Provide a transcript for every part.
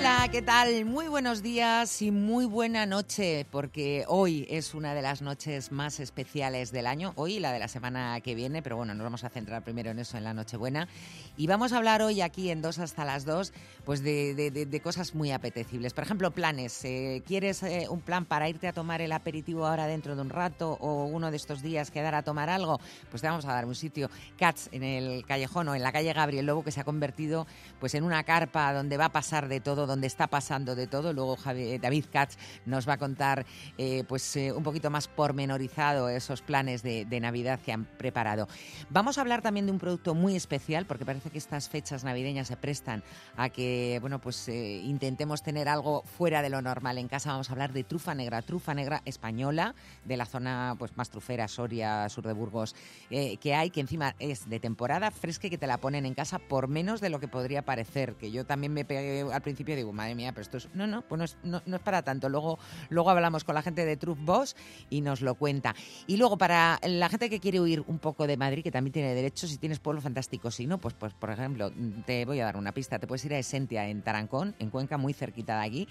Hola, ¿qué tal? Muy buenos días y muy buena noche, porque hoy es una de las noches más especiales del año, hoy y la de la semana que viene, pero bueno, nos vamos a centrar primero en eso, en la Nochebuena. Y vamos a hablar hoy aquí en dos hasta las dos, pues de, de- de- de cosas muy apetecibles. Por ejemplo, planes. Eh, ¿Quieres eh, un plan para irte a tomar el aperitivo ahora dentro de un rato o uno de estos días quedar a tomar algo? Pues te vamos a dar un sitio, Cats, en el callejón o en la calle Gabriel Lobo, que se ha convertido pues en una carpa donde va a pasar de todo, donde está pasando de todo. Luego Javi- David Katz nos va a contar eh, pues eh, un poquito más pormenorizado esos planes de, de Navidad que han preparado. Vamos a hablar también de un producto muy especial, porque parece que estas fechas navideñas se prestan a que bueno pues eh, intentemos tener algo fuera de lo normal en casa. Vamos a hablar de trufa negra, trufa negra española de la zona pues más trufera, Soria, sur de Burgos, eh, que hay, que encima es de temporada fresca y que te la ponen en casa por menos de lo que podría parecer. Que yo también me pegué al principio y digo, madre mía, pero esto es. No, no, pues no es, no, es para tanto. Luego, luego hablamos con la gente de Truth Boss y nos lo cuenta. Y luego, para la gente que quiere huir un poco de Madrid, que también tiene derecho, si tienes pueblo fantástico, si no, pues, pues por ejemplo, te voy a dar una pista. Te puedes ir a Esentia en Tarancón, en Cuenca, muy cerquita de aquí,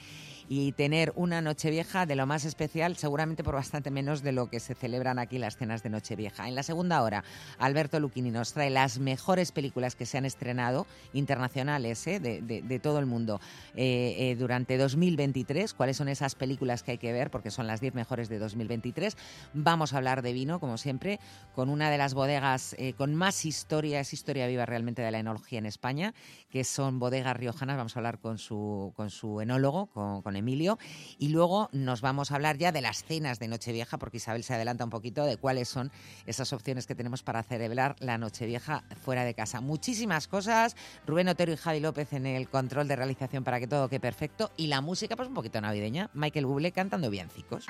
y tener una Nochevieja de lo más especial, seguramente por bastante menos de lo que se celebran aquí las cenas de Nochevieja. En la segunda hora, Alberto Lucchini nos trae las mejores películas que se han estrenado, internacionales, ¿eh? de, de- todo el mundo, eh, eh, durante 2023. ¿Cuáles son esas películas que hay que ver? Porque son las 10 mejores de 2023. Vamos a hablar de vino, como siempre, con una de las bodegas con más historia, es historia viva realmente de la enología en España, que son bodegas riojanas. Vamos a hablar con su, con su enólogo, con, con Emilio. Y luego nos vamos a hablar ya de las cenas de Nochevieja, porque Isabel se adelanta un poquito de cuáles son esas opciones que tenemos para celebrar la Nochevieja fuera de casa. Muchísimas cosas. Rubén Otero y Javi López en el control de realización para que todo quede perfecto. Y la música, pues un poquito navideña. Michael Bublé cantando villancicos.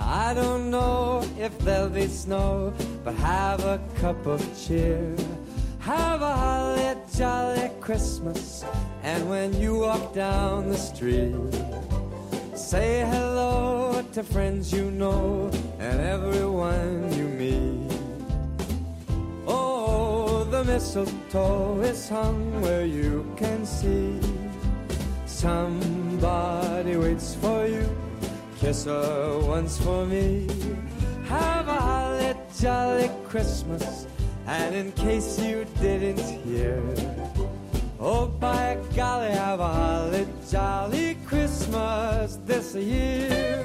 I don't know if there'll be snow, but have a cup of cheer. Have a holly jolly Christmas. And when you walk down the street, say hello to friends you know and everyone you meet. Oh, the mistletoe is hung where you can see. Somebody waits for you. Kiss her once for me. Have a holly jolly Christmas. And in case you didn't hear, oh by golly, have a holly jolly Christmas this year.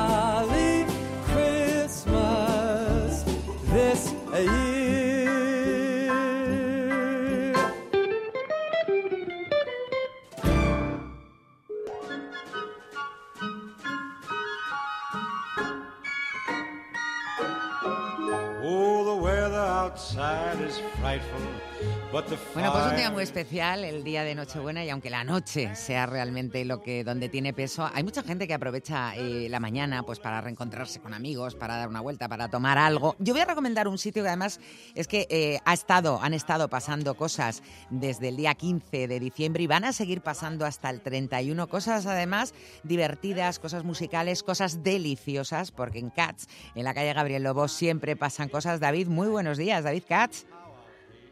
Bueno, pues un día muy especial, el día de Nochebuena, y aunque la noche sea realmente lo que donde tiene peso, hay mucha gente que aprovecha eh, la mañana pues para reencontrarse con amigos, para dar una vuelta, para tomar algo. Yo voy a recomendar un sitio que además es que eh, ha estado, han estado pasando cosas desde el día 15 de diciembre y van a seguir pasando hasta el 31, cosas además divertidas, cosas musicales, cosas deliciosas, porque en Cats, en la calle Gabriel Lobo, siempre pasan cosas. David, muy buenos días, David Katz.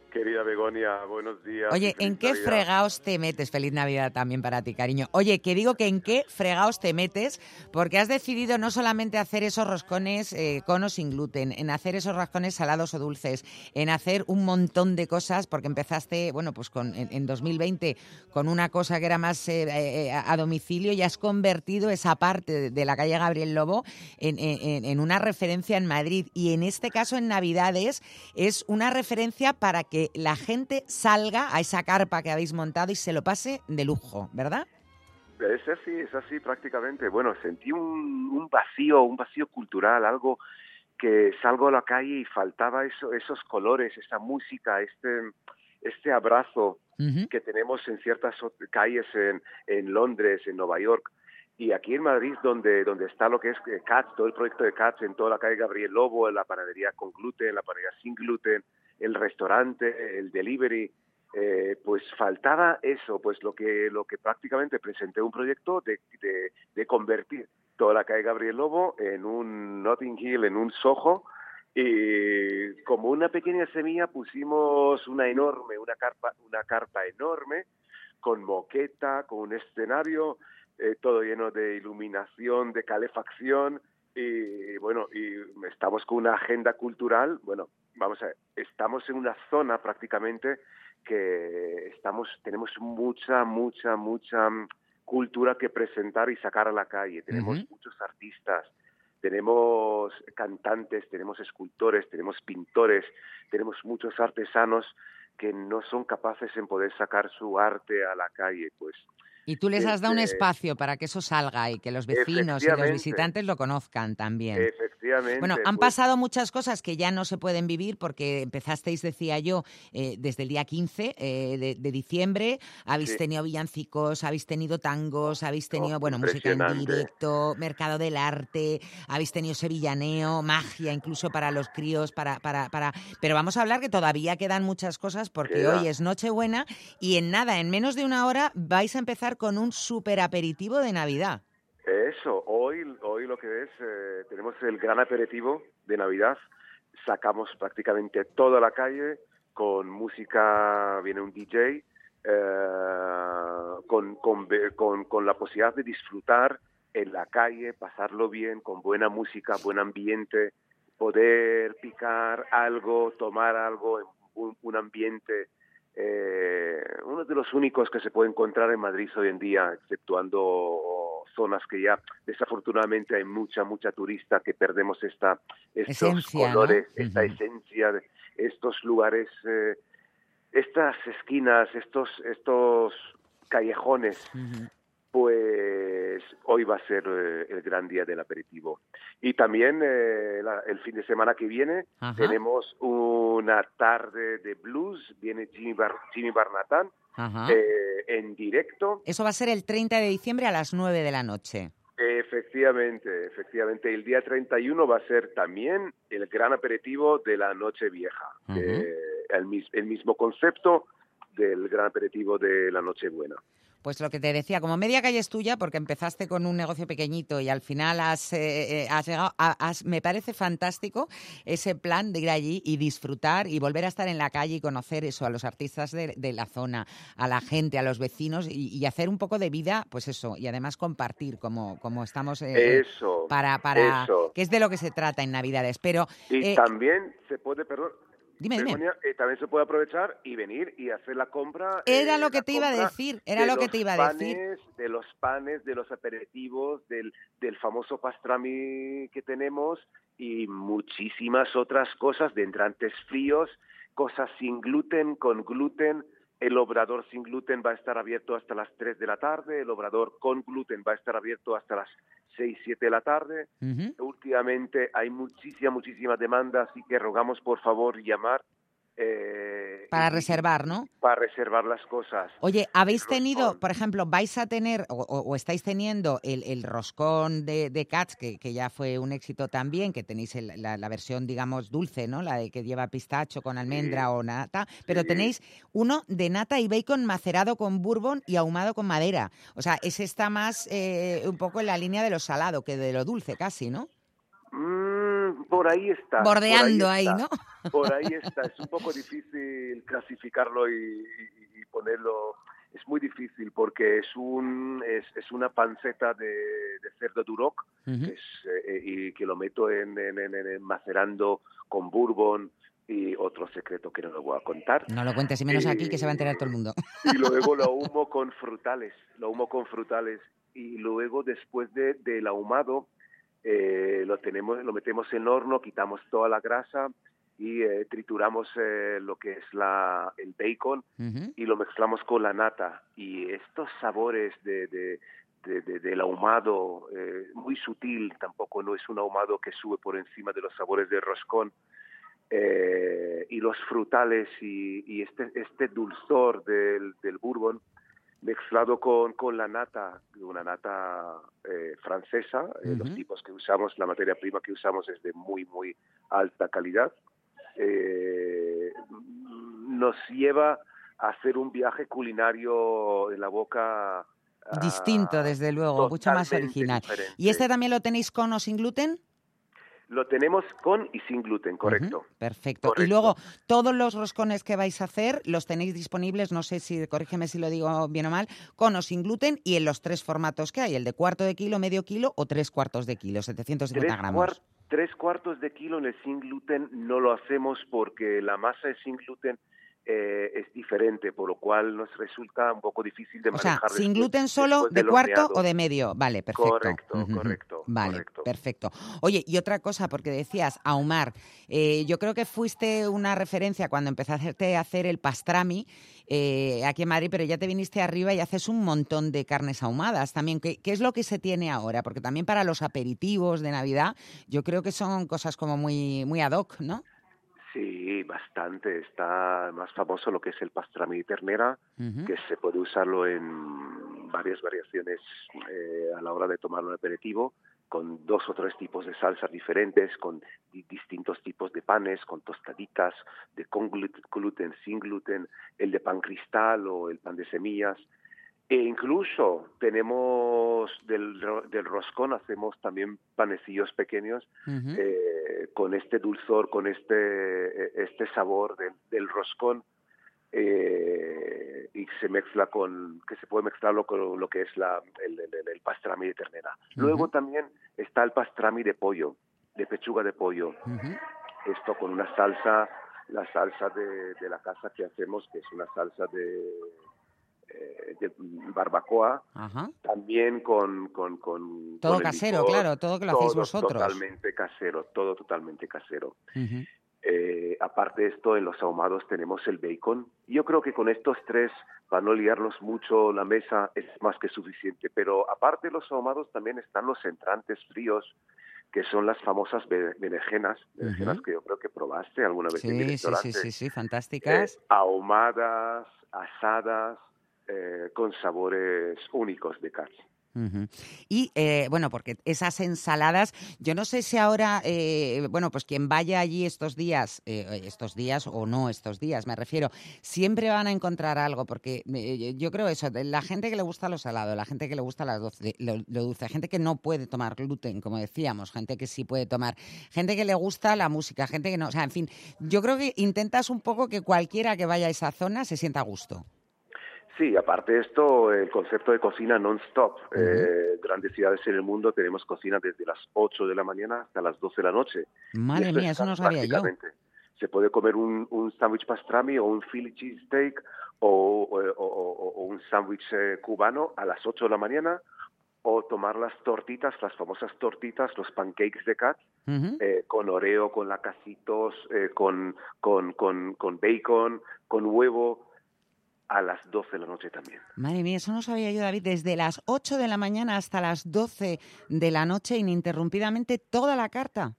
Querida Begonia, buenos días. Oye, ¿en qué fregaos te metes? Feliz Navidad también para ti, cariño. Oye, que digo que en qué fregaos te metes porque has decidido no solamente hacer esos roscones eh, con o sin gluten, en hacer esos roscones salados o dulces, en hacer un montón de cosas, porque empezaste, bueno, pues con, en, 2020 con una cosa que era más eh, eh, a domicilio y has convertido esa parte de, la calle Gabriel Lobo en, en una referencia en Madrid. Y en este caso, en Navidades, es una referencia para que la gente salga a esa carpa que habéis montado y se lo pase de lujo, ¿verdad? Es así, es así prácticamente. Bueno, sentí un, vacío, un vacío cultural, algo que salgo a la calle y faltaba eso, esos colores, esa música, este, este abrazo que tenemos en ciertas calles en, en Londres, en Nueva York. Y aquí en Madrid, donde, donde está lo que es eh, CATS, todo el proyecto de CATS, en toda la calle Gabriel Lobo, en la panadería con gluten, la panadería sin gluten, el restaurante, el delivery, eh, pues faltaba eso, pues lo que, lo que prácticamente presenté un proyecto de, de, convertir toda la calle Gabriel Lobo en un Notting Hill, en un Soho, y como una pequeña semilla pusimos una enorme, una carpa, una carpa enorme, con moqueta, con un escenario, eh, todo lleno de iluminación, de calefacción, y bueno, y estamos con una agenda cultural, bueno, vamos a ver, estamos en una zona prácticamente que estamos, tenemos mucha, mucha, mucha mm, cultura que presentar y sacar a la calle. Tenemos muchos artistas, tenemos cantantes, tenemos escultores, tenemos pintores, tenemos muchos artesanos que no son capaces en poder sacar su arte a la calle, pues y tú les has dado un espacio para que eso salga y que los vecinos y los visitantes lo conozcan también. Efectivamente. Bueno, han pues pasado muchas cosas que ya no se pueden vivir porque empezasteis, decía yo, eh, desde el día 15 eh, de, diciembre. Habéis tenido villancicos, habéis tenido tangos, habéis tenido, bueno, música en directo, mercado del arte, habéis tenido sevillaneo, magia incluso para los críos, para, para, para... Pero vamos a hablar que todavía quedan muchas cosas porque hoy es Nochebuena y en nada, en menos de una hora vais a empezar con un super aperitivo de Navidad. Eso, hoy, hoy lo que es, eh, tenemos el gran aperitivo de Navidad, sacamos prácticamente toda la calle con música, viene un DJ, eh, con, con, con, la posibilidad de disfrutar en la calle, pasarlo bien, con buena música, buen ambiente, poder picar algo, tomar algo, un, un ambiente eh, uno de los únicos que se puede encontrar en Madrid hoy en día, exceptuando zonas que ya desafortunadamente hay mucha, mucha turista que perdemos esta, estos colores, esta esencia, de estos lugares, eh, estas esquinas, estos, estos callejones pues hoy va a ser eh, el gran día del aperitivo. Y también eh, el fin de semana que viene tenemos una tarde de blues, viene Jimmy, Bar Jimmy Barnatán eh, en directo. Eso va a ser el 30 de diciembre a las 9 de la noche. Efectivamente, efectivamente. El día 31 va a ser también el gran aperitivo de la Noche Vieja. el, el mismo concepto del gran aperitivo de la Noche Buena. Pues lo que te decía, como media calle es tuya, porque empezaste con un negocio pequeñito y al final has, eh, eh, llegado, me parece fantástico ese plan de ir allí y disfrutar y volver a estar en la calle y conocer eso, a los artistas de, la zona, a la gente, a los vecinos y, hacer un poco de vida, pues eso, y además compartir como, como estamos... Eh, eso, para, para, que es de lo que se trata en Navidades. Pero, y también se puede, perdón, Dime, dime. Eh, también se puede aprovechar y venir y hacer la compra. Era lo que te iba a decir, era lo que te iba a decir. De los panes, de los aperitivos, del, del famoso pastrami que tenemos y muchísimas otras cosas de entrantes fríos, cosas sin gluten, con gluten. El obrador sin gluten va a estar abierto hasta las 3 de la tarde, el obrador con gluten va a estar abierto hasta las 6, 7 de la tarde. Últimamente hay muchísima, muchísima demanda, así que rogamos por favor llamar eh, para reservar, ¿no? Para reservar las cosas. Oye, ¿habéis tenido, por ejemplo, vais a tener o, estáis teniendo el, roscón de, de Cats, que, ya fue un éxito también, que tenéis la, versión, digamos, dulce, ¿no? La de que lleva pistacho con almendra o nata, pero tenéis uno de nata y bacon macerado con bourbon y ahumado con madera. O sea, ese está más eh, un poco en la línea de lo salado que de lo dulce casi, ¿no? Mm, por ahí está. Bordeando por ahí, está, ¿no? Por ahí está. Es un poco difícil clasificarlo y, y- y ponerlo. Es muy difícil porque es un es, es una panceta de, de cerdo duroc es, eh, y que lo meto en, en- en- en- macerando con bourbon y otro secreto que no lo voy a contar. No lo cuentes, y menos aquí que se va a enterar todo el mundo. y luego lo ahumo con frutales, lo ahumo con frutales y luego después de, del ahumado eh, lo tenemos, lo metemos en horno, quitamos toda la grasa y eh, trituramos eh, lo que es la, el bacon Ujú. y lo mezclamos con la nata y estos sabores de, de- de- de- del ahumado eh, muy sutil tampoco no es un ahumado que sube por encima de los sabores del roscón eh, y los frutales y, y este este dulzor del, del bourbon mezclado con, con la nata una nata francesa eh, los tipos que usamos la materia prima que usamos es de muy muy alta calidad eh, nos lleva a hacer un viaje culinario en la boca ah, Distinto, desde luego, mucho más original. diferente. ¿Y este también lo tenéis con o sin gluten? Lo tenemos con y sin gluten, correcto. Perfecto. Y luego, todos los roscones que vais a hacer los tenéis disponibles, no sé si, corrígeme si lo digo bien o mal, con o sin gluten y en los tres formatos que hay, el de cuarto de kilo, medio kilo o tres cuartos de kilo, 750 Tres, gramos. tres cuartos de kilo en el sin gluten no lo hacemos porque la masa de sin gluten eh, es diferente, por lo cual nos resulta un poco difícil de O sea, manejar. sin después- gluten solo de cuarto horneado. o de medio. Vale, perfecto. Correcto, correcto, Vale, correcto. perfecto. Oye, y otra cosa, porque decías, ahumar. Eh, yo creo que fuiste una referencia cuando empezaste a hacer el pastrami eh, aquí en Madrid, pero ya te viniste arriba y haces un montón de carnes ahumadas también. ¿Qué, qué es lo que se tiene ahora? Porque también para los aperitivos de Navidad, yo creo que son cosas como muy, muy ad hoc, ¿no? Sí, bastante. Está más famoso lo que es el pastrami de ternera, que se puede usarlo en varias variaciones eh, a la hora de tomar un aperitivo, con dos o tres tipos de salsas diferentes, con di- distintos tipos de panes, con tostaditas, de con glut- gluten, sin gluten, el de pan cristal o el pan de semillas. E incluso tenemos del, del roscón, hacemos también panecillos pequeños eh, con este dulzor, con este, este sabor del, del roscón eh, y se mezcla con, que se puede mezclarlo con lo que es la, el, el- el pastrami de ternera. Luego también está el pastrami de pollo, de pechuga de pollo. Ujú. Esto con una salsa, la salsa de, de la casa que hacemos, que es una salsa de, eh, barbacoa, Ajá. también con... con, con Todo con casero, licor, claro, todo que lo hacéis todo vosotros. Totalmente casero, todo totalmente casero. Eh, aparte de esto, en los ahumados tenemos el bacon. Yo creo que con estos tres, para no liarlos mucho la mesa, es más que suficiente. Pero aparte de los ahumados también están los entrantes fríos, que son las famosas be- berenjenas, berenjenas que yo creo que probaste alguna vez en mi Sí, sí, sí, sí, sí, Eh, fantásticas. ahumadas, asadas, eh, con sabores únicos de carne. Y eh, bueno, porque esas ensaladas, yo no sé si ahora, eh, bueno, pues quien vaya allí estos días, eh, estos días o no estos días, me refiero, siempre van a encontrar algo, porque eh, yo creo eso, la gente que le gusta lo salado, la gente que le gusta las dulce- lo, lo dulce, gente que no puede tomar gluten, como decíamos, gente que sí puede tomar, gente que le gusta la música, gente que no, o sea, en fin, yo creo que intentas un poco que cualquiera que vaya a esa zona se sienta a gusto. Sí, aparte de esto, el concepto de cocina non-stop. Eh, grandes ciudades en el mundo tenemos cocina desde las 8 de la mañana hasta las 12 de la noche. Madre mía, eso no sabía yo. Se puede comer un, un sándwich pastrami o un Philly cheesesteak o, o, o- o- un sándwich eh, cubano a las 8 de la mañana o tomar las tortitas, las famosas tortitas, los pancakes de cat, Ujú. eh, con oreo, con lacasitos, eh, con, con, con, con bacon, con huevo, a las 12 de la noche también. Madre mía, eso no sabía yo, David. Desde las 8 de la mañana hasta las 12 de la noche, ininterrumpidamente, toda la carta.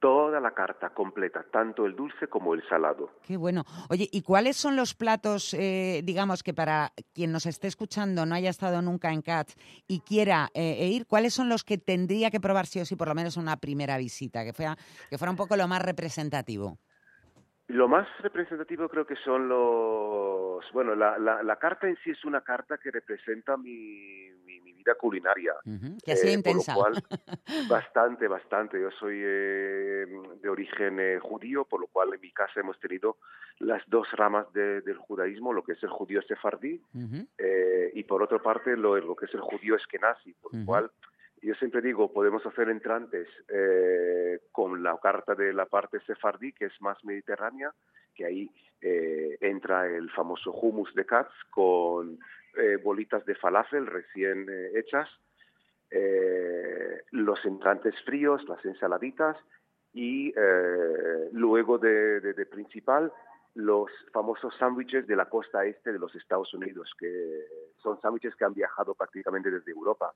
Toda la carta completa, tanto el dulce como el salado. Qué bueno. Oye, ¿y cuáles son los platos, eh, digamos, que para quien nos esté escuchando no haya estado nunca en Cats y quiera eh, ir, cuáles son los que tendría que probar sí o sí, por lo menos una primera visita, que fuera, que fuera un poco lo más representativo? Lo más representativo creo que son los... Bueno, la, la, la carta en sí es una carta que representa mi, mi, mi vida culinaria. Que así Eh, intensa. Por lo cual, bastante, bastante. Yo soy eh, de origen eh, judío, por lo cual en mi casa hemos tenido las dos ramas de- del judaísmo, lo que es el judío sefardí eh, y por otra parte lo, lo que es el judío eskenazi, por lo cual yo siempre digo, podemos hacer entrantes eh, con la carta de la parte sefardí, que es más mediterránea, que ahí eh, entra el famoso hummus de Katz con eh, bolitas de falafel recién hechas, los entrantes fríos, las ensaladitas y luego de principal los famosos sándwiches de la costa este de los Estados Unidos, que son sándwiches que han viajado prácticamente desde Europa.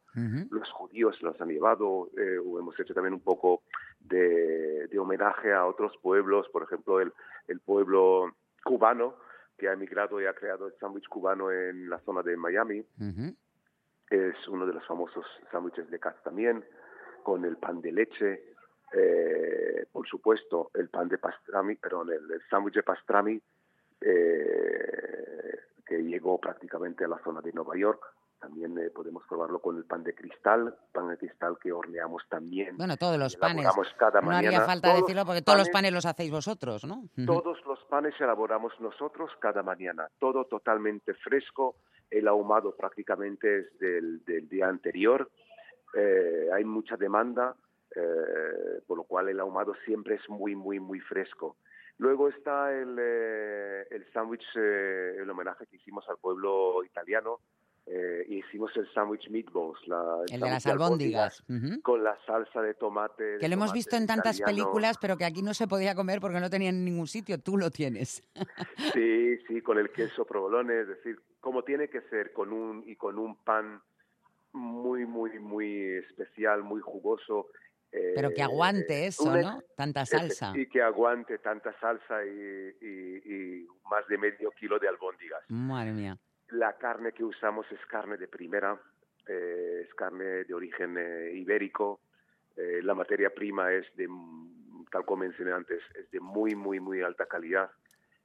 Los judíos los han llevado, eh, hemos hecho también un poco de, de homenaje a otros pueblos, por ejemplo, el, el pueblo cubano, que ha emigrado y ha creado el sándwich cubano en la zona de Miami, es uno de los famosos sándwiches de Katz también, con el pan de leche, eh, por supuesto el pan de pastrami, perdón, el, el sándwich de pastrami eh, que llegó prácticamente a la zona de Nueva York. También eh, podemos probarlo con el pan de cristal, pan de cristal que horneamos también. Bueno, todos los panes. Cada No haría mañana. falta Todos decirlo porque todos los panes- los hacéis vosotros, ¿no? Todos los panes elaboramos nosotros cada mañana, todo totalmente fresco, el ahumado prácticamente es del, del día anterior, eh, hay mucha demanda, eh, por lo cual el ahumado siempre es muy, muy, muy fresco. Luego está el, eh, el sándwich, eh, el homenaje que hicimos al pueblo italiano, eh, y hicimos el sándwich meatballs, la, El de sándwich las albóndigas. Ujú. con la salsa de tomate. de Que lo hemos visto en tantas italiano. películas, pero que aquí no se podía comer porque no tenía en ningún sitio. Tú lo tienes. Sí, sí, con el queso provolone, es decir, como tiene que ser, con un y con un pan muy, muy, muy especial, muy jugoso. Eh, Pero que aguante eso, una- ¿no? Tanta salsa. Y que aguante tanta salsa y, y- y más de medio kilo de albóndigas. Madre mía. La carne que usamos es carne de primera, eh, es carne de origen eh, ibérico. eh, la materia prima es de, tal como mencioné antes, es de muy, muy, muy alta calidad.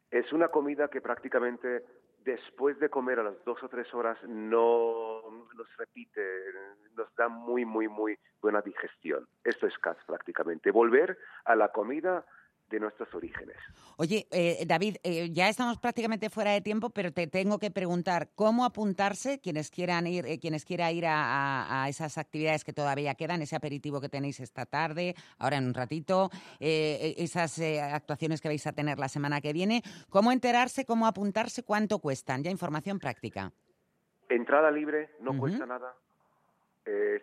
Es una comida que prácticamente después de comer a las dos o tres horas no nos repite, nos da muy, muy, muy buena digestión. Esto es CAS prácticamente. Volver a la comida de nuestros orígenes. Oye, eh, David, eh, ya estamos prácticamente fuera de tiempo, pero te tengo que preguntar cómo apuntarse quienes quieran ir, eh, quienes quiera ir a, a- a esas actividades que todavía quedan, ese aperitivo que tenéis esta tarde, ahora en un ratito, esas actuaciones que vais a tener la semana que viene. ¿Cómo enterarse, cómo apuntarse, cuánto cuestan? Ya información práctica. Entrada libre, no cuesta nada.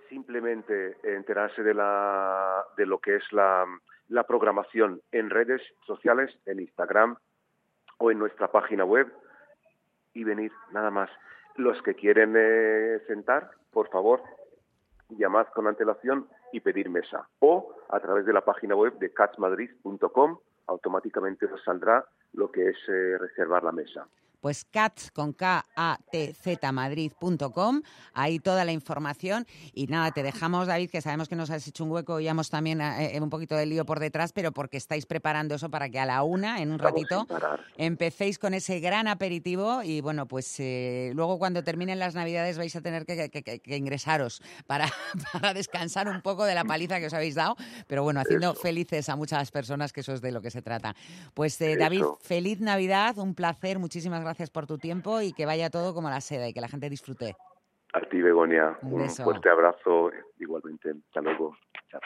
Simplemente enterarse de, la, de lo que es la, la programación en redes sociales, en Instagram o en nuestra página web y venir nada más. Los que quieren eh, sentar, por favor, llamad con antelación y pedir mesa. O a través de la página web de catsmadrid.com automáticamente os saldrá lo que es eh, reservar la mesa. Pues cats con k a t z madrid.com, ahí toda la información y nada, te dejamos David, que sabemos que nos has hecho un hueco y hemos también eh, eh, un poquito de lío por detrás, pero porque estáis preparando eso para que a la una, en un Estamos ratito, empecéis con ese gran aperitivo y bueno, pues eh, luego cuando terminen las navidades vais a tener que, que- que- que ingresaros para, para descansar un poco de la paliza que os habéis dado, pero bueno, haciendo Eso. felices a muchas personas, que eso es de lo que se trata. Pues eh. David, feliz Navidad, un placer, muchísimas gracias por tu tiempo y que vaya todo como la seda y que la gente disfrute. A ti, Begonia, Un fuerte abrazo. Igualmente, hasta luego. Chao.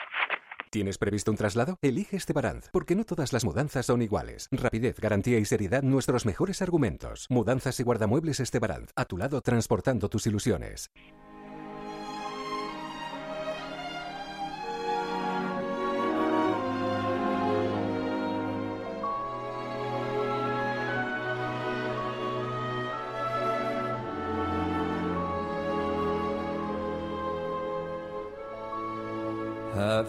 ¿Tienes previsto un traslado? Elige Estebaranz, porque no todas las mudanzas son iguales. Rapidez, garantía y seriedad, nuestros mejores argumentos. Mudanzas y guardamuebles Estebaranz, a tu lado transportando tus ilusiones.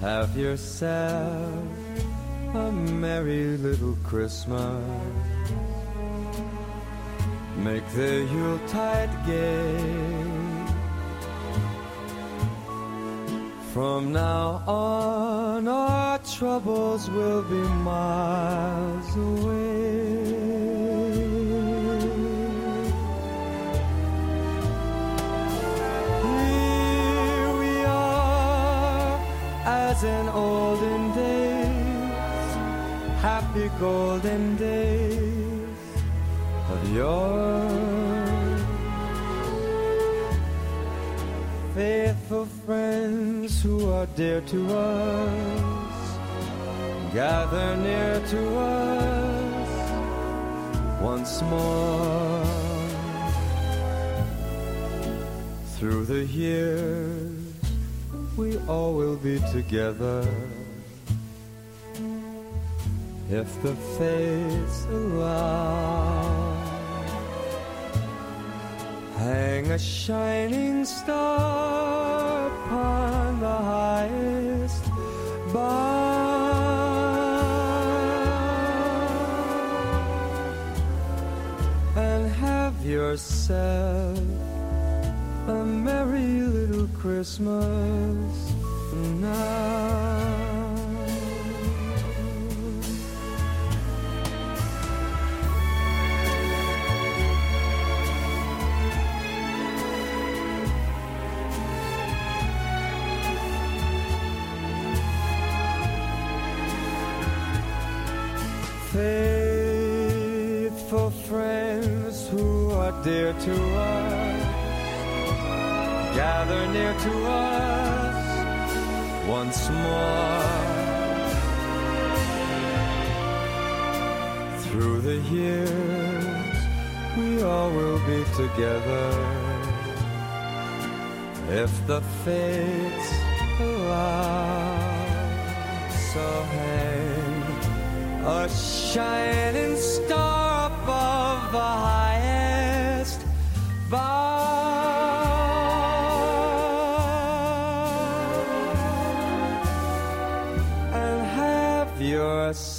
Have yourself a merry little Christmas. Make the Yuletide gay. From now on, our troubles will be miles away. As in olden days, happy golden days of yore. Faithful friends who are dear to us, gather near to us once more. Through the years, we all will be together. If the fates allow, hang a shining star upon the highest bough, and have yourself a merry little Christmas now. Faithful friends who are dear to us gather near to us once more. Through the years, we all will be together. If the fates allow, so hang a shining star above the highest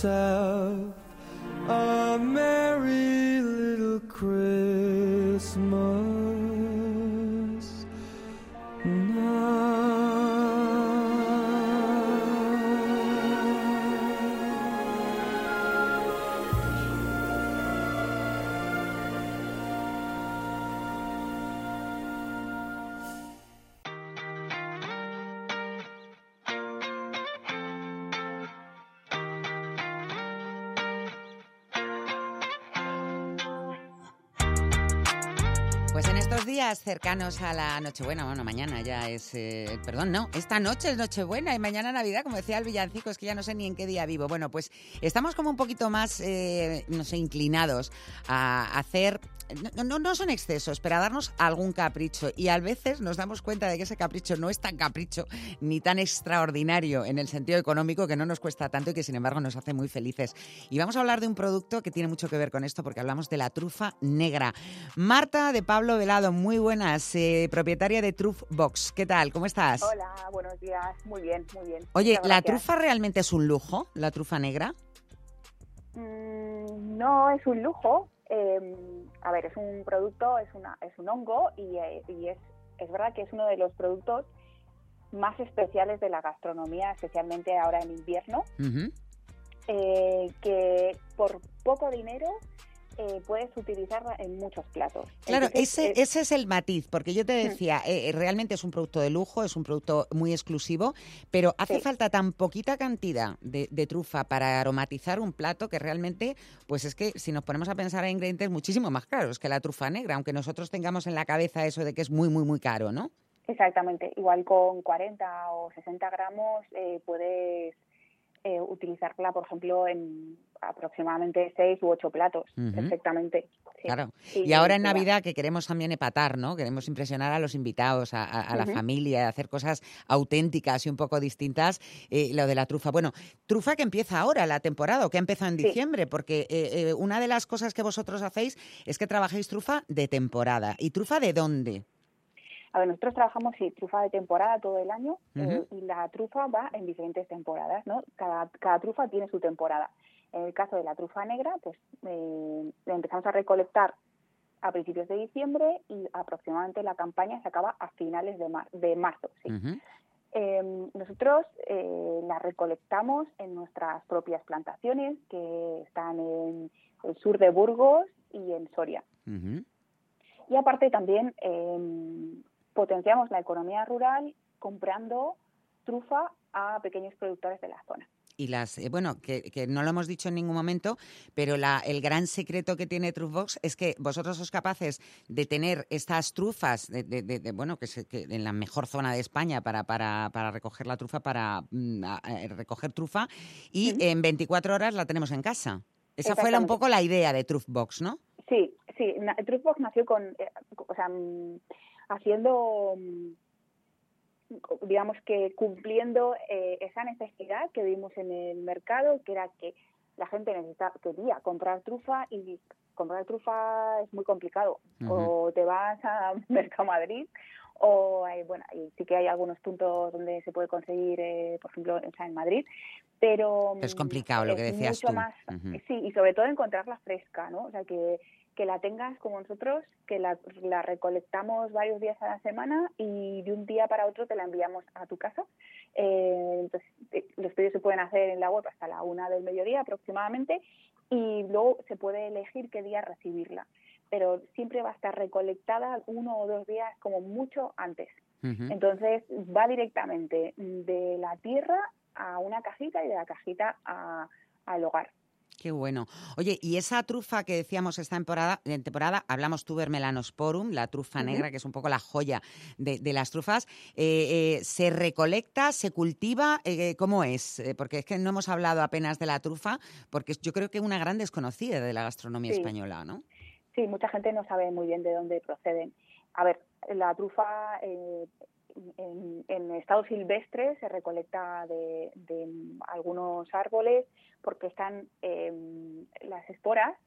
myself. Cercanos a la Nochebuena, bueno, mañana ya es, eh, perdón, no, esta noche es Nochebuena y mañana Navidad, como decía el villancico, es que ya no sé ni en qué día vivo. Bueno, pues estamos como un poquito más, eh, no sé, inclinados a hacer, no, no, no son excesos, pero a darnos algún capricho y a veces nos damos cuenta de que ese capricho no es tan capricho ni tan extraordinario en el sentido económico que no nos cuesta tanto y que sin embargo nos hace muy felices. Y vamos a hablar de un producto que tiene mucho que ver con esto porque hablamos de la trufa negra. Marta de Pablo Velado, muy buenas, eh, propietaria de Truff Box. ¿Qué tal? ¿Cómo estás? Hola, buenos días. Muy bien, muy bien. Oye, Muchas ¿la gracias. trufa realmente es un lujo, la trufa negra? Mm, no es un lujo. eh, a ver, es un producto, es, una, es un hongo y, eh, y es, es verdad que es uno de los productos más especiales de la gastronomía, especialmente ahora en invierno, eh, que por poco dinero eh, puedes utilizarla en muchos platos. Claro, Entonces, ese, es- ese es el matiz, porque yo te Mm. decía, eh, eh, realmente es un producto de lujo, es un producto muy exclusivo, pero hace Sí. falta tan poquita cantidad de, de trufa para aromatizar un plato que realmente, pues es que si nos ponemos a pensar en ingredientes muchísimo más caros que la trufa negra, aunque nosotros tengamos en la cabeza eso de que es muy, muy, muy caro, ¿no? Exactamente, igual con 40 o 60 gramos eh, puedes eh, utilizarla, por ejemplo, en aproximadamente 6 u 8 platos, Ujú. perfectamente. sí. Claro. Sí, Y ahora en. Navidad que queremos también epatar, ¿no? Queremos impresionar a los invitados, a, a- a la familia, hacer cosas auténticas y un poco distintas. eh, lo de la trufa. Bueno, trufa que empieza ahora, la temporada, o que ha empezado en Sí. diciembre, porque eh, eh, una de las cosas que vosotros hacéis es que trabajéis trufa de temporada. ¿Y trufa de dónde? A ver, nosotros trabajamos sí, trufa de temporada todo el año eh, y la trufa va en diferentes temporadas, ¿no? Cada, cada trufa tiene su temporada. En el caso de la trufa negra, pues eh, empezamos a recolectar a principios de diciembre y aproximadamente la campaña se acaba a finales de, de marzo. ¿sí? Em, nosotros eh, la recolectamos en nuestras propias plantaciones que están en el sur de Burgos y en Soria. Y aparte también em, potenciamos la economía rural comprando trufa a pequeños productores de la zona y las, eh, bueno, que, no lo hemos dicho en ningún momento, pero la, el gran secreto que tiene Truffbox es que vosotros sois capaces de tener estas trufas, de, bueno, que, en la mejor zona de España para, para, para recoger la trufa, para mm, eh, recoger trufa, y en 24 horas la tenemos en casa. Esa fue un poco la idea de Truffbox, ¿no? Sí, sí. Truffbox nació con, eh, o sea, mm, haciendo mm, digamos que cumpliendo eh, esa necesidad que vimos en el mercado, que era que la gente necesitaba, quería comprar trufa y comprar trufa es muy complicado. O te vas a Mercamadrid o hay, bueno, sí que hay algunos puntos donde se puede conseguir, eh, por ejemplo, en Madrid, pero es complicado lo que decías tú. Más, Sí, y sobre todo encontrarla fresca, ¿no? O sea que que la tengas como nosotros, que la, recolectamos varios días a la semana y de un día para otro te la enviamos a tu casa. Eh, entonces, eh, los pedidos se pueden hacer en la web hasta la una del mediodía aproximadamente y luego se puede elegir qué día recibirla. Pero siempre va a estar recolectada uno o dos días como mucho antes. Entonces va directamente de la tierra a una cajita y de la cajita al hogar. Qué bueno. Oye, y esa trufa que decíamos esta temporada, en temporada hablamos tuber melanosporum, la trufa negra, que es un poco la joya de, las trufas, eh, eh, ¿se recolecta, se cultiva? Eh, ¿Cómo es? porque es que no hemos hablado apenas de la trufa, porque yo creo que es una gran desconocida de la gastronomía española, ¿no? Sí, mucha gente no sabe muy bien de dónde proceden. A ver, la trufa en, estado silvestre se recolecta de, algunos árboles porque están em, las esporas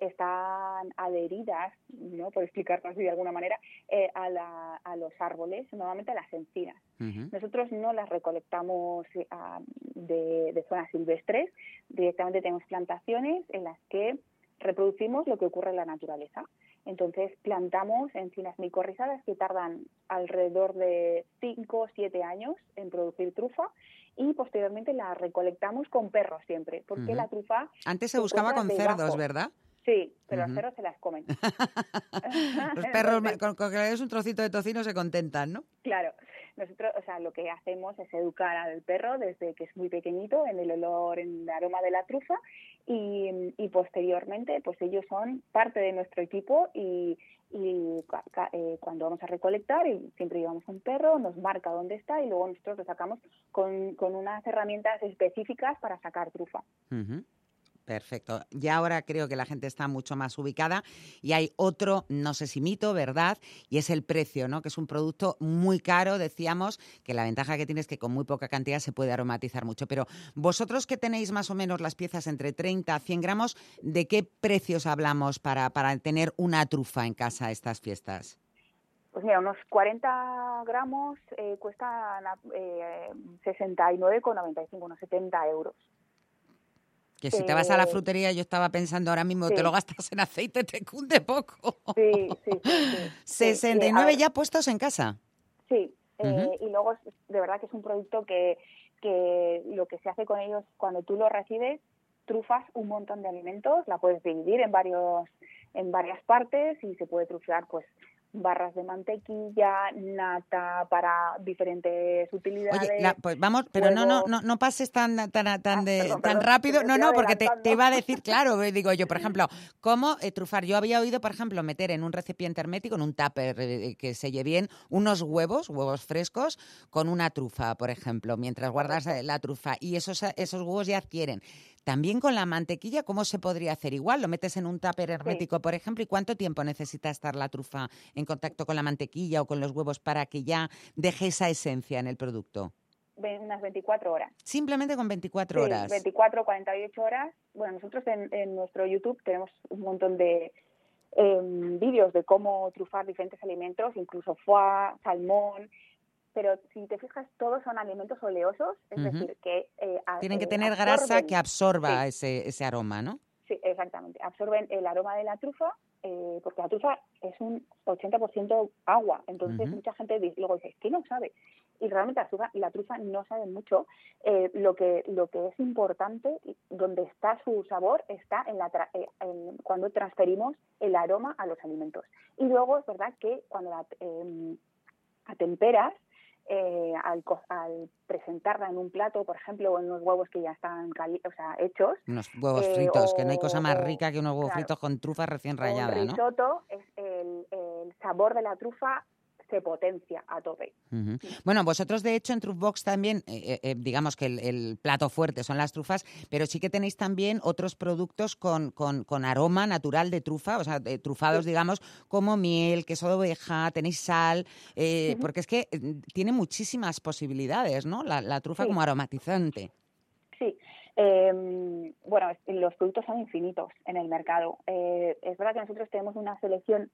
están adheridas, ¿no? por explicarlo así de alguna manera, eh, a, los árboles, normalmente a las encinas. Nosotros no las recolectamos eh, de, de zonas silvestres, directamente tenemos plantaciones en las que reproducimos lo que ocurre en la naturaleza. Entonces plantamos encinas micorrizadas que tardan alrededor de 5 o 7 años en producir trufa y posteriormente la recolectamos con perros siempre, porque la trufa... Antes se buscaba con cerdos, ¿verdad? Sí, pero los perros se las comen. los perros, con, que le des un trocito de tocino se contentan, ¿no? Claro. Nosotros, o sea, lo que hacemos es educar al perro desde que es muy pequeñito en el olor, en el aroma de la trufa y, posteriormente, pues ellos son parte de nuestro equipo y, eh, cuando vamos a recolectar, y siempre llevamos un perro, nos marca dónde está y luego nosotros lo sacamos con, con unas herramientas específicas para sacar trufa. Perfecto. Ya ahora creo que la gente está mucho más ubicada y hay otro, no sé si mito, ¿verdad? Y es el precio, ¿no? Que es un producto muy caro, decíamos, que la ventaja que tiene es que con muy poca cantidad se puede aromatizar mucho. Pero vosotros que tenéis más o menos las piezas entre 30 a 100 gramos, ¿de qué precios hablamos para, para tener una trufa en casa estas fiestas? Pues mira, unos 40 gramos eh, cuestan eh, 69,95, unos 70 euros. Que si te vas a la eh, frutería, yo estaba pensando ahora mismo, te lo gastas en aceite, te cunde poco. Sí, sí, sí. 69 ya puestos en casa. Sí, eh, y luego de verdad que es un producto que, que lo que se hace con ellos cuando tú lo recibes, trufas un montón de alimentos, la puedes dividir en varios en varias partes y se puede trufear pues barras de mantequilla, nata para diferentes utilidades. Oye, pues vamos, pero no, no, no, no pases tan tan tan, ah, tan rápido, no, no, porque te, iba a decir, claro, eh, digo yo, por ejemplo, cómo eh, trufar. Yo había oído, por ejemplo, meter en un recipiente hermético, en un tupper eh, que selle bien, unos huevos, huevos frescos, con una trufa, por ejemplo, mientras guardas la trufa y esos esos huevos ya adquieren también con la mantequilla, ¿cómo se podría hacer igual? ¿Lo metes en un tupper hermético, por ejemplo? ¿Y cuánto tiempo necesita estar la trufa en contacto con la mantequilla o con los huevos para que ya deje esa esencia en el producto? unas 24 horas. Simplemente con 24 horas. 24, 48 horas. Bueno, nosotros en, nuestro YouTube tenemos un montón de, em, vídeos de cómo trufar diferentes alimentos, incluso foie, salmón, pero si te fijas, todos son alimentos oleosos, es decir, que... Eh, Tienen que tener grasa que absorba ese, ese aroma, ¿no? Sí, exactamente. Absorben el aroma de la trufa, eh, porque la trufa es un 80% agua. Entonces, mucha gente luego dice, ¿qué no sabe? Y realmente la trufa, la trufa no sabe mucho. Eh, lo, que, lo que es importante, donde está su sabor, está en, la en cuando transferimos el aroma a los alimentos. Y luego es verdad que cuando la em, atemperas, eh, al, presentarla en un plato, por ejemplo, o en unos huevos que ya están o sea, hechos. Unos huevos eh, fritos, que no hay cosa más rica que unos huevos fritos con trufa recién rallada, ¿no? risotto es el, el sabor de la trufa se potencia a tope. Bueno, vosotros de hecho en Trufbox también, eh, eh, eh, digamos que el, plato fuerte son las trufas, pero sí que tenéis también otros productos con, con, aroma natural de trufa, o sea, trufados, digamos, como miel, queso de oveja, tenéis sal, porque es que tiene muchísimas posibilidades, ¿no? La, trufa como aromatizante. Sí. Em, bueno, los productos son infinitos en el mercado. es verdad que nosotros tenemos una selección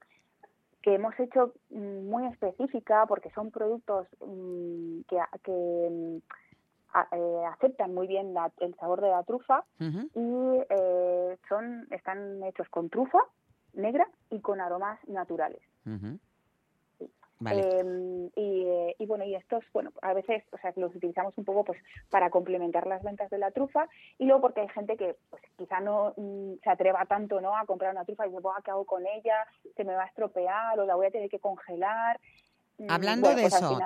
que hemos hecho mm, muy específica porque son productos mm, que, mm, eh, aceptan muy bien el sabor de la trufa y eh, son están hechos con trufa negra y con aromas naturales. Em, eh, y, bueno, y estos, bueno, a veces, o sea, los utilizamos un poco pues para complementar las ventas de la trufa y luego porque hay gente que pues quizá no mm, se atreva tanto, ¿no? A comprar una trufa y dice, ¿qué hago con ella? Se me va a estropear o la voy a tener que congelar. Mm, Hablando de pues eso,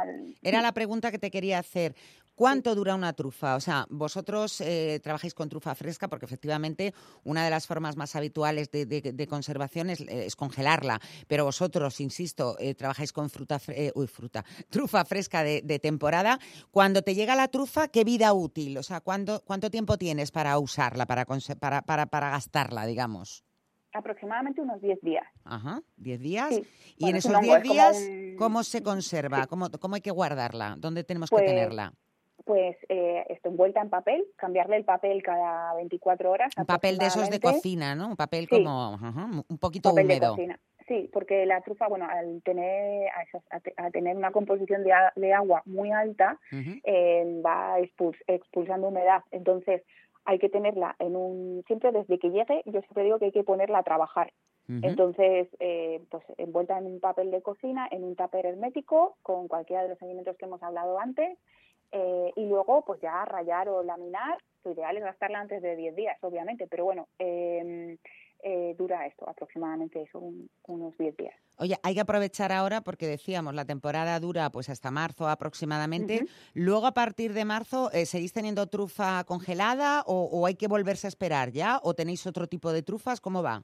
era la pregunta que te quería hacer. ¿Cuánto dura una trufa? O sea, vosotros eh, trabajáis con trufa fresca porque efectivamente una de las formas más habituales de, conservación es, congelarla, pero vosotros, insisto, eh, trabajáis con fruta, eh, uy, fruta, trufa fresca de, temporada. Cuando te llega la trufa, ¿qué vida útil? O sea, ¿cuánto, cuánto tiempo tienes para usarla, para, para, para, gastarla, digamos? Aproximadamente unos 10 días. Ajá, 10 días. Y en esos 10 días, ¿cómo se conserva? ¿Cómo, ¿Cómo, hay que guardarla? ¿Dónde tenemos que pues tenerla? pues eh, esto envuelta en papel, cambiarle el papel cada 24 horas. Un papel de esos de cocina, ¿no? Un papel como un poquito húmedo. Sí, porque la trufa, bueno, al tener, a, tener una composición de, agua muy alta, eh, va expulsando humedad. Entonces, hay que tenerla en un. Siempre desde que llegue, yo siempre digo que hay que ponerla a trabajar. Entonces, eh, pues envuelta en un papel de cocina, en un tupper hermético, con cualquiera de los alimentos que hemos hablado antes, eh, y luego pues ya rayar o laminar, lo ideal es gastarla antes de 10 días, obviamente, pero bueno, em, eh, dura esto aproximadamente eso, unos 10 días. Oye, hay que aprovechar ahora porque decíamos, la temporada dura pues hasta marzo aproximadamente. Luego a partir de marzo, eh, ¿seguís teniendo trufa congelada o, hay que volverse a esperar ya? ¿O tenéis otro tipo de trufas? ¿Cómo va?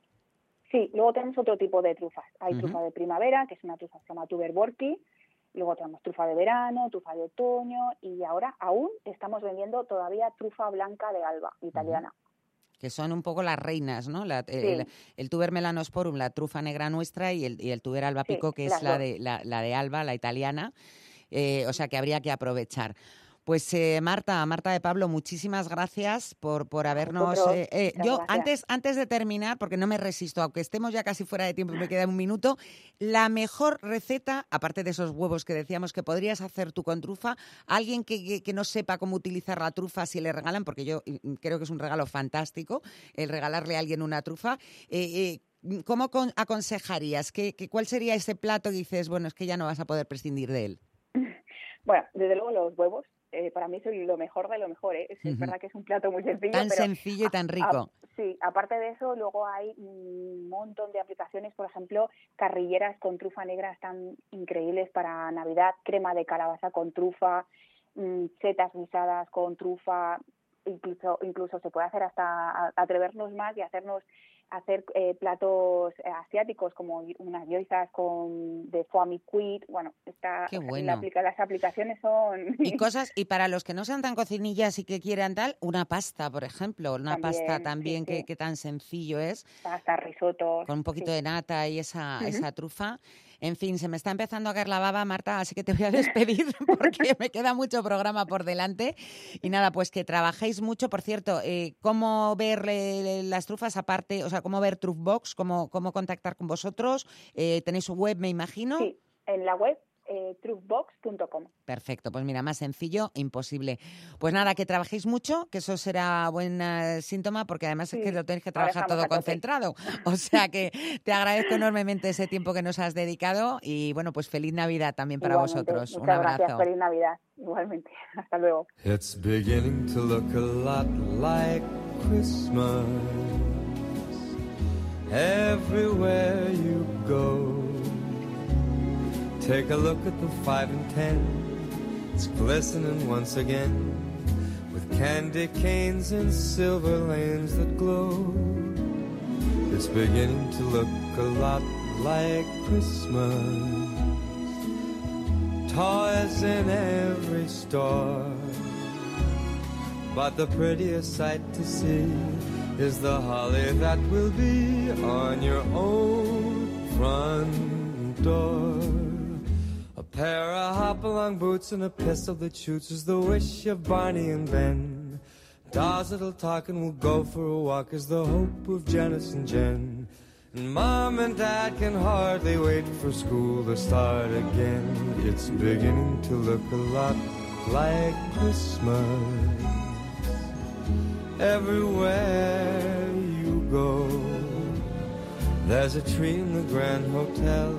Sí, luego tenemos otro tipo de trufas. Hay trufa de primavera, que es una trufa que se llama tuberborki, Luego tenemos trufa de verano, trufa de otoño y ahora aún estamos vendiendo todavía trufa blanca de alba italiana. Que son un poco las reinas, ¿no? el, tuber melanosporum, la trufa negra nuestra, y el, y el tuber alba pico, que es la de, la, de alba, la italiana. Eh, o sea que habría que aprovechar. Pues eh, Marta, Marta de Pablo, muchísimas gracias por, por habernos... Eh, eh, yo antes, antes de terminar, porque no me resisto, aunque estemos ya casi fuera de tiempo y me queda un minuto, la mejor receta, aparte de esos huevos que decíamos que podrías hacer tú con trufa, alguien que, que, no sepa cómo utilizar la trufa si le regalan, porque yo creo que es un regalo fantástico el regalarle a alguien una trufa. ¿Cómo aconsejarías? ¿Qué, ¿Cuál sería ese plato que dices, bueno, es que ya no vas a poder prescindir de él? Bueno, desde luego los huevos, eh, para mí es lo mejor de lo mejor. ¿eh? Es, verdad que es un plato muy sencillo. Tan sencillo y tan rico. sí, aparte de eso, luego hay un montón de aplicaciones, por ejemplo, carrilleras con trufa negra están increíbles para Navidad, crema de calabaza con trufa, mm, setas guisadas con trufa, incluso, incluso se puede hacer hasta atrevernos más y hacernos hacer eh, platos eh, asiáticos como unas yoizas con de foie quid, bueno, está las aplicaciones son y cosas y para los que no sean tan cocinillas y que quieran tal, una pasta, por ejemplo, una pasta también que, tan sencillo es. Pasta, risotto. Con un poquito de nata y esa esa trufa. En fin, se me está empezando a caer la baba, Marta, así que te voy a despedir porque me queda mucho programa por delante. Y nada, pues que trabajéis mucho. Por cierto, eh, ¿cómo ver las trufas aparte? O sea, cómo ver Truthbox, cómo, cómo contactar con vosotros. Eh, tenéis su web, me imagino. Sí, en la web eh, truthbox.com. Perfecto, pues mira, más sencillo, imposible. Pues nada, que trabajéis mucho, que eso será buen eh, síntoma, porque además es que lo tenéis que trabajar todo concentrado. O sea que te agradezco enormemente ese tiempo que nos has dedicado y bueno, pues feliz Navidad también para Igualmente. vosotros. Un abrazo. gracias. Feliz Navidad. Igualmente. Hasta luego. It's beginning to look a lot like Christmas everywhere you go. Take a look at the five and ten, it's glistening once again with candy canes and silver lanes that glow. It's beginning to look a lot like Christmas. Toys in every store. But the prettiest sight to see is the holly that will be on your own front door. Pair of hop-along boots and a pistol that shoots is the wish of Barney and Ben. Dolls that'll talk and we'll go for a walk is the hope of Janice and Jen. And Mom and Dad can hardly wait for school to start again. It's beginning to look a lot like Christmas everywhere you go. There's a tree in the Grand Hotel,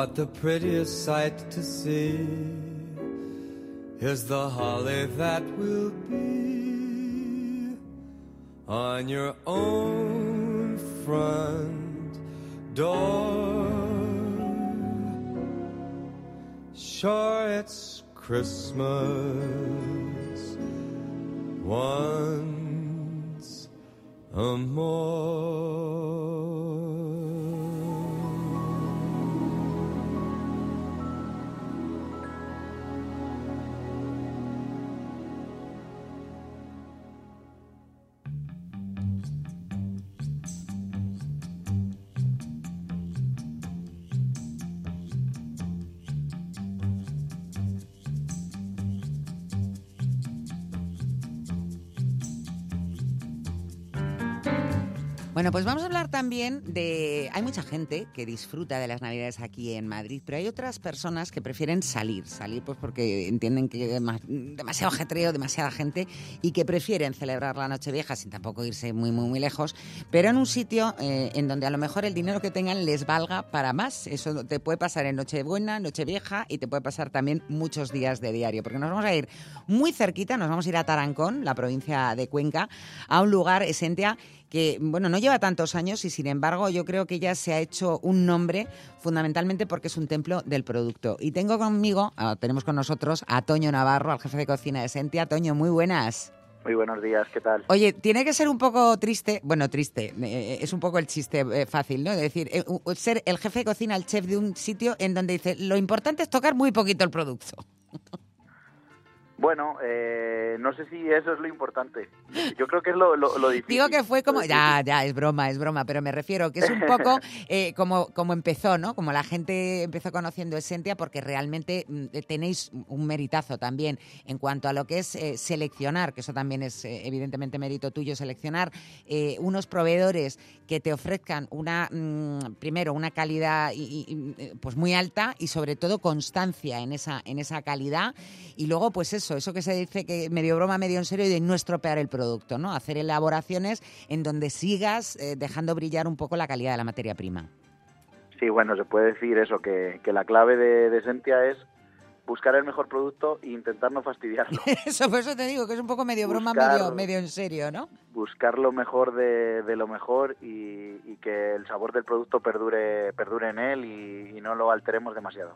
But the prettiest sight to see is the holly that will be on your own front door. Sure, it's Christmas once a more. Bueno, pues vamos a hablar también de... Hay mucha gente que disfruta de las Navidades aquí en Madrid, pero hay otras personas que prefieren salir, salir pues porque entienden que hay dema- demasiado ajetreo, demasiada gente y que prefieren celebrar la Nochevieja sin tampoco irse muy, muy, muy lejos, pero en un sitio eh, en donde a lo mejor el dinero que tengan les valga para más. Eso te puede pasar en Nochebuena, Nochevieja y te puede pasar también muchos días de diario, porque nos vamos a ir muy cerquita, nos vamos a ir a Tarancón, la provincia de Cuenca, a un lugar, Esentia, que bueno, no lleva tantos años y sin embargo yo creo que ya se ha hecho un nombre fundamentalmente porque es un templo del producto. Y tengo conmigo, ah, tenemos con nosotros a Toño Navarro, al jefe de cocina de Sentia. Toño, muy buenas. Muy buenos días, ¿qué tal? Oye, tiene que ser un poco triste, bueno, triste, eh, es un poco el chiste eh, fácil, ¿no? Es decir, eh, ser el jefe de cocina, el chef de un sitio en donde dice, lo importante es tocar muy poquito el producto. Bueno, eh, no sé si eso es lo importante. Yo creo que es lo, lo, lo difícil. Digo que fue como, ya, ya, es broma, es broma, pero me refiero que es un poco eh, como, como empezó, ¿no? Como la gente empezó conociendo Esentia, porque realmente mm, eh, tenéis un meritazo también en cuanto a lo que es eh, seleccionar, que eso también es eh, evidentemente mérito tuyo, seleccionar unos proveedores que te ofrezcan una, mm, primero, una calidad y- pues muy alta y sobre todo constancia en esa, en esa calidad y luego pues eso, eso, eso que se dice que medio broma, medio en serio, y de no estropear el producto, ¿no? Hacer elaboraciones en donde sigas eh, dejando brillar un poco la calidad de la materia prima. Sí, bueno, se puede decir eso, que, que la clave de, de Sentia es buscar el mejor producto e intentar no fastidiarlo. eso, por eso te digo que es un poco medio broma, Buscar- medio, medio en serio, ¿no? Buscar lo mejor de, lo mejor y, que el sabor del producto perdure, perdure en él y, no lo alteremos demasiado.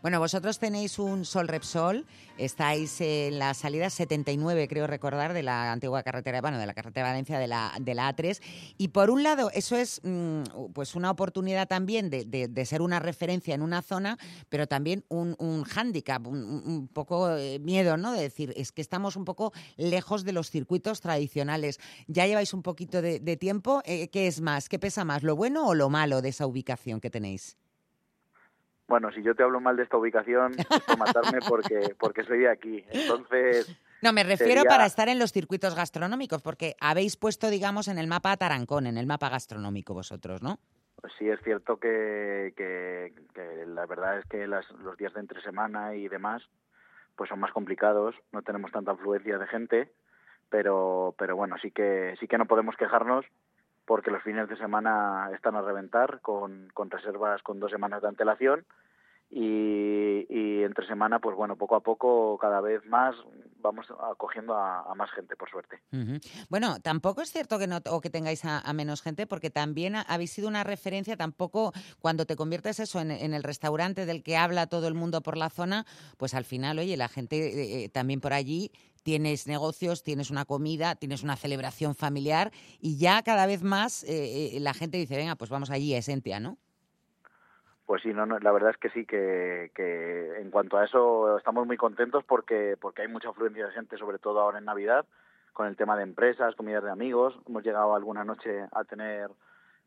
Bueno, vosotros tenéis un Sol Repsol, estáis en la salida 79, creo recordar, de la antigua carretera, bueno, de la carretera de Valencia de la, de la A3. Y por un lado, eso es mm, pues una oportunidad también de, de- de ser una referencia en una zona, pero también un, un hándicap, un, un- un poco eh, miedo, ¿no? De decir, es que estamos un poco lejos de los circuitos tradicionales. Ya lleváis un poquito de, de tiempo. eh, ¿Qué es más? ¿Qué pesa más? ¿Lo bueno o lo malo de esa ubicación que tenéis? Bueno, si yo te hablo mal de esta ubicación, es por matarme porque, porque soy de aquí. Entonces, No, me refiero Sería- para estar en los circuitos gastronómicos, porque habéis puesto, digamos, en el mapa Tarancón, en el mapa gastronómico vosotros, ¿no? pues sí es cierto que, que- que la verdad es que las- los días de entre semana y demás pues son más complicados, no tenemos tanta afluencia de gente, pero, pero bueno, sí que, sí que no podemos quejarnos porque los fines de semana están a reventar con, con reservas con dos semanas de antelación y, y entre semana, pues bueno, poco a poco, cada vez más, vamos acogiendo a, a más gente, por suerte. Bueno, tampoco es cierto que no o que tengáis a, a menos gente, porque también ha- habéis sido una referencia, tampoco cuando te conviertes eso en, en el restaurante del que habla todo el mundo por la zona, pues al final, oye, la gente eh, eh, también por allí tienes negocios, tienes una comida, tienes una celebración familiar y ya cada vez más eh, eh, la gente dice, venga, pues vamos allí a Esentia, ¿no? Pues sí, no, no, la verdad es que sí, que, que en cuanto a eso estamos muy contentos porque, porque hay mucha afluencia de gente, sobre todo ahora en Navidad, con el tema de empresas, comidas de amigos. Hemos llegado alguna noche a tener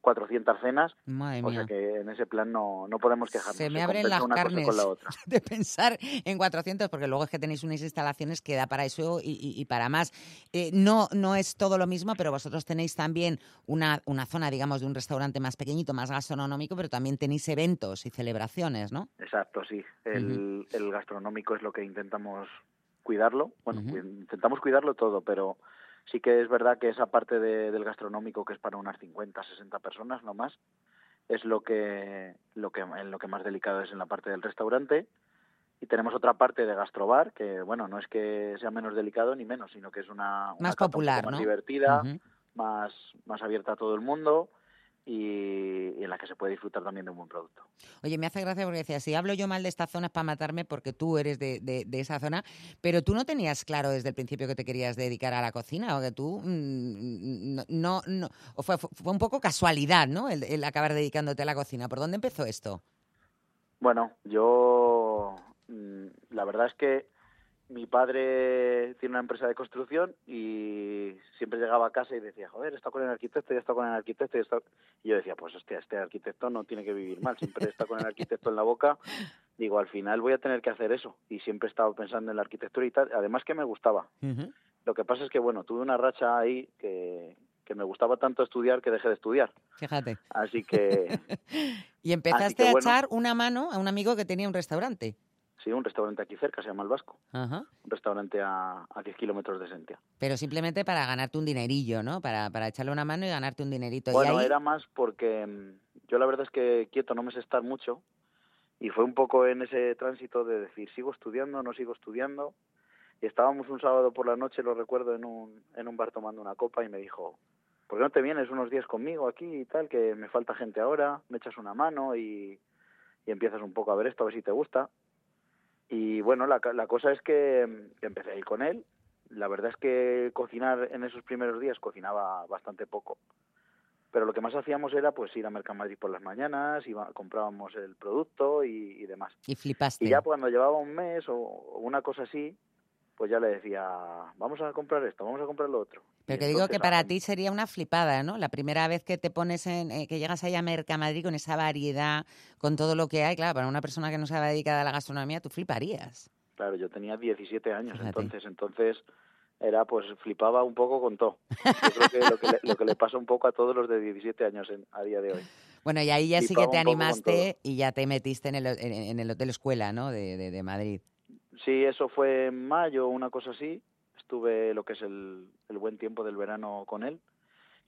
400 cenas, Madre o mía. sea que en ese plan no, no podemos quejarnos. Se me abren las carnes con la otra. de pensar en 400, porque luego es que tenéis unas instalaciones que da para eso y, y- y para más. Eh, no, no es todo lo mismo, pero vosotros tenéis también una, una zona, digamos, de un restaurante más pequeñito, más gastronómico, pero también tenéis eventos y celebraciones, ¿no? Exacto, sí. El, el gastronómico es lo que intentamos cuidarlo. Bueno, Ujú. cu- intentamos cuidarlo todo, pero sí que es verdad que esa parte de- del gastronómico que es para unas 50, 60 personas, no más, es lo que, lo que, en lo que más delicado es en la parte del restaurante. Y tenemos otra parte de gastrobar, que bueno, no es que sea menos delicado ni menos, sino que es una, una Más popular, más ¿no? divertida, Ujú. más, más abierta a todo el mundo y, en la que se puede disfrutar también de un buen producto. Oye, me hace gracia porque decía, si hablo yo mal de esta zona es para matarme porque tú eres de, de- de esa zona, pero tú no tenías claro desde el principio que te querías dedicar a la cocina o que tú mm, no, no, no- o fue, fue un poco casualidad, ¿no? El, el acabar dedicándote a la cocina. ¿Por dónde empezó esto? Bueno, yo mm, la verdad es que mi padre tiene una empresa de construcción y siempre llegaba a casa y decía, joder, está con el arquitecto, ya está con el arquitecto. Y, está... y yo decía, pues hostia, este arquitecto no tiene que vivir mal, siempre está con el arquitecto en la boca. Digo, al final voy a tener que hacer eso. Y siempre he estado pensando en la arquitectura y tal. Además que me gustaba. Lo que pasa es que, bueno, tuve una racha ahí que, que me gustaba tanto estudiar que dejé de estudiar. Fíjate. Así que Y empezaste que a bueno. echar una mano a un amigo que tenía un restaurante. Sí, un restaurante aquí cerca, se llama El Vasco. Ajá. Un restaurante a, a 10 kilómetros de Sentia. Pero simplemente para ganarte un dinerillo, ¿no? Para, para echarle una mano y ganarte un dinerito. Bueno, ahí, era más porque mm, yo la verdad es que quieto no me sé estar mucho y fue un poco en ese tránsito de decir, ¿sigo estudiando no sigo estudiando? Y estábamos un sábado por la noche, lo recuerdo, en un, en un bar tomando una copa y me dijo, ¿por qué no te vienes unos días conmigo aquí y tal? Que me falta gente ahora, me echas una mano y, y empiezas un poco a ver esto, a ver si te gusta. Y bueno, la, la cosa es que mm, empecé a ir con él. La verdad es que cocinar en esos primeros días cocinaba bastante poco. Pero lo que más hacíamos era pues ir a Mercamadrid por las mañanas, iba, comprábamos el producto y, y demás. y flipaste. Y ya cuando llevaba un mes o, o una cosa así, pues ya le decía, vamos a comprar esto, vamos a comprar lo otro. Pero que digo que para ti sería una flipada, ¿no? La primera vez que te pones en, eh, que llegas ahí a Mercamadrid con esa variedad, con todo lo que hay, claro, para una persona que no se va dedicada a la gastronomía, tú fliparías. Claro, yo tenía 17 años Fíjate. entonces, entonces era pues flipaba un poco con todo. Yo creo que lo que le, lo que le pasa un poco a todos los de 17 años en- a día de hoy. Bueno, y ahí ya sí que te animaste y ya te metiste en el, en, en el Hotel Escuela, ¿no? De, de, de Madrid. Sí, eso fue en mayo, una cosa así. Estuve lo que es el, el buen tiempo del verano con él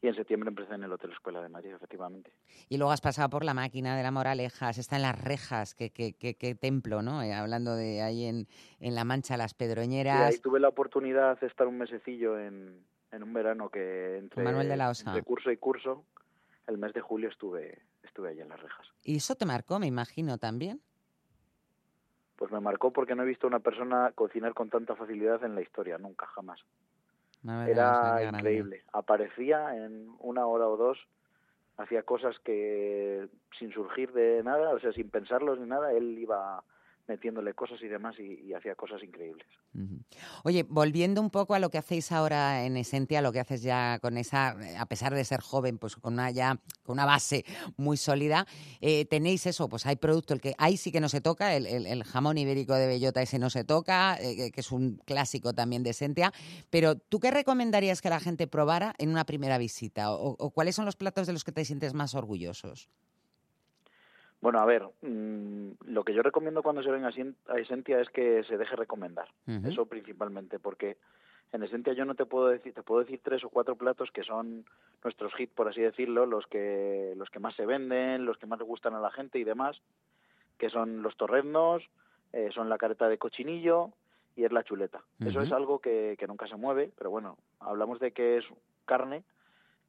y en septiembre empecé en el Hotel Escuela de Madrid, efectivamente. Y luego has pasado por la máquina de la Moraleja, está en las rejas, qué, qué, qué, qué templo, ¿no? Eh, hablando de ahí en, en La Mancha, las Pedroñeras. ahí tuve la oportunidad de estar un mesecillo en, en un verano que entre, Manuel de la Osa. entre curso y curso, el mes de julio estuve, estuve allí en las rejas. Y eso te marcó, me imagino, también. Pues me marcó porque no he visto a una persona cocinar con tanta facilidad en la historia, nunca, jamás. Era increíble. Aparecía en una hora o dos, hacía cosas que sin surgir de nada, o sea, sin pensarlos ni nada, él iba metiéndole cosas y demás y, hacía cosas increíbles. Oye, volviendo un poco a lo que hacéis ahora en Esentia, lo que haces ya con esa, a pesar de ser joven, pues con una ya con una base muy sólida, eh, tenéis eso, pues hay producto, el que ahí sí que no se toca, el, jamón ibérico de bellota ese no se toca, eh, que- que es un clásico también de Esentia, pero ¿tú qué recomendarías que la gente probara en una primera visita? ¿O, o cuáles son los platos de los que te sientes más orgullosos? Bueno, a ver, mm, lo que yo recomiendo cuando se venga a Sien- a Esentia es que se deje recomendar. Eso principalmente, porque en Esentia yo no te puedo decir, te puedo decir tres o cuatro platos que son nuestros hits, por así decirlo, los que los que más se venden, los que más le gustan a la gente y demás, que son los torreznos, eh, son la careta de cochinillo y es la chuleta. Eso es algo que, que nunca se mueve, pero bueno, hablamos de que es carne,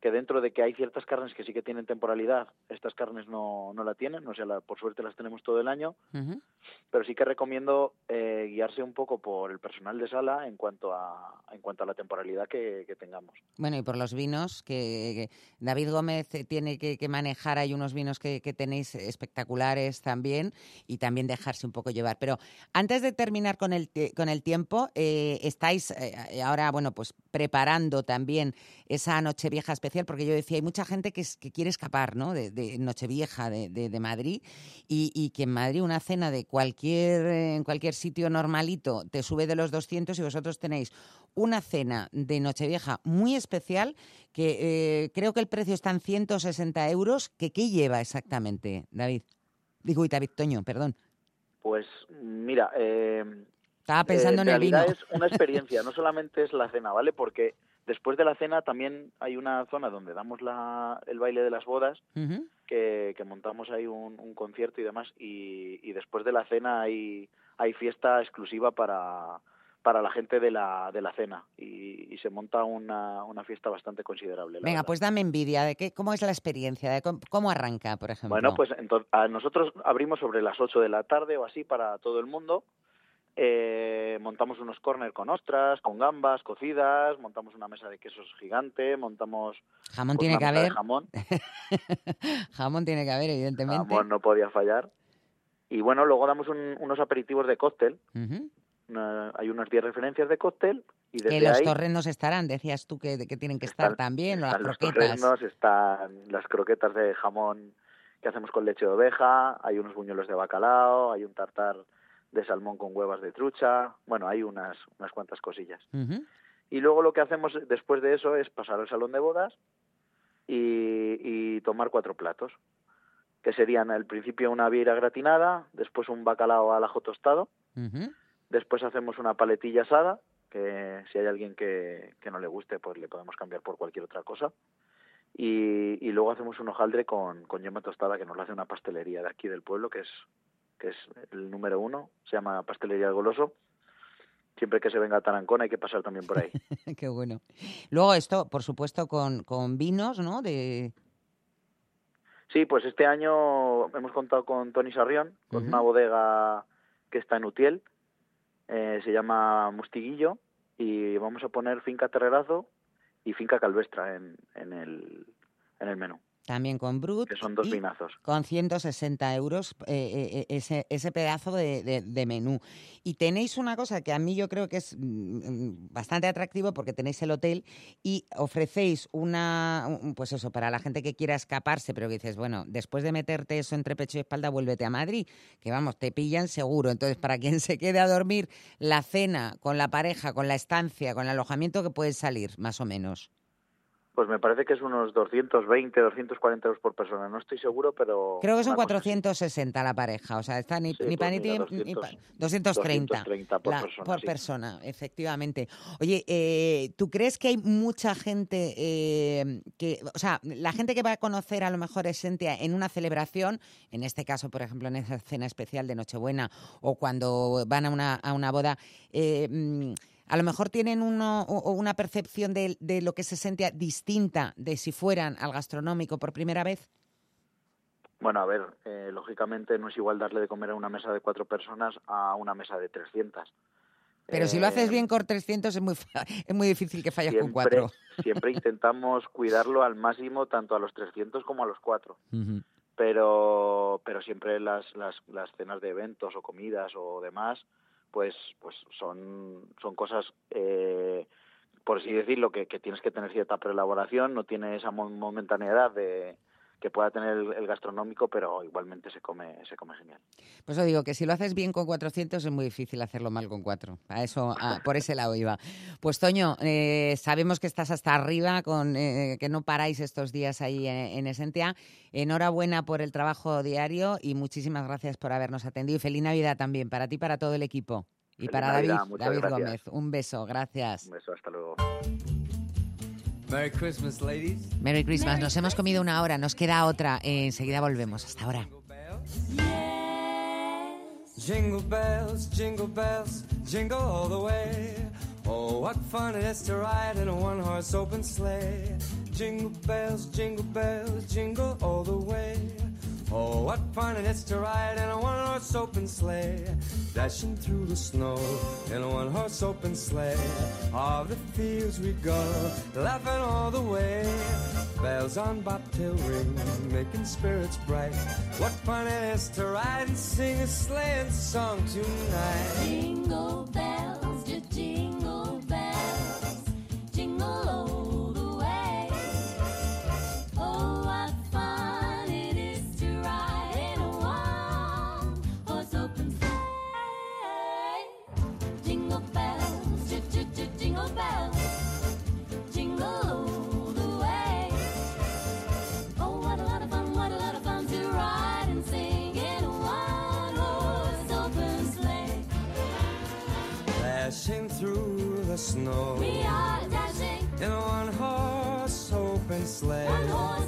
que dentro de que hay ciertas carnes que sí que tienen temporalidad, estas carnes no, no la tienen, o sea, la- por suerte las tenemos todo el año, Ujú. pero sí que recomiendo eh, guiarse un poco por el personal de sala en cuanto a, en cuanto a la temporalidad que, que tengamos. Bueno, y por los vinos, que, que David Gómez tiene que, que manejar, hay unos vinos que, que tenéis espectaculares también, y también dejarse un poco llevar. Pero antes de terminar con el, con el tiempo, eh, estáis eh, ahora, bueno, pues preparando también esa Nochevieja especial, porque yo decía, hay mucha gente que, es- que quiere escapar, ¿no?, de, de Nochevieja de, de- de Madrid, y, y que en Madrid una cena de cualquier, eh, en cualquier sitio normalito te sube de los 200 y vosotros tenéis una cena de Nochevieja muy especial que eh, creo que el precio está en 160 euros. Que, ¿Qué lleva exactamente, David? Digo, y David Toño, perdón. Pues mira, eh, Estaba pensando eh, en el vino. es una experiencia, no solamente es la cena, ¿vale? Porque después de la cena también hay una zona donde damos la, el baile de las bodas, que, que montamos ahí un, un concierto y demás, y, y después de la cena hay, hay fiesta exclusiva para, para la gente de la, de la cena, y, y se monta una, una fiesta bastante considerable. Venga, verdad. pues dame envidia de qué, cómo es la experiencia, de cómo, cómo arranca, por ejemplo. Bueno, pues entonces, a nosotros abrimos sobre las 8 de la tarde o así para todo el mundo. Eh, montamos unos corners con ostras, con gambas cocidas, montamos una mesa de quesos gigante, montamos jamón pues, tiene que haber. jamón. jamón tiene que haber, evidentemente. Jamón no podía fallar. Y bueno, luego damos un- unos aperitivos de cóctel. Una- hay unas 10 referencias de cóctel y Que desde los ahí torrenos estarán, decías tú que, que tienen que estar están- también, o las están los croquetas. torreznos, están las croquetas de jamón que hacemos con leche de oveja, hay unos buñuelos de bacalao, hay un tartar de salmón con huevas de trucha, bueno, hay unas, unas cuantas cosillas. Y luego lo que hacemos después de eso es pasar al salón de bodas y, y tomar cuatro platos, que serían al principio una vieira gratinada, después un bacalao al ajo tostado, después hacemos una paletilla asada, que si hay alguien que, que no le guste, pues le podemos cambiar por cualquier otra cosa. Y, y luego hacemos un hojaldre con, con yema tostada que nos lo hace una pastelería de aquí del pueblo, que es, que es el número uno, se llama Pastelería El Goloso. Siempre que se venga a Tarancón hay que pasar también por ahí. Qué bueno. Luego esto, por supuesto, con, con vinos, ¿no? De... Sí, pues este año hemos contado con Tony Sarrión, con una bodega que está en Utiel, eh, se llama Mustiguillo, y vamos a poner Finca Terrerazo y Finca Calvestra en, en, el, en el menú, También con Brut. que son dos vinazos. Con 160 euros eh, eh, eh, ese, ese pedazo de, de- de menú. Y tenéis una cosa que a mí yo creo que es mm, mm, bastante atractivo porque tenéis el hotel y ofrecéis una, un- pues eso, para la gente que quiera escaparse, pero que dices, bueno, después de meterte eso entre pecho y espalda, vuélvete a Madrid, que vamos, te pillan seguro. Entonces, para quien se quede a dormir, la cena con la pareja, con la estancia, con el alojamiento, que puede salir, más o menos. Pues me parece que es unos 220, 240 euros por persona. No estoy seguro, pero... Creo que son una cosa así. 460 la pareja, o sea, está ni, Sí, ni pues pa- ni mira, ti- ni pa- 200, 230. 230 por la- persona, por sí. persona, efectivamente. Oye, eh, ¿tú crees que hay mucha gente eh, que, o sea, la gente que va a conocer a lo mejor Esentia en una celebración, en este caso, por ejemplo, en esa cena especial de Nochebuena o cuando van a una, a una boda, eh, mm, a lo mejor tienen uno, o- o una percepción de, de lo que se Esentia distinta de si fueran al gastronómico por primera vez? Bueno, a ver, eh, lógicamente no es igual darle de comer a una mesa de cuatro personas a una mesa de 300. Pero si lo haces Eh, bien con 300 es muy, es muy difícil que falles con siempre, 4. siempre intentamos cuidarlo al máximo tanto a los 300 como a los 4. pero pero siempre las, las, las cenas de eventos o comidas o demás pues pues son son cosas eh, por así decirlo que, que tienes que tener cierta preelaboración no tiene esa mo- momentaneidad de que pueda tener el, el gastronómico pero igualmente se come se come genial Pues os digo que si lo haces bien con 400 es muy difícil hacerlo mal con 4. A eso, a- por ese lado iba. Pues Toño, eh, sabemos que estás hasta arriba, con eh, que no paráis estos días ahí en, en Esentia. Enhorabuena por el trabajo diario y muchísimas gracias por habernos atendido. Y feliz Navidad también para ti y para todo el equipo. Y Feliz para Navidad, David, David gracias. Gómez. Un beso, gracias. un beso hasta luego Merry Christmas, ladies. Merry Christmas. Nos hemos comido una hora, nos queda otra. Eh, enseguida volvemos. Hasta ahora. Jingle bells, jingle bells, jingle all the way. Oh, what fun it is to ride in a one horse open sleigh. Jingle bells, jingle bells, jingle all the way. Oh, what fun it is to ride in a one horse open sleigh. Dashing through the snow in a one horse open sleigh. All the fields we go, laughing all the way. Bells on bobtail ring, making spirits bright. What fun it is to ride and sing a sleighing song tonight. Jingle bells, jingle snow We are dashing in a one horse open sleigh. one horse sleigh.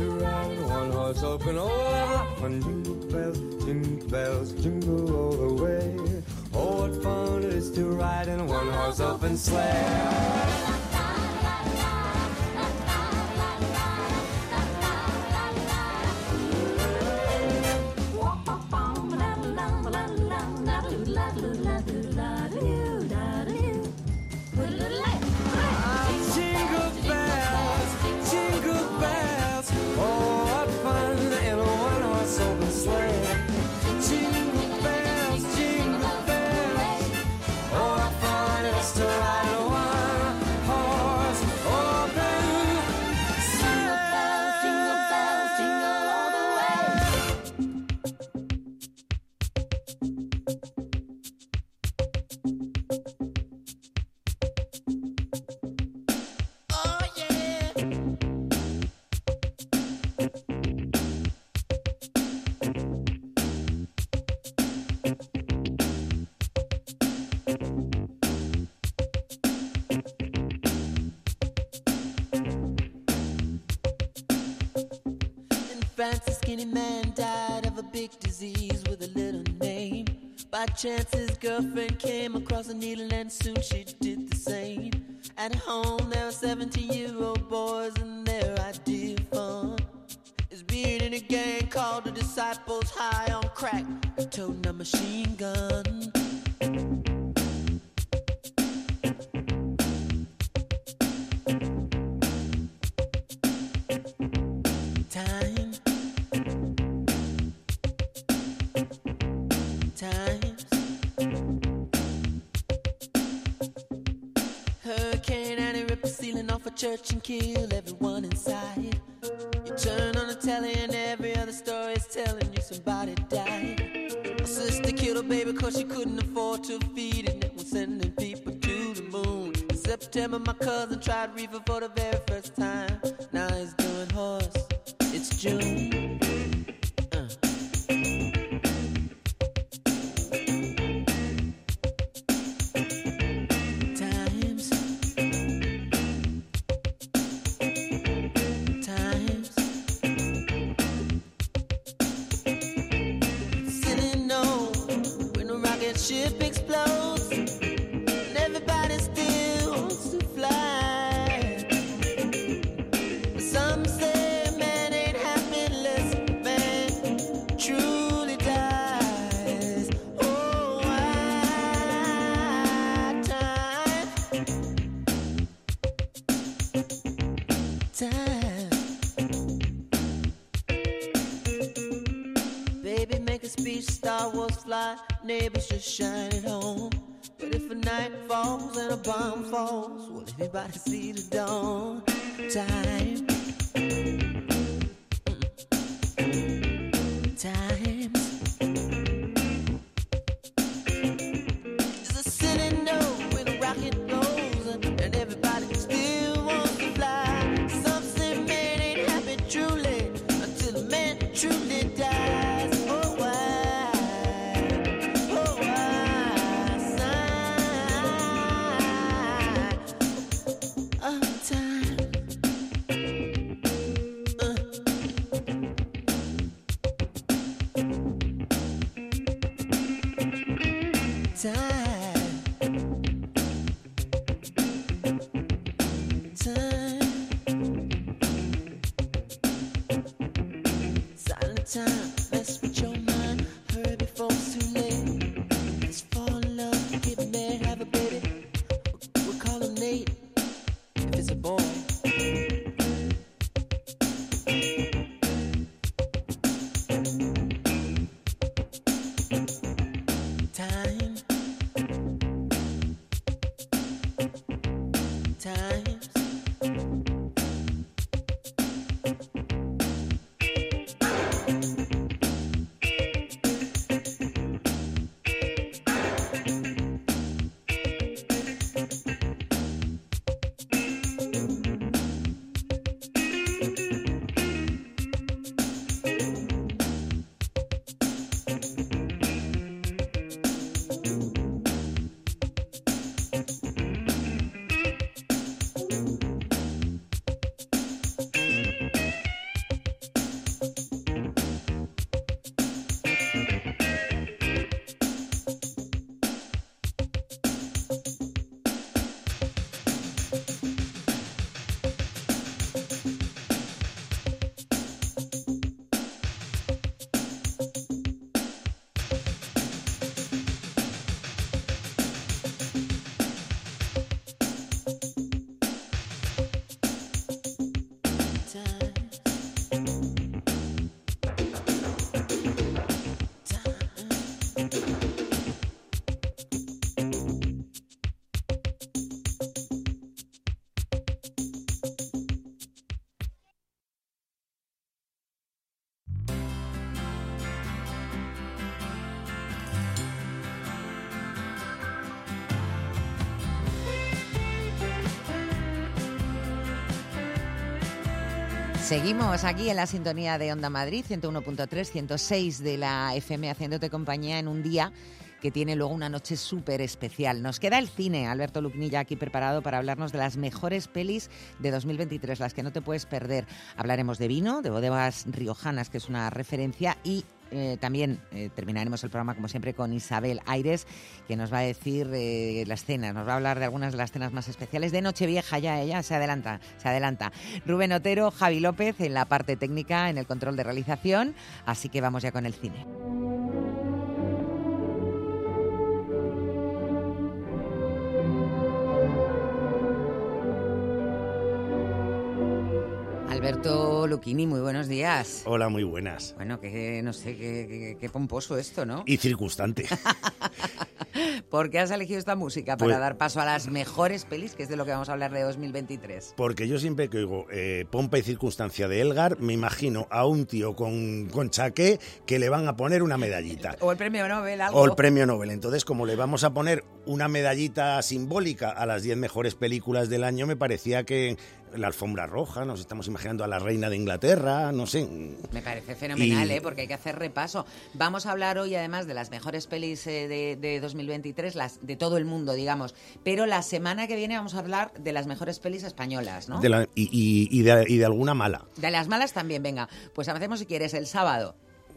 In one horse open. What fun! Jingle bells, jingle bells, jingle all the way. Oh, what fun it is to ride in a one horse open sleigh. By chance, his girlfriend came across a needle, and soon she did the same. At home, there were 17 year old boys, and their idea of fun is being in a gang called the Disciples High on Crack, toting a machine gun. Church and kill everyone inside. You turn on the telly and every other story is telling you somebody died. My sister killed her baby cause she couldn't afford to feed it. And was sending people to the moon. In September, my cousin tried reefer for the very first time. Neighbors just shine it home. But if a night falls and a bomb falls, will anybody see the dawn? you Seguimos aquí en la sintonía de Onda Madrid, 101.3, 106 de la FM, haciéndote compañía en un día que tiene luego una noche súper especial. Nos queda el cine, Alberto Lucnilla aquí preparado para hablarnos de las mejores pelis de 2023, las que no te puedes perder. Hablaremos de vino, de bodegas riojanas, que es una referencia, y eh, también eh, terminaremos el programa, como siempre, con Isabel Aires, que nos va a decir eh, las cenas, nos va a hablar de algunas de las cenas más especiales de Nochevieja. Ya ella se adelanta, se adelanta. Rubén Otero, Javi López en la parte técnica, en el control de realización. Así que vamos ya con el cine. Alberto Lucchini, muy buenos días. Hola, muy buenas. Bueno, que no sé, qué, pomposo esto, ¿no? Y circunstante. ¿Por qué has elegido esta música Pues- para dar paso a las mejores pelis, que es de lo que vamos a hablar de 2023? Porque yo siempre que oigo eh, pompa y circunstancia de Elgar, me imagino a un tío con, con chaqué que le van a poner una medallita. O el premio Nobel, algo. O el premio Nobel. Entonces, como le vamos a poner una medallita simbólica a las 10 mejores películas del año, me parecía que la alfombra roja, nos estamos imaginando a la reina de Inglaterra, no sé. Me parece fenomenal, Y- ¿eh? porque hay que hacer repaso. Vamos a hablar hoy, además, de las mejores pelis eh, de, de 2023, las de todo el mundo, digamos. Pero la semana que viene vamos a hablar de las mejores pelis españolas, ¿no? De la- y, y- y de, y de alguna mala. De las malas también, venga. Pues hacemos, si quieres, el sábado.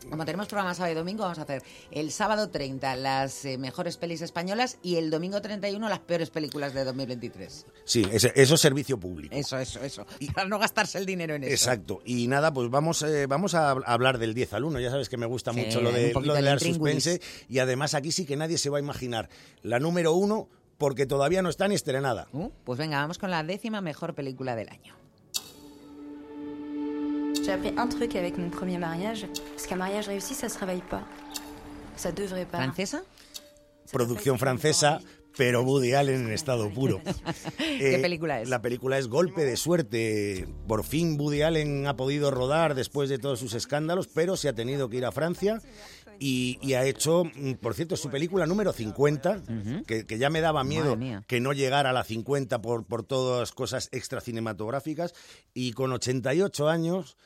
Como tenemos programa sábado y domingo, vamos a hacer el sábado 30 las eh, mejores pelis españolas y el domingo 31 las peores películas de 2023. Sí, ese- eso es servicio público. Eso, eso, eso. Para no gastarse el dinero en eso. Exacto. Y nada, pues vamos, eh, vamos a hab- hablar del 10 al 1. Ya sabes que me gusta Sí, mucho lo de, lo de dar suspense. Y además aquí sí que nadie se va a imaginar la número uno porque todavía no está ni estrenada. Uh, pues venga, vamos con la décima mejor película del año. J'ai appris un truc avec mon premier mariage, parce qu'un mariage réussi, ça se réveille pas. Ça devrait pas. ¿Francesa? Producción francesa, pero Woody Allen en estado puro. ¿Qué Eh, película es? La película es Golpe de Suerte. Por fin Woody Allen ha podido rodar después de todos sus escándalos, pero se ha tenido que ir a Francia y, y ha hecho, mm, por cierto, su película número 50, que, que ya me daba miedo que no llegara a la 50 por, por todas cosas extracinematográficas. Y con 88 años,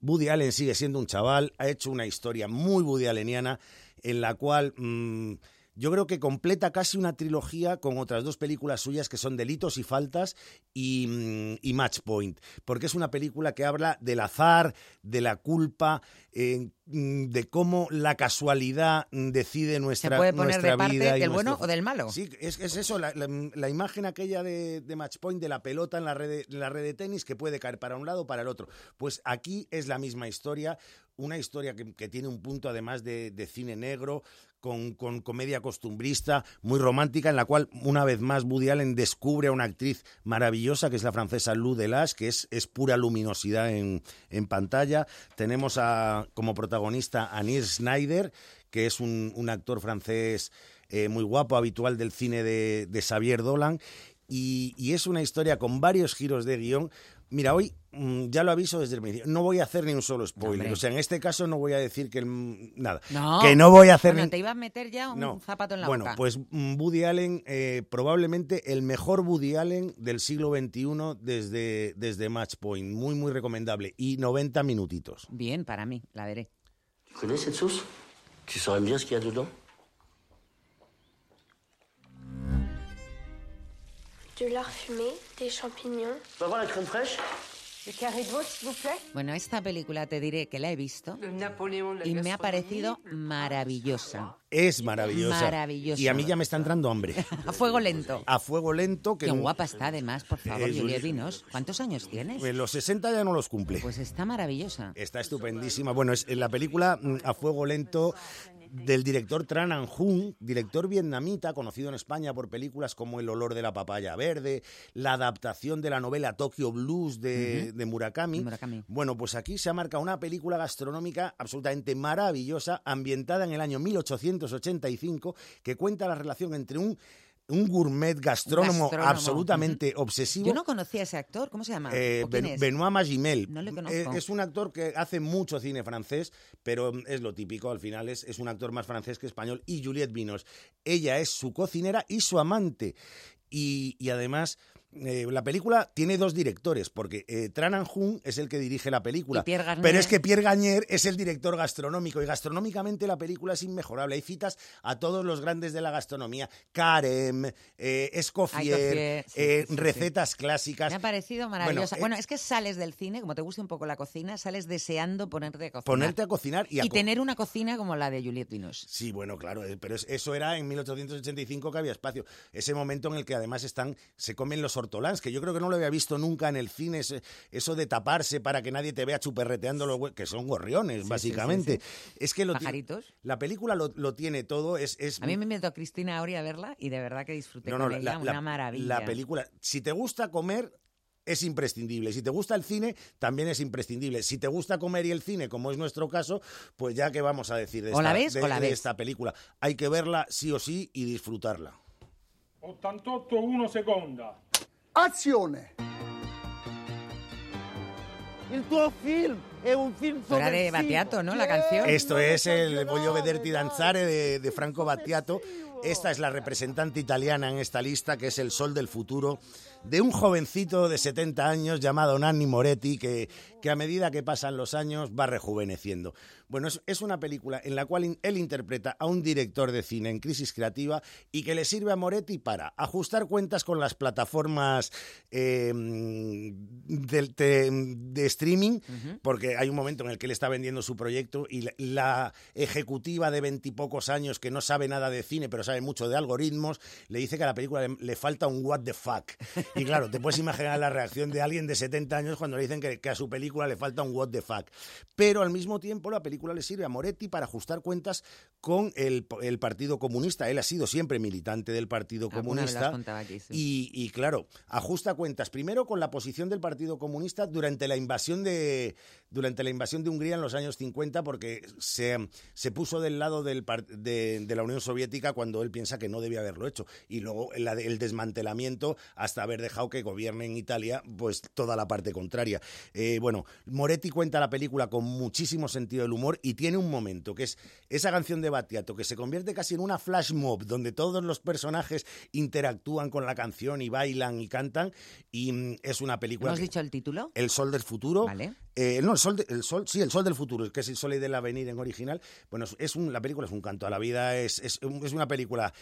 Woody Allen sigue siendo un chaval, ha hecho una historia muy Woody Alleniana en la cual mm, yo creo que completa casi una trilogía con otras dos películas suyas que son Delitos y Faltas y, mm, y Match Point, porque es una película que habla del azar, de la culpa, eh, mm, de cómo la casualidad decide ¿Se nuestra, puede poner nuestra de parte vida. del bueno nuestro- o del malo? Sí, es, es eso, la, la- la imagen aquella de, de Match Point de la pelota en la, red de, en la red de tenis que puede caer para un lado o para el otro. Pues aquí es la misma historia, una historia que, que tiene un punto además de, de cine negro, con, con comedia costumbrista, muy romántica, en la cual una vez más Woody Allen descubre a una actriz maravillosa, que es la francesa Lou Delas, que es, es pura luminosidad en, en pantalla. Tenemos a, como protagonista a Nils Schneider, que es un, un actor francés eh, muy guapo, habitual del cine de, de Xavier Dolan. Y, y es una historia con varios giros de guion. Mira, hoy mm, ya lo aviso desde el principio, no voy a hacer ni un solo spoiler. Hombre. o sea, en este caso no voy a decir que el- nada. No. Que no voy a hacer Bueno, ni- te iba a meter ya un no. zapato en la bueno, boca. pues mm, Woody Allen, eh, probablemente el mejor Woody Allen del siglo XXI desde, desde Match Point. Muy, muy recomendable. Y 90 minutitos. Bien, para mí, la veré. Cette sauce Tu saurais me De l'art fumé, des champignons. Tu vas voir la crème fraîche. Bueno, esta película te diré que la he visto y me ha parecido maravillosa. Es maravillosa. Maravillosa. Y a mí ya me está entrando hambre. A fuego lento. A fuego lento. Que Qué guapa está, además, por favor, Juliette Juliette- Vinos. ¿Cuántos años tienes? En los 60 ya no los cumple. Pues está maravillosa. Está estupendísima. Bueno, es en la película mm, A Fuego Lento del director Tran Anh Hun, director vietnamita, conocido en España por películas como El olor de la papaya verde, la adaptación de la novela Tokyo Blues de, de Murakami. Murakami. Bueno, pues aquí se ha marcado una película gastronómica absolutamente maravillosa, ambientada en el año 1885, que cuenta la relación entre un, un gourmet gastrónomo, Gastrónomo, absolutamente obsesivo. Yo no conocía a ese actor, ¿cómo se llama? Eh, ¿O quién Ben- es? Benoît Magimel. No le conozco. Eh, es un actor que hace mucho cine francés, pero es lo típico, al final es, es un actor más francés que español. Y Juliette Vinos, ella es su cocinera y su amante. Y, y además, eh, la película tiene dos directores, porque eh, Tran Anh Hun es el que dirige la película. Pero es que Pierre Gagnier es el director gastronómico y gastronómicamente la película es inmejorable. Hay citas a todos los grandes de la gastronomía. Carem, eh, Escoffier, sí, eh, sí, sí. recetas clásicas. Me ha parecido maravillosa. eh, Bueno, es que sales del cine, como te guste un poco la cocina, sales deseando ponerte a cocinar. ponerte a cocinar y a y co- tener una cocina como la de Juliette Vinos. Sí, bueno, claro, pero es- eso era en 1885 que había espacio. Ese momento en el que además están, se comen los ortolans, que yo creo que no lo había visto nunca en el cine, ese- eso de taparse para que nadie te vea chuperreteando los hue- que son gorriones, sí, básicamente. sí, Es que lo Pajaritos. La película lo, lo tiene todo, es... es A mí me invitó Cristina Auri a verla y de verdad que disfruté No, no, con la- ella, la- una la- maravilla. La película, si te gusta comer, es imprescindible. Si te gusta el cine, también es imprescindible. Si te gusta comer y el cine, como es nuestro caso, pues ya que vamos a decir de O la esta, ves de- o la de esta película. Hay que verla sí o sí y disfrutarla. 88-1 seconda. Azione! Il tuo film è un film Era de Battiato, ¿no? La canción. Esto es el Voglio vederti danzare de, de Franco Battiato. Esta es la representante italiana en esta lista, que es El Sol del Futuro, de un jovencito de 70 años llamado Nanni Moretti, que, que a medida que pasan los años va rejuveneciendo. Bueno, es, es una película en la cual él interpreta a un director de cine en crisis creativa y que le sirve a Moretti para ajustar cuentas con las plataformas eh, de, de streaming, porque hay un momento en el que él está vendiendo su proyecto y la, la ejecutiva de veintipocos años que no sabe nada de cine, pero sabe mucho de algoritmos, le dice que a la película le, le falta un what the fuck. Y claro, te puedes imaginar la reacción de alguien de 70 años cuando le dicen que, que a su película le falta un what the fuck. Pero al mismo tiempo la película le sirve a Moretti para ajustar cuentas con el, el Partido Comunista. Él ha sido siempre militante del Partido Comunista. contado aquí, sí. Y, y, claro, ajusta cuentas primero con la posición del Partido Comunista durante la invasión de durante la invasión de Hungría en los años 50 porque se, se puso del lado del de, de la Unión Soviética cuando él piensa que no debía haberlo hecho y luego de- el desmantelamiento hasta haber dejado que gobierne en Italia pues toda la parte contraria. Eh, bueno, Moretti cuenta la película con muchísimo sentido del humor y tiene un momento que es esa canción de Battiato que se convierte casi en una flash mob donde todos los personajes interactúan con la canción y bailan y cantan y mm, es una película ¿Hemos que- dicho el título? el sol del futuro. Vale. Eh, no, el sol, de- el sol, sí, el sol del futuro, que es el sol del avenir en original. Bueno, es- un, la película es un canto a la vida, es, es, un- es una película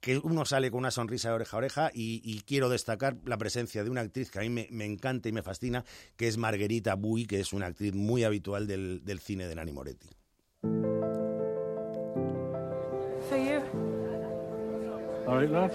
que uno sale con una sonrisa de oreja a oreja y, y quiero destacar la presencia de una actriz que a mí me, me encanta y me fascina, que es Margherita Bui, que es una actriz muy habitual del, del cine de Nani Moretti. For you. All right, love.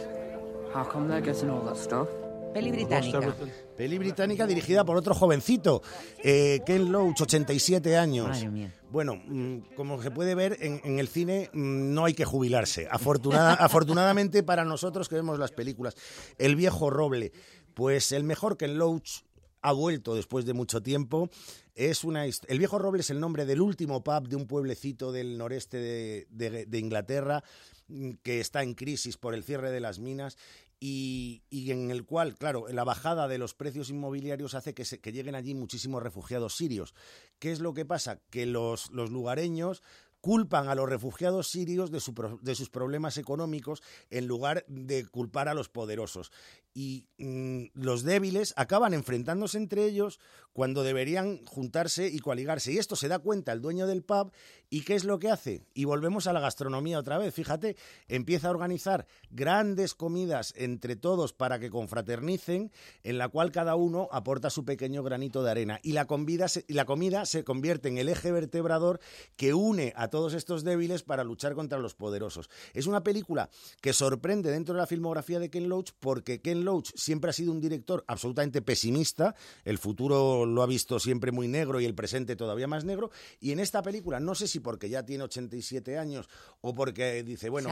How come they're getting all that stuff? Peli británica. Peli británica dirigida por otro jovencito, eh, Ken Loach, 87 años. Madre mía. Bueno, mm, como se puede ver, en, en el cine mm, no hay que jubilarse. Afortunada- afortunadamente para nosotros que vemos las películas. El viejo roble, pues el mejor Ken Loach ha vuelto después de mucho tiempo. Es una el viejo roble es el nombre del último pub de un pueblecito del noreste de, de- de Inglaterra mm, que está en crisis por el cierre de las minas y, en el cual, claro, la bajada de los precios inmobiliarios hace que, se- lleguen allí muchísimos refugiados sirios. ¿Qué es lo que pasa? Que los, lugareños culpan a los refugiados sirios de, de sus problemas económicos en lugar de culpar a los poderosos. Y mm, los débiles acaban enfrentándose entre ellos cuando deberían juntarse y coaligarse. Y esto se da cuenta el dueño del pub y ¿qué es lo que hace? Y volvemos a la gastronomía otra vez. Fíjate, empieza a organizar grandes comidas entre todos para que confraternicen, en la cual cada uno aporta su pequeño granito de arena. Y la, comida se, y la comida se convierte en el eje vertebrador que une a todos estos débiles para luchar contra los poderosos. Es una película que sorprende dentro de la filmografía de Ken Loach porque Ken Loach siempre ha sido un director absolutamente pesimista, el futuro lo ha visto siempre muy negro y el presente todavía más negro, y en esta película, no sé si porque ya tiene 87 años o porque dice, bueno,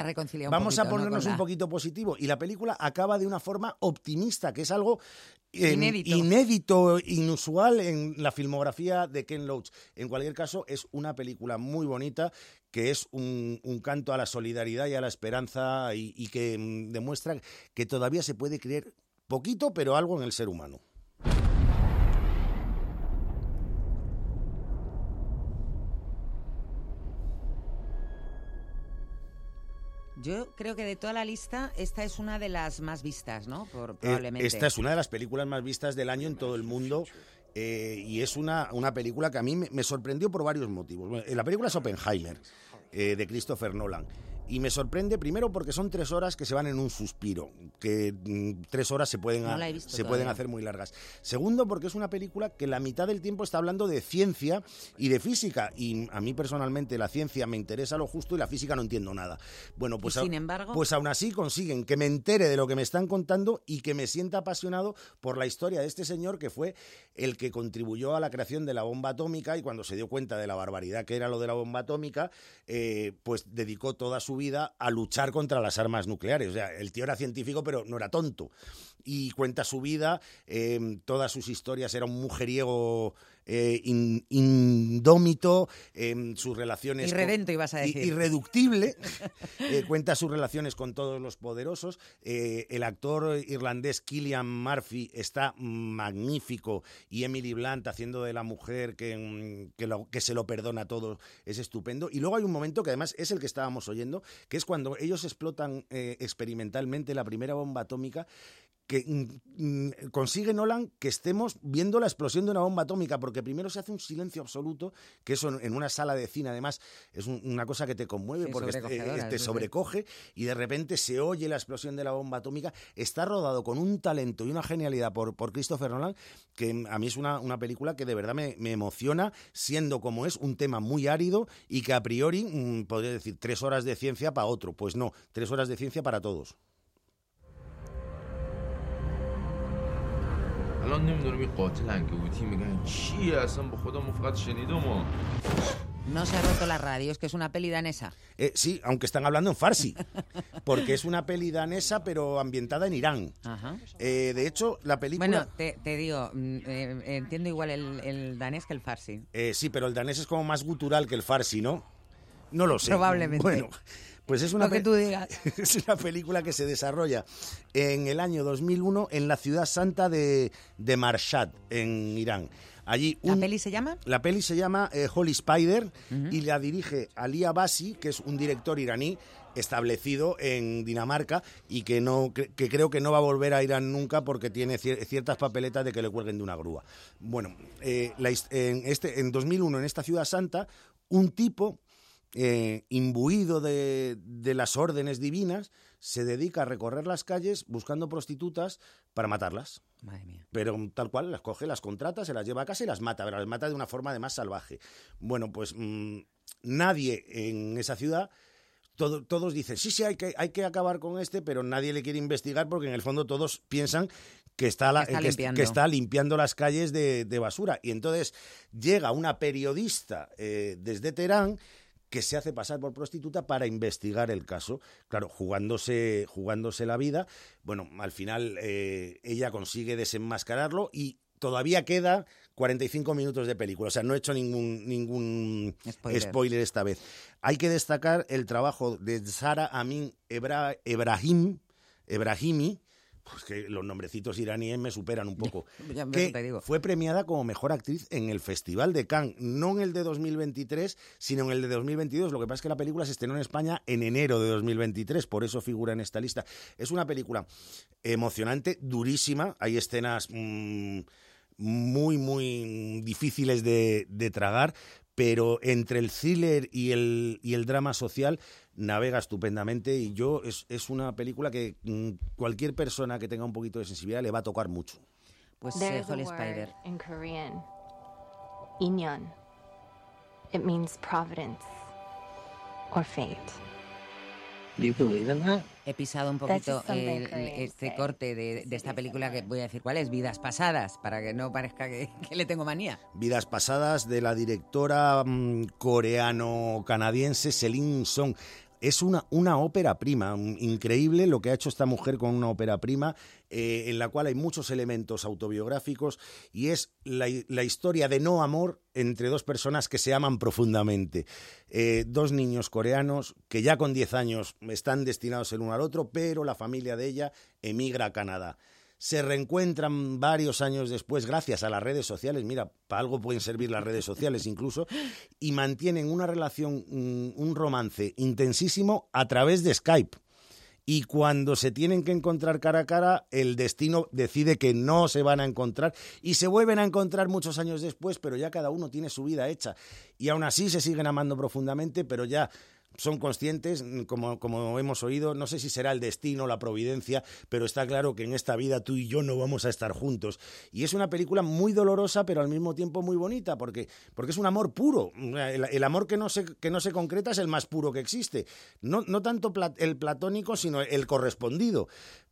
vamos a ponernos un poquito positivo, y la película acaba de una forma optimista, que es algo Inédito. inédito, inusual en la filmografía de Ken Loach. En cualquier caso, es una película muy bonita que es un, un canto a la solidaridad y a la esperanza y, y que mm, demuestra que todavía se puede creer poquito, pero algo en el ser humano. Yo creo que de toda la lista, esta es una de las más vistas, ¿no? Por, Eh, probablemente. esta es una de las películas más vistas del año en todo el mundo. eh, y es una, una película que a mí me, me sorprendió por varios motivos. Bueno, eh, la película es Oppenheimer, eh, de Christopher Nolan. Y me sorprende primero porque son tres horas que se van en un suspiro, que mm, tres horas se pueden, No se pueden hacer muy largas. Segundo porque es una película que la mitad del tiempo está hablando de ciencia y de física. Y a mí personalmente la ciencia me interesa lo justo y la física no entiendo nada. Bueno, pues, a- sin embargo- pues aún así consiguen que me entere de lo que me están contando y que me sienta apasionado por la historia de este señor que fue el que contribuyó a la creación de la bomba atómica y cuando se dio cuenta de la barbaridad que era lo de la bomba atómica, eh, pues dedicó toda su a luchar contra las armas nucleares. O sea, el tío era científico, pero no era tonto. Y cuenta su vida, eh, todas sus historias, era un mujeriego eh, in- indómito, eh, sus relaciones... con- ibas a decir. irreductible. Eh, cuenta sus relaciones con todos los poderosos. Eh, el actor irlandés Killian Murphy está magnífico y Emily Blunt haciendo de la mujer que, mm, que, lo- que se lo perdona todo es estupendo. Y luego hay un momento que además es el que estábamos oyendo, que es cuando ellos explotan experimentalmente la primera bomba atómica que mm, mm, consigue Nolan que estemos viendo la explosión de una bomba atómica, porque primero se hace un silencio absoluto, que eso en una sala de cine además es un- una cosa que te conmueve Sí, porque eh, te sobrecoge y de repente se oye la explosión de la bomba atómica. Está rodado con un talento y una genialidad por, por Christopher Nolan, que a mí es una, una película que de verdad me, me emociona, siendo como es un tema muy árido y que a priori mm, podría decir tres horas de ciencia para otro. Pues no, tres horas de ciencia para todos. الان نمیدونم این قاتل انگبوتی میگن چی اصلا به خدا ما فقط شنیدم و No se ha roto la radio, es que es una peli danesa. Eh, sí, aunque están hablando en farsi, porque es una peli danesa pero ambientada en Irán. Ajá. Eh, de hecho, la película... Bueno, te, te digo, mm, eh, entiendo igual el, el danés que el farsi. Eh, sí, pero el danés es como más gutural que el farsi, ¿no? No lo sé. Probablemente. Bueno, pues es una, Lo que pe- tú digas. es una película que se desarrolla en el año 2001 en la ciudad santa de, de Marshad, en Irán. Allí ¿La peli se llama? La peli se llama eh, Holy Spider y la dirige Ali Abbasi, que es un director iraní establecido en Dinamarca y que no que creo que no va a volver a Irán nunca porque tiene cier- ciertas papeletas de que le cuelguen de una grúa. Bueno, eh, la en, este, en 2001 en esta ciudad santa, un tipo eh, imbuido de, de las órdenes divinas se dedica a recorrer las calles buscando prostitutas para matarlas. Madre mía. Pero tal cual, las coge, las contrata, se las lleva a casa y las mata, pero las mata de una forma además salvaje. Bueno, pues mm, nadie en esa ciudad, todo- todos dicen, sí, sí, hay que, hay que acabar con este, pero nadie le quiere investigar porque en el fondo todos piensan que está, la- Que está que est- limpiando. que está limpiando las calles de, de basura. Y entonces llega una periodista eh, desde Teherán que se hace pasar por prostituta para investigar el caso. Claro, jugándose, jugándose la vida. Bueno, al final eh, ella consigue desenmascararlo y todavía queda 45 minutos de película. O sea, no he hecho ningún, ningún Spoiler. spoiler. esta vez. Hay que destacar el trabajo de Sara Amin Ebra- Ebrahim, Ebrahimi, pues que los nombrecitos iraníes me superan un poco. Ya ves, que te digo. fue premiada como mejor actriz en el Festival de Cannes, no en el de 2023, sino en el de 2022. Lo que pasa es que la película se estrenó en España en enero de 2023, por eso figura en esta lista. Es una película emocionante, durísima, hay escenas mm, muy, muy difíciles de, de tragar, pero entre el thriller y el, y el drama social navega estupendamente y yo es, es una película que mm, cualquier persona que tenga un poquito de sensibilidad le va a tocar mucho. Pues eh, Holy Spider. in Korean, inyon. It means providence or fate. Do you believe in that? He pisado un poquito el- este corte de, de esta película que voy a decir cuál es, Vidas Pasadas, para que no parezca que, que le tengo manía. Vidas pasadas de la directora mm, coreano-canadiense Celine Song. Es una, una ópera prima, increíble lo que ha hecho esta mujer con una ópera prima, eh, en la cual hay muchos elementos autobiográficos y es la, la historia de no amor entre dos personas que se aman profundamente. Eh, dos niños coreanos que ya con 10 años están destinados el uno al otro, pero la familia de ella emigra a Canadá se reencuentran varios años después gracias a las redes sociales, mira, para algo pueden servir las redes sociales incluso, y mantienen una relación, mm, un romance intensísimo a través de Skype. Y cuando se tienen que encontrar cara a cara, el destino decide que no se van a encontrar y se vuelven a encontrar muchos años después, pero ya cada uno tiene su vida hecha. Y aún así se siguen amando profundamente, pero ya son conscientes, mm, como, como hemos oído, no sé si será el destino, la providencia, pero está claro que en esta vida tú y yo no vamos a estar juntos. Y es una película muy dolorosa, pero al mismo tiempo muy bonita, porque, porque es un amor puro. El, el amor que no, se, que no se concreta es el más puro que existe. No, no tanto el platónico, sino el correspondido.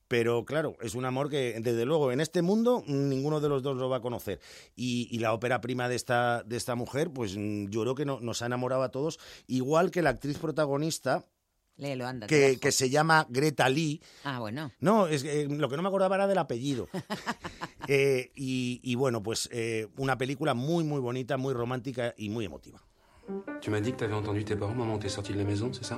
Pero claro, es un amor que, desde luego, en este mundo ninguno de los dos lo va a conocer. Y, y la ópera prima de esta, de esta mujer, pues mm, yo creo que no- nos ha enamorado a todos, igual que la actriz protagonista, Léelo, anda. que, que se llama Greta Lee. Ah, bueno. No, es, que, eh, lo que no me acordaba era del apellido. Eh, y, y bueno, pues eh, una película muy, muy bonita, muy romántica y muy emotiva. Tu m'as dit que t'avais entendu tes parents, maman, t'es sorti de la maison, c'est ça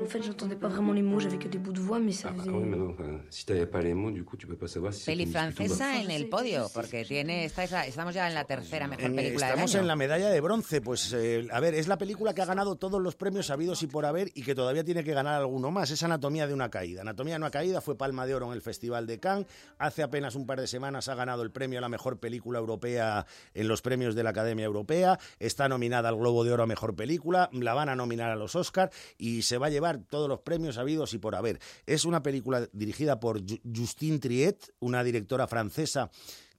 En fait, j'entendais pas vraiment les mots, j'avais que des bouts de voix, mais ça faisait... Ah oui, mais non, si t'avais pas les mots, du coup, tu peux pas savoir si Peli francesa en el podio, porque tiene esta es la- estamos ya en la tercera mejor En- película del estamos año. en la medalla de bronce. Pues, eh, a ver, es la película que ha ganado todos los premios habidos y por haber y que todavía tiene que ganar alguno más. Es Anatomía de una caída. Anatomía de una caída fue Palma de Oro en el Festival de Cannes. Hace apenas un par de semanas ha ganado el premio a la mejor película europea en los premios de la Academia Europea. Está nominada al Globo de Oro a mejor película. La van a nominar a los Oscars y se va a llevar todos los premios habidos y por haber. Es una película dirigida por Ju- Justine Triet, una directora francesa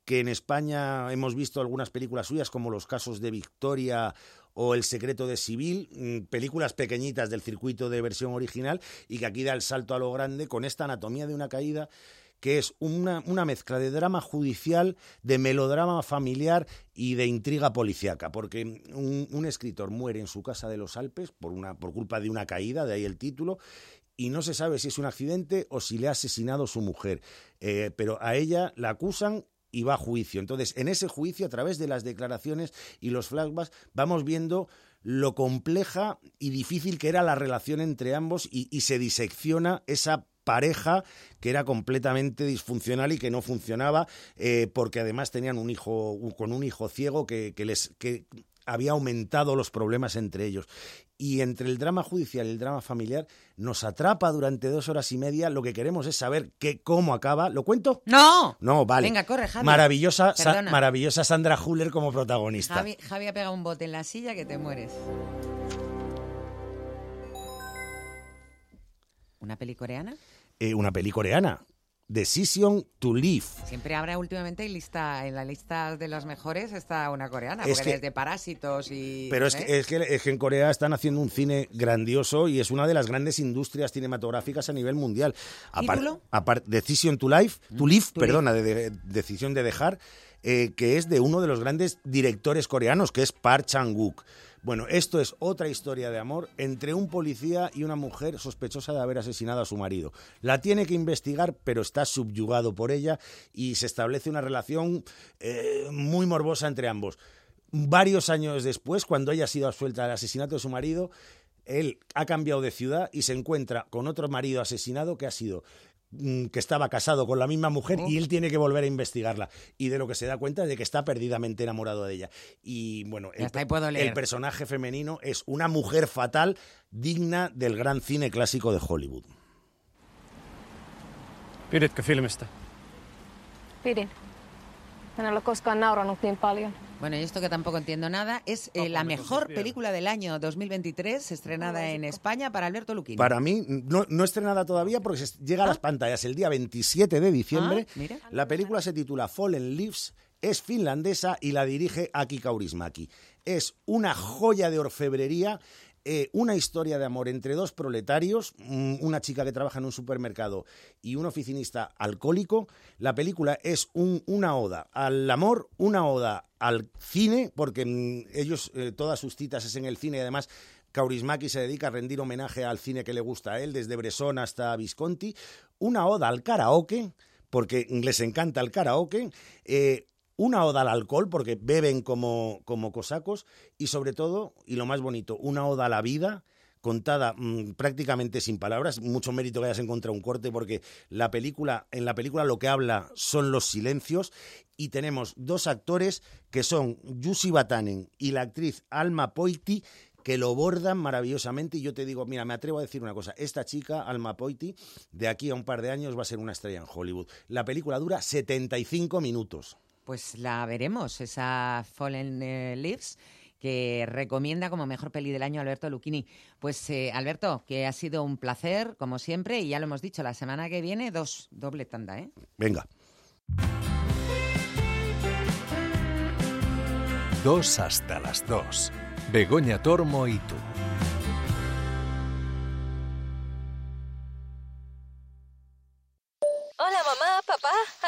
que en España hemos visto algunas películas suyas como Los casos de Victoria o El secreto de Civil, mm, películas pequeñitas del circuito de versión original y que aquí da el salto a lo grande con esta anatomía de una caída que es una, una mezcla de drama judicial, de melodrama familiar y de intriga policíaca, porque un, escritor muere en su casa de los Alpes por, una, por culpa de una caída, de ahí el título, y no se sabe si es un accidente o si le ha asesinado su mujer. Eh, pero a ella la acusan y va a juicio. Entonces, en ese juicio, a través de las declaraciones y los flashbacks, vamos viendo lo compleja y difícil que era la relación entre ambos y se disecciona esa pareja que era completamente disfuncional y que no funcionaba eh, porque además tenían un hijo con un hijo ciego que, que les que había aumentado los problemas entre ellos y entre el drama judicial y el drama familiar nos atrapa durante dos horas y media. Lo que queremos es saber qué, cómo acaba. ¿Lo cuento? ¡No! No, vale. Venga, corre, Javi. Maravillosa, Sa- maravillosa Sandra Huller como protagonista. Javi, Javi ha pegado un bote en la silla que te mueres. ¿Una peli coreana? Eh, una peli coreana, Decision to Live. Siempre habrá últimamente en, lista, en la lista de las mejores está una coreana, Es porque que- desde Parásitos y... Pero es ¿eh? que, es, que, es que en Corea están haciendo un cine grandioso y es una de las grandes industrias cinematográficas a nivel mundial. ¿Título? apar- Decision to Life, to Live, to perdona, de, de- decisión de dejar, eh, que es de uno de los grandes directores coreanos, que es Park Chan-wook. Bueno, esto es otra historia de amor entre un policía y una mujer sospechosa de haber asesinado a su marido. La tiene que investigar, pero está subyugado por ella y se establece una relación eh, muy morbosa entre ambos. Varios años después, cuando ella ha sido absuelta del asesinato de su marido, él ha cambiado de ciudad y se encuentra con otro marido asesinado que ha sido que estaba casado con la misma mujer y él tiene que volver a investigarla y de lo que se da cuenta es de que está perdidamente enamorado de ella y bueno Ya está, ahí puedo leer. el personaje femenino es una mujer fatal digna del gran cine clásico de Hollywood Piditkö filmistä? Pidin. En ole koskaan nauranut niin paljon. Bueno, y esto que tampoco entiendo nada, es eh, la mejor película del año 2023, estrenada en España para Alberto Luquini. Para mí, no, no estrenada todavía porque se- llega a las pantallas el día 27 de diciembre. Ah, mira. La película se titula Fallen Leaves, es finlandesa y la dirige Aki Kaurismäki. Es una joya de orfebrería. Eh, una historia de amor entre dos proletarios, mm, una chica que trabaja en un supermercado y un oficinista alcohólico. La película es un- una oda al amor, una oda al cine, porque mm, ellos, eh, todas sus citas es en el cine y además Kaurismäki se dedica a rendir homenaje al cine que le gusta a él, desde Bresson hasta Visconti. Una oda al karaoke, porque les encanta el karaoke. eh, una oda al alcohol, porque beben como, como cosacos. Y sobre todo, y lo más bonito, una oda a la vida contada mm, prácticamente sin palabras, mucho mérito que hayas encontrado un corte porque la película en la película lo que habla son los silencios y tenemos dos actores que son Jussi Batanen y la actriz Alma Poiti que lo bordan maravillosamente y yo te digo, mira, me atrevo a decir una cosa, esta chica, Alma Poiti, de aquí a un par de años va a ser una estrella en Hollywood. La película dura 75 minutos. Pues la veremos, esa Fallen eh, Leaves que recomienda como mejor peli del año Alberto Lucchini. Pues eh, Alberto, que ha sido un placer, como siempre, y ya lo hemos dicho, la semana que viene dos, doble tanda, ¿eh? Venga. Dos hasta las dos. Begoña Tormo y tú.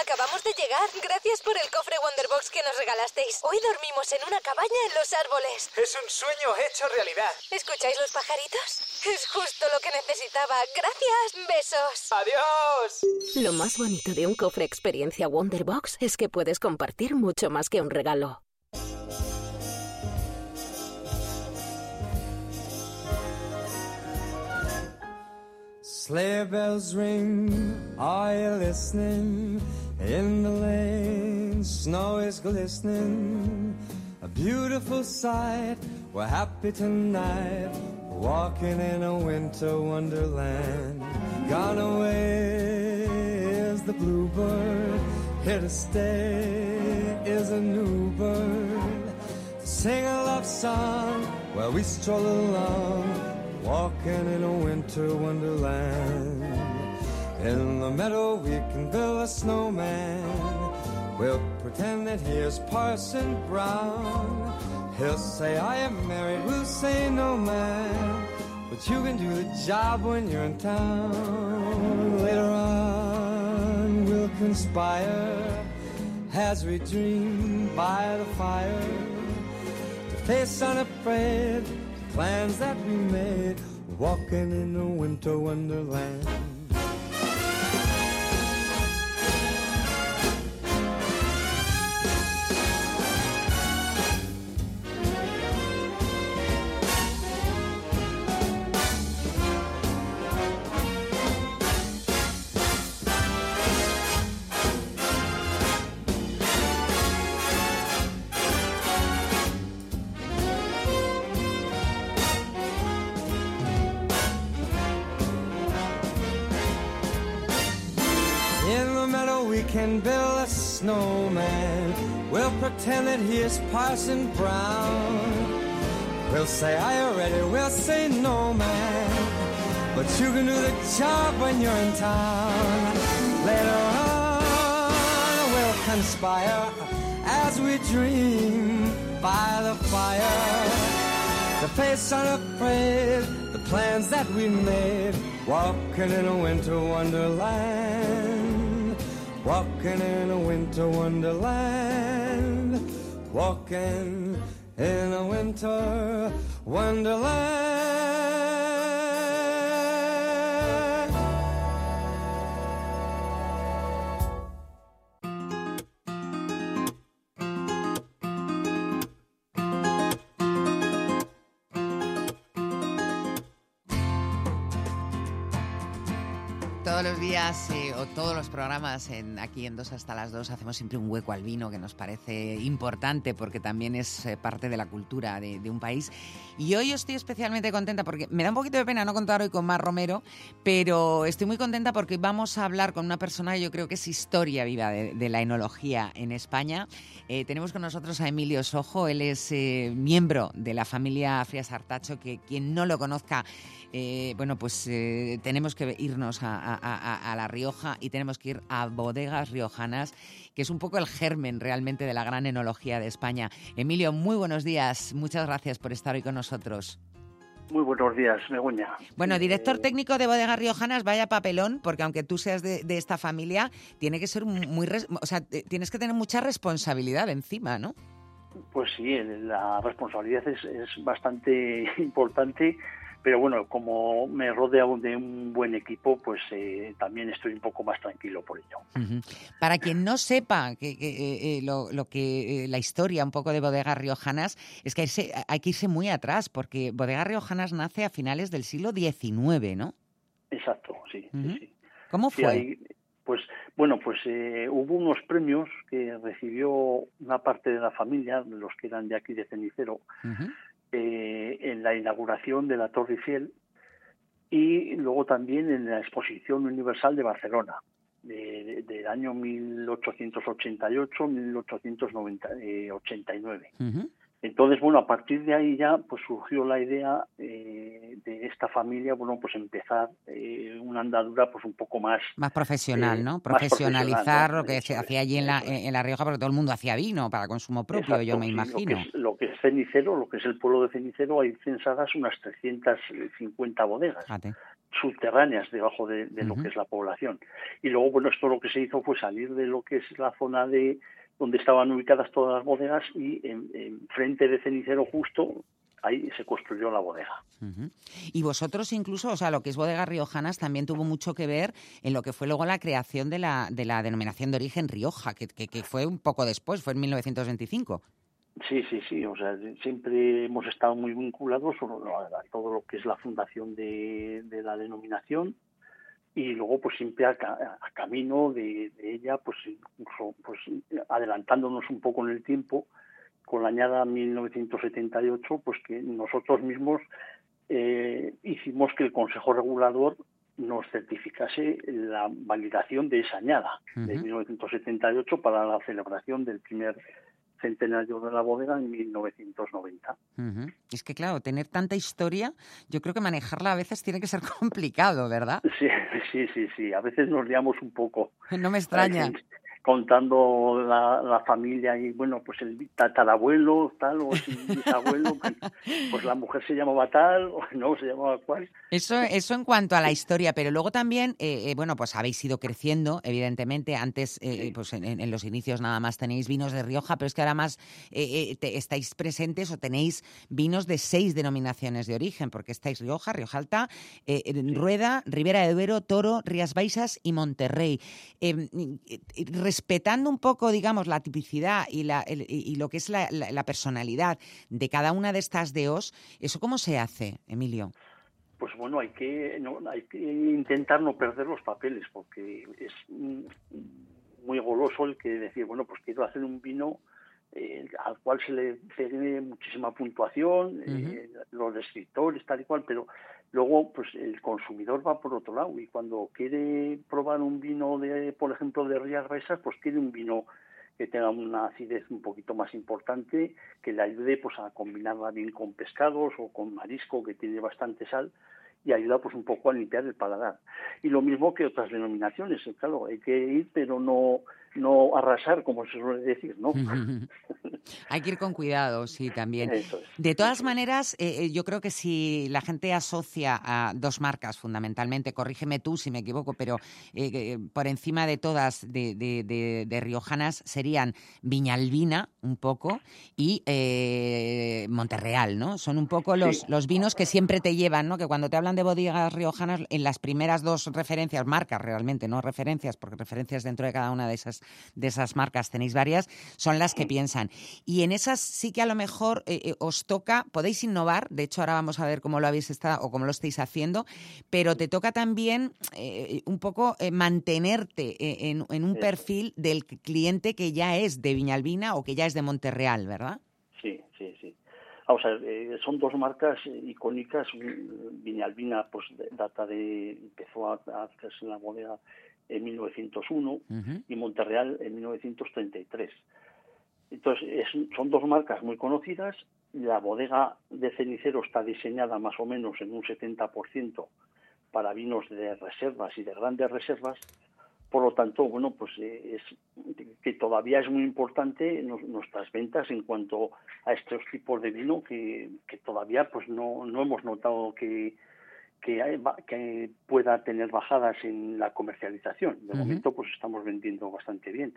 Acabamos de llegar. Gracias por el cofre Wonderbox que nos regalasteis. Hoy dormimos en una cabaña en los árboles. Es un sueño hecho realidad. ¿Escucháis los pajaritos? Es justo lo que necesitaba. Gracias. Besos. Adiós. Lo más bonito de un cofre experiencia Wonderbox es que puedes compartir mucho más que un regalo. Sleigh bells ring, are you listening? In the lane, snow is glistening. A beautiful sight, we're happy tonight. Walking in a winter wonderland. Gone away is the bluebird. Here to stay is a new bird. Sing a love song while we stroll along. Walking in a winter wonderland. In the meadow we can build a snowman. We'll pretend that he is Parson Brown. He'll say, I am married, we'll say, no man. But you can do the job when you're in town. Later on, we'll conspire as we dream by the fire to face unafraid plans that we made. Walking in a winter wonderland. Can build a snowman. We'll pretend that he is Parson Brown. We'll say, are you ready? We'll say, no, man. But you can do the job when you're in town. Later on, we'll conspire as we dream by the fire. To face unafraid the plans that we made. Walking in a winter wonderland. Walking in a winter wonderland. Walking in a winter wonderland. Días eh, o todos los programas en, aquí en Dos hasta las Dos hacemos siempre un hueco al vino que nos parece importante porque también es eh, parte de la cultura de, de un país. Y hoy estoy especialmente contenta porque me da un poquito de pena no contar hoy con Mar Romero, pero estoy muy contenta porque vamos a hablar con una persona que yo creo que es historia viva de, de la enología en España. Eh, tenemos con nosotros a Emilio Sojo, él es eh, miembro de la familia Frías Artacho, que quien no lo conozca, eh, bueno, pues eh, tenemos que irnos a, a- a- a La Rioja y tenemos que ir a bodegas riojanas, que es un poco el germen realmente de la gran enología de España. Emilio, muy buenos días, muchas gracias por estar hoy con nosotros. Muy buenos días, Begoña. Bueno, director técnico de Bodegas Riojanas, vaya papelón, porque aunque tú seas de, de esta familia, tiene que ser muy, o sea, tienes que tener mucha responsabilidad encima, ¿no? Pues sí, la responsabilidad es, es bastante importante, pero bueno, como me rodeo de un buen equipo, pues eh, también estoy un poco más tranquilo por ello. Para quien no sepa que, que, eh, eh, lo, lo que eh, la historia un poco de Bodegas Riojanas, es que hay, se- hay que irse muy atrás, porque Bodegas Riojanas nace a finales del siglo XIX, ¿no? Exacto, sí. Ujú. sí. ¿Cómo Sí, fue? hay- pues bueno, pues eh, hubo unos premios que recibió una parte de la familia, los que eran de aquí de Cenicero. Eh, en la inauguración de la Torre Eiffel y luego también en la Exposición Universal de Barcelona de- de- del año 1888-1889. Ujú. Entonces, bueno, a partir de ahí ya pues surgió la idea eh, de esta familia, bueno, pues empezar eh, una andadura pues un poco más... Más profesional, eh, ¿no? Profesionalizar lo que se hacía allí en la, en la Rioja, porque todo el mundo hacía vino para consumo propio, yo me sí, imagino. Lo que, es, lo que es Cenicero, lo que es el pueblo de Cenicero, hay censadas unas 350 bodegas Fíjate. subterráneas debajo de, de lo que es la población. Y luego, bueno, esto lo que se hizo fue salir de lo que es la zona de donde estaban ubicadas todas las bodegas y en, en frente de Cenicero justo ahí se construyó la bodega. Y vosotros incluso, o sea, lo que es bodegas riojanas también tuvo mucho que ver en lo que fue luego la creación de la, de la denominación de origen Rioja, que, que- que fue un poco después, fue en 1925. Sí, sí, sí. O sea, siempre hemos estado muy vinculados a todo lo que es la fundación de, de la denominación y luego pues siempre a, a camino de, de ella pues incluso pues adelantándonos un poco en el tiempo con la añada 1978 pues que nosotros mismos eh, hicimos que el Consejo Regulador nos certificase la validación de esa añada de Ujú. 1978 para la celebración del primer centenario de la bodega en 1990. Ujú. Es que, claro, tener tanta historia, yo creo que manejarla a veces tiene que ser complicado, ¿verdad? Sí, sí, sí, sí. A veces nos liamos un poco. No me extraña. Hay gente Contando la, la familia y, bueno, pues el tatarabuelo, tal, o si bisabuelo, pues, pues la mujer se llamaba tal, o no, se llamaba cual. Eso, eso en cuanto a la historia, pero luego también, eh, eh, bueno, pues habéis ido creciendo, evidentemente. Antes, eh, pues en, en los inicios nada más tenéis vinos de Rioja, pero es que ahora más eh, te- estáis presentes o tenéis vinos de seis denominaciones de origen, porque estáis Rioja, Rioja Alta, Rueda, Ribera de Duero, Toro, Rías Baixas y Monterrey. Respetando un poco, digamos, la tipicidad y, la, el- y lo que es la, la- la personalidad de cada una de estas DOs, ¿eso cómo se hace, Emilio? Pues bueno, hay que, no, hay que intentar no perder los papeles, porque es mm, muy goloso el que decir, bueno, pues quiero hacer un vino eh, al cual se le tiene muchísima puntuación, eh, los descriptores, tal y cual, pero luego pues el consumidor va por otro lado y cuando quiere probar un vino de, por ejemplo, de Rías Baixas, pues quiere un vino que tenga una acidez un poquito más importante, que le ayude pues a combinarla bien con pescados o con marisco que tiene bastante sal y ayuda pues un poco a limpiar el paladar. Y lo mismo que otras denominaciones, claro, hay que ir pero no no arrasar como se suele decir, ¿no? Hay que ir con cuidado, sí, también. Eso es. De todas maneras, eh, eh, yo creo que si la gente asocia a dos marcas fundamentalmente, corrígeme tú si me equivoco, pero eh, que, por encima de todas de, de- de- de riojanas serían Viñalbina un poco y eh, Monterreal, ¿no? Son un poco los, Sí. los vinos que siempre te llevan, ¿no? Que cuando te hablan de bodegas riojanas, en las primeras dos referencias, marcas realmente, no referencias, porque referencias dentro de cada una de esas, de esas marcas tenéis varias, son las que piensan. Y en esas sí que a lo mejor eh, eh, os toca, podéis innovar, de hecho ahora vamos a ver cómo lo habéis estado o cómo lo estáis haciendo, pero te toca también eh, un poco mantenerte en, en un perfil del cliente que ya es de Viñalbina o que ya es de Monterreal, ¿verdad? Sí, sí, sí. Vamos a ver, eh, son dos marcas icónicas. Viñalbina, pues data de, empezó a, a hacerse en la bodega en 1901 Ujú. y Monterreal en 1933. Entonces, es- son dos marcas muy conocidas. La bodega de Cenicero está diseñada más o menos en un 70% para vinos de reservas y de grandes reservas. Por lo tanto, bueno, pues eh, es que todavía es muy importante nos- nuestras ventas en cuanto a estos tipos de vino que, que todavía pues no, no hemos notado que, que, hay- que pueda tener bajadas en la comercialización. De momento pues estamos vendiendo bastante bien.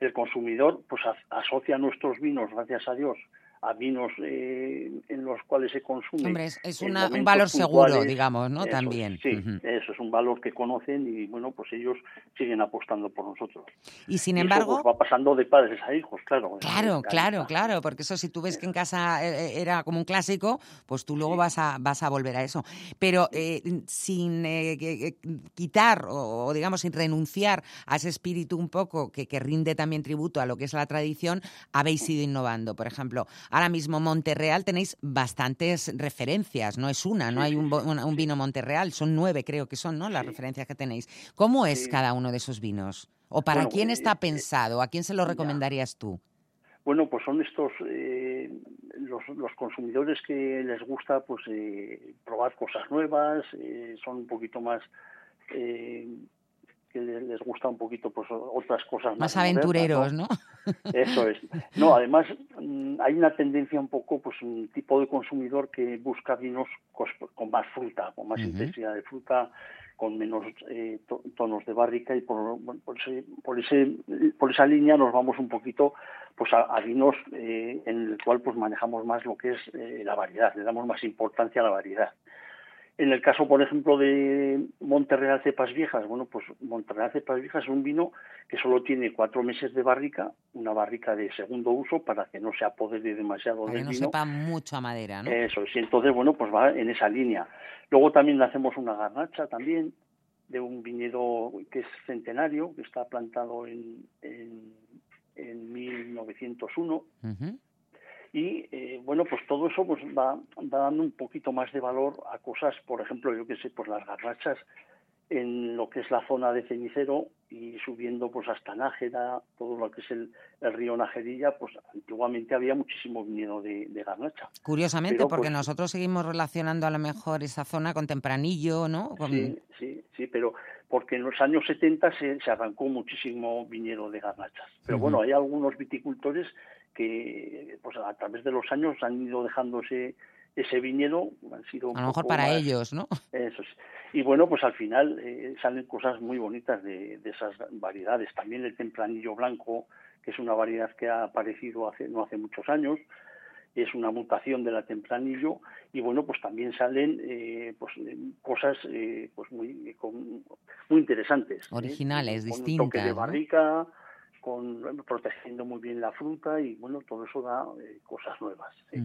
El consumidor pues asocia nuestros vinos, gracias a Dios, a vinos eh, en los cuales se consume. Hombre, es, es una- un valor seguro, digamos, ¿no? Eso es, También. Sí, Ujú. eso es un valor que conocen y bueno, pues ellos siguen apostando por nosotros. Y sin Y eso, embargo... pues, va pasando de padres a hijos, claro. Claro, Eh, claro, claro, porque eso si tú ves que en casa eh, era como un clásico, pues tú luego vas a vas a volver a eso. Pero eh, sin eh, quitar o, o, digamos sin renunciar a ese espíritu un poco que, que rinde también tributo a lo que es la tradición, habéis ido innovando. Por ejemplo, ahora mismo Monterreal tenéis bastantes referencias, no es una, no hay un, vino Monterreal, son nueve creo que son, ¿no? Las referencias que tenéis. ¿Cómo es Sí. cada uno de esos vinos? ¿O para Bueno, quién eh, está eh, pensado? ¿A quién se lo recomendarías tú? bueno, pues son estos eh, los, los consumidores que les gusta pues eh, probar cosas nuevas, eh, son un poquito más eh, que le- les gusta un poquito pues otras cosas Más más, aventureros, ¿no? Eso es. No, además mm, hay una tendencia un poco, pues un tipo de consumidor que busca vinos con más fruta, con más intensidad de fruta, con menos eh, to- tonos de barrica y por, por, ese, por, ese, por esa línea nos vamos un poquito pues a, a vinos eh, en el cual pues manejamos más lo que es eh, la variedad, le damos más importancia a la variedad. En el caso, por ejemplo, de Monterreal Cepas Viejas, bueno, pues Monterreal Cepas Viejas es un vino que solo tiene cuatro meses de barrica, una barrica de segundo uso para que no se apodere demasiado Para que del no vino. sepa mucho a madera, ¿no? Eso es, y entonces, bueno, pues va en esa línea. Luego también le hacemos una garnacha también de un viñedo que es centenario, que está plantado en, en, en 1901 Ujú. Y eh, bueno pues todo eso pues va, va dando un poquito más de valor a cosas por ejemplo yo que sé pues las garnachas en lo que es la zona de Cenicero y subiendo pues hasta Nájera, todo lo que es el, el río Najerilla, pues antiguamente había muchísimo viñedo de, de garnacha. Curiosamente, Pero, porque pues, nosotros seguimos relacionando a lo mejor esa zona con Tempranillo, ¿no? Con- Sí, sí, sí, pero porque en los años 70 se, se arrancó muchísimo viñedo de garnachas. Pero bueno, hay algunos viticultores que pues a través de los años han ido dejando ese, viñedo, han sido un A lo mejor para más- ellos, ¿no? Eso es. Y bueno, pues al final eh, salen cosas muy bonitas de, de esas variedades. También el tempranillo blanco, que es una variedad que ha aparecido hace, no hace muchos años, es una mutación de la tempranillo y bueno, pues también salen eh, pues eh, cosas eh, pues muy con- muy interesantes. Originales, con un toque distintas, de ¿no? Con protegiendo muy bien la fruta y bueno, todo eso da eh, cosas nuevas. sí.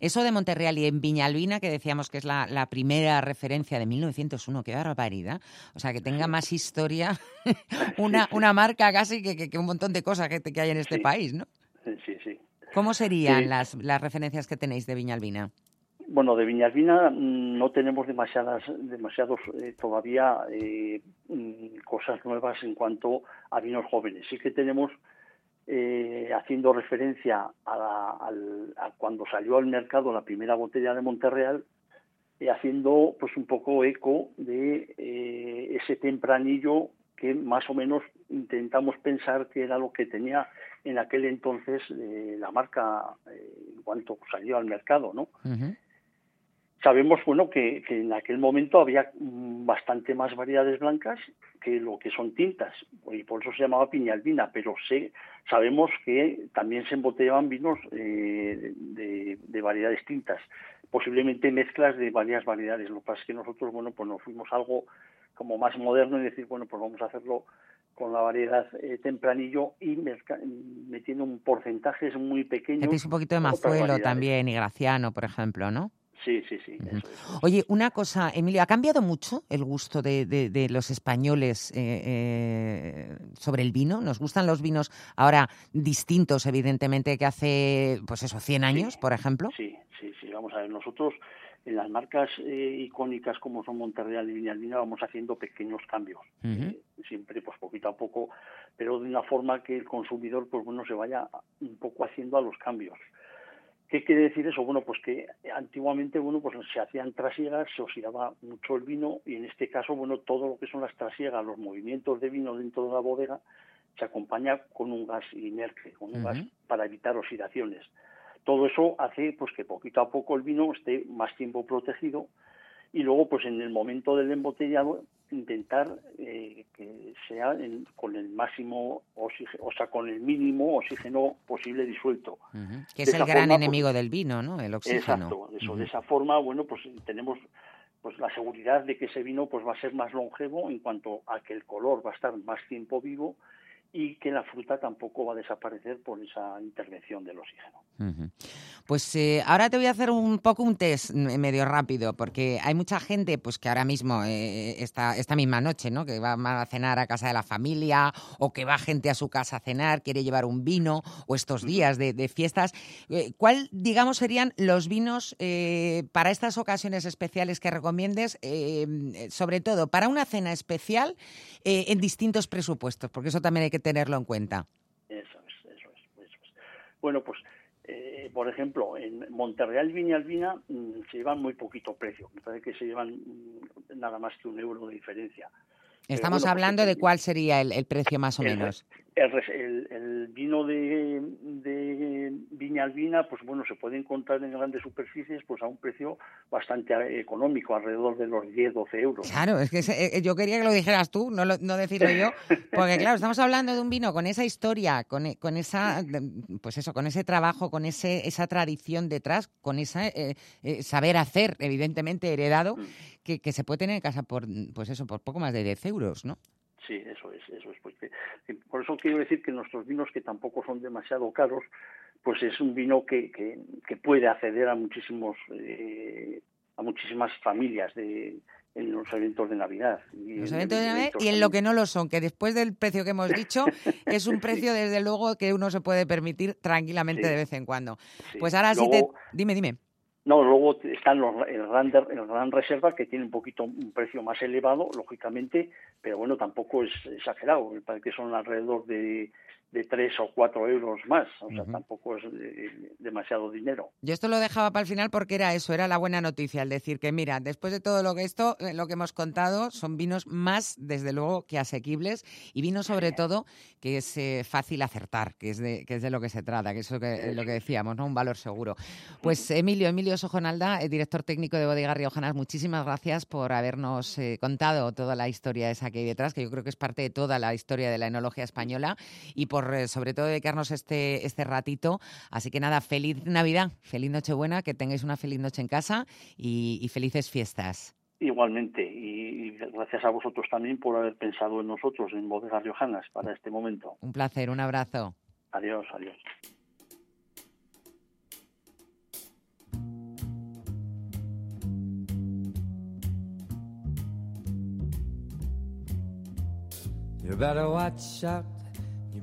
Eso de Monterreal y en Viñalbina, que decíamos que es la, la primera referencia de 1901, qué barbaridad. O sea, que tenga más historia, una, una marca casi que, que- que un montón de cosas que, que hay en este Sí. país, ¿no? Sí, sí. ¿Cómo serían Sí. las, las referencias que tenéis de Viñalbina? Bueno, de Viñalbina mm, no tenemos demasiadas, demasiados eh, todavía eh, mm, cosas nuevas en cuanto a vinos jóvenes. Sí que tenemos, eh, haciendo referencia a, la- al- a cuando salió al mercado la primera botella de Monterreal, eh, haciendo pues un poco eco de eh, ese tempranillo que más o menos intentamos pensar que era lo que tenía en aquel entonces la marca en cuanto salió al mercado, ¿no? Sabemos, bueno, que, que en aquel momento había mm, bastante más variedades blancas que lo que son tintas, y por eso se llamaba piñalbina, pero sé, sabemos que también se embotellaban vinos eh, de, de variedades tintas, posiblemente mezclas de varias variedades. Lo que pasa es que nosotros, bueno, pues nos fuimos algo como más moderno y decir, bueno, pues vamos a hacerlo con la variedad eh, tempranillo y metiendo un porcentaje muy pequeño. Metéis un poquito de Mazuelo también y Graciano, por ejemplo, ¿no? Sí, sí, sí. eso es. Oye, una cosa, Emilio, ¿ha cambiado mucho el gusto de, de- de los españoles eh, eh, sobre el vino? ¿Nos gustan los vinos ahora distintos, evidentemente, que hace, pues eso, 100 años, por ejemplo? Sí, sí, sí. Vamos a ver, nosotros en las marcas eh, icónicas como son Monterreal y Viñalbina vamos haciendo pequeños cambios. Ujú. Siempre, pues poquito a poco, pero de una forma que el consumidor, pues bueno, se vaya un poco haciendo a los cambios. ¿Qué quiere decir eso? Bueno, pues que antiguamente, bueno, pues se hacían trasiegas, se oxidaba mucho el vino y en este caso, bueno, todo lo que son las trasiegas, los movimientos de vino dentro de la bodega, se acompaña con un gas inerte, con un gas para evitar oxidaciones. Todo eso hace pues que poquito a poco el vino esté más tiempo protegido y luego pues en el momento del embotellado intentar eh, que sea en- con el máximo oxígeno, o sea, con el mínimo oxígeno posible disuelto. Que es el gran forma, pues, enemigo del vino, ¿no? El oxígeno. Exacto, eso, de esa forma, bueno, pues tenemos pues la seguridad de que ese vino pues va a ser más longevo en cuanto a que el color va a estar más tiempo vivo y que la fruta tampoco va a desaparecer por esa intervención del oxígeno. Pues eh, ahora te voy a hacer un poco un test medio rápido, porque hay mucha gente pues que ahora mismo, eh, esta, esta misma noche, ¿no? que va a cenar a casa de la familia o que va gente a su casa a cenar, quiere llevar un vino o estos días de, de fiestas. Eh, ¿Cuál, digamos, serían los vinos eh, para estas ocasiones especiales que recomiendes, eh, sobre todo para una cena especial eh, en distintos presupuestos? Porque eso también hay que tenerlo en cuenta. Eso es, eso es, eso es. Bueno, pues, eh, por ejemplo, en Monterreal Viña Albina mm, se llevan muy poquito precio. Me parece que se llevan mm, nada más que un euro de diferencia. Estamos bueno, pues, hablando de cuál sería el, el precio más o menos. El res- el- el vino de, de Viña Albina, pues bueno, se puede encontrar en grandes superficies pues a un precio bastante eh, económico, alrededor de los 10-12 euros. Claro, es que se- eh, yo quería que lo dijeras tú, no, lo- no decirlo yo, porque claro, estamos hablando de un vino con esa historia, con, e- con esa, pues eso, con ese trabajo, con ese, esa tradición detrás, con ese saber hacer, evidentemente heredado, Mm. que, que se puede tener en casa por, pues eso, por poco más de 10 euros, ¿no? Sí, eso es, eso es. Porque, eh, por eso quiero decir que nuestros vinos, que tampoco son demasiado caros, pues es un vino que, que, que puede acceder a muchísimos eh, a muchísimas familias de, en los eventos de Navidad. Y Los en eventos de Navidad eventos y en lo que no lo son, que después del precio que hemos dicho, es un precio desde luego que uno se puede permitir tranquilamente Sí. de vez en cuando. Sí. Pues ahora sí te... Dime, dime. No, luego están los, el, Gran, el Reserva, que tiene un poquito un precio más elevado, lógicamente, pero bueno, tampoco es exagerado. Parece que son alrededor de, de 3 o 4 euros más. O sea, tampoco es eh, demasiado dinero. Yo esto lo dejaba para el final porque era eso, era la buena noticia, el decir que mira, después de todo lo que esto, eh, lo que hemos contado, son vinos más, desde luego, que asequibles y vinos sobre todo que es eh, fácil acertar, que es de que es de lo que se trata, que es lo que, lo que decíamos, ¿no? Un valor seguro. Pues Emilio, Emilio Sojonalda, director técnico de Bodega Riojanas, muchísimas gracias por habernos eh, contado toda la historia esa que hay detrás, que yo creo que es parte de toda la historia de la enología española y por eh, sobre todo dedicarnos este, este ratito. Así que nada, feliz Navidad, feliz Nochebuena, que tengáis una feliz noche en casa y, y felices fiestas. Igualmente, y, y gracias a vosotros también por haber pensado en nosotros, en Bodegas Riojanas, para este momento. Un placer, un abrazo. Adiós, adiós. You better watch out.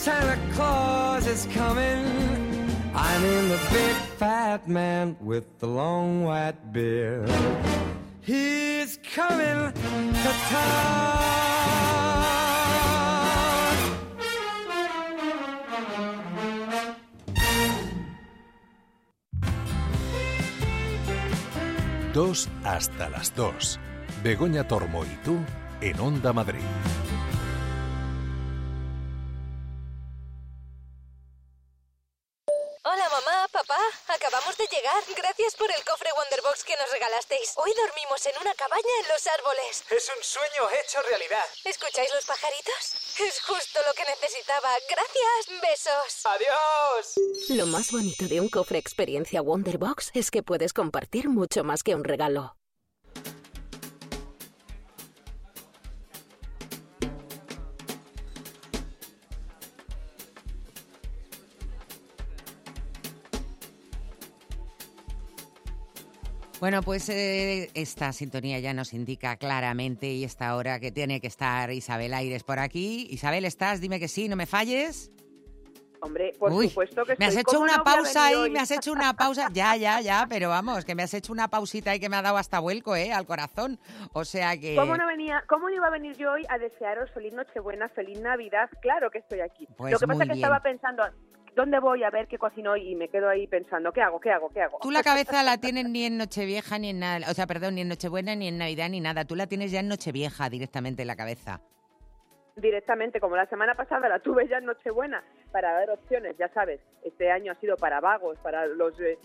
Santa Claus is coming. I mean the big fat man with the long white beard. He's coming to town. Dos hasta las dos. Begoña Tormo y tú en Onda Madrid. Regalasteis. Hoy dormimos en una cabaña en los árboles. Es un sueño hecho realidad. ¿Escucháis los pajaritos? Es justo lo que necesitaba. Gracias. Besos. ¡Adiós! Lo más bonito de un cofre experiencia Wonderbox es que puedes compartir mucho más que un regalo. Bueno, pues eh, esta sintonía ya nos indica claramente y esta hora que tiene que estar Isabel Aires por aquí. Isabel, ¿estás? Dime que sí, no me falles. Hombre, por Uy, supuesto que me has hecho ¿Cómo una no pausa ahí, hoy? me has hecho una pausa. Ya, ya, ya, pero vamos, que me has hecho una pausita ahí que me ha dado hasta vuelco, ¿eh? Al corazón. O sea que. ¿Cómo no, venía, ¿Cómo no iba a venir yo hoy a desearos feliz Nochebuena, feliz Navidad? Claro que estoy aquí. Pues Lo que pasa es que bien. estaba pensando, ¿dónde voy a ver qué cocino hoy? Y me quedo ahí pensando, ¿qué hago, qué hago, qué hago? Tú la cabeza la tienes ni en Nochevieja ni en nada, o sea, perdón, ni en Nochebuena ni en Navidad ni nada. Tú la tienes ya en Nochevieja directamente en la cabeza. directamente, como la semana pasada la tuve ya en Nochebuena, para dar opciones, ya sabes, este año ha sido para vagos, para los eh,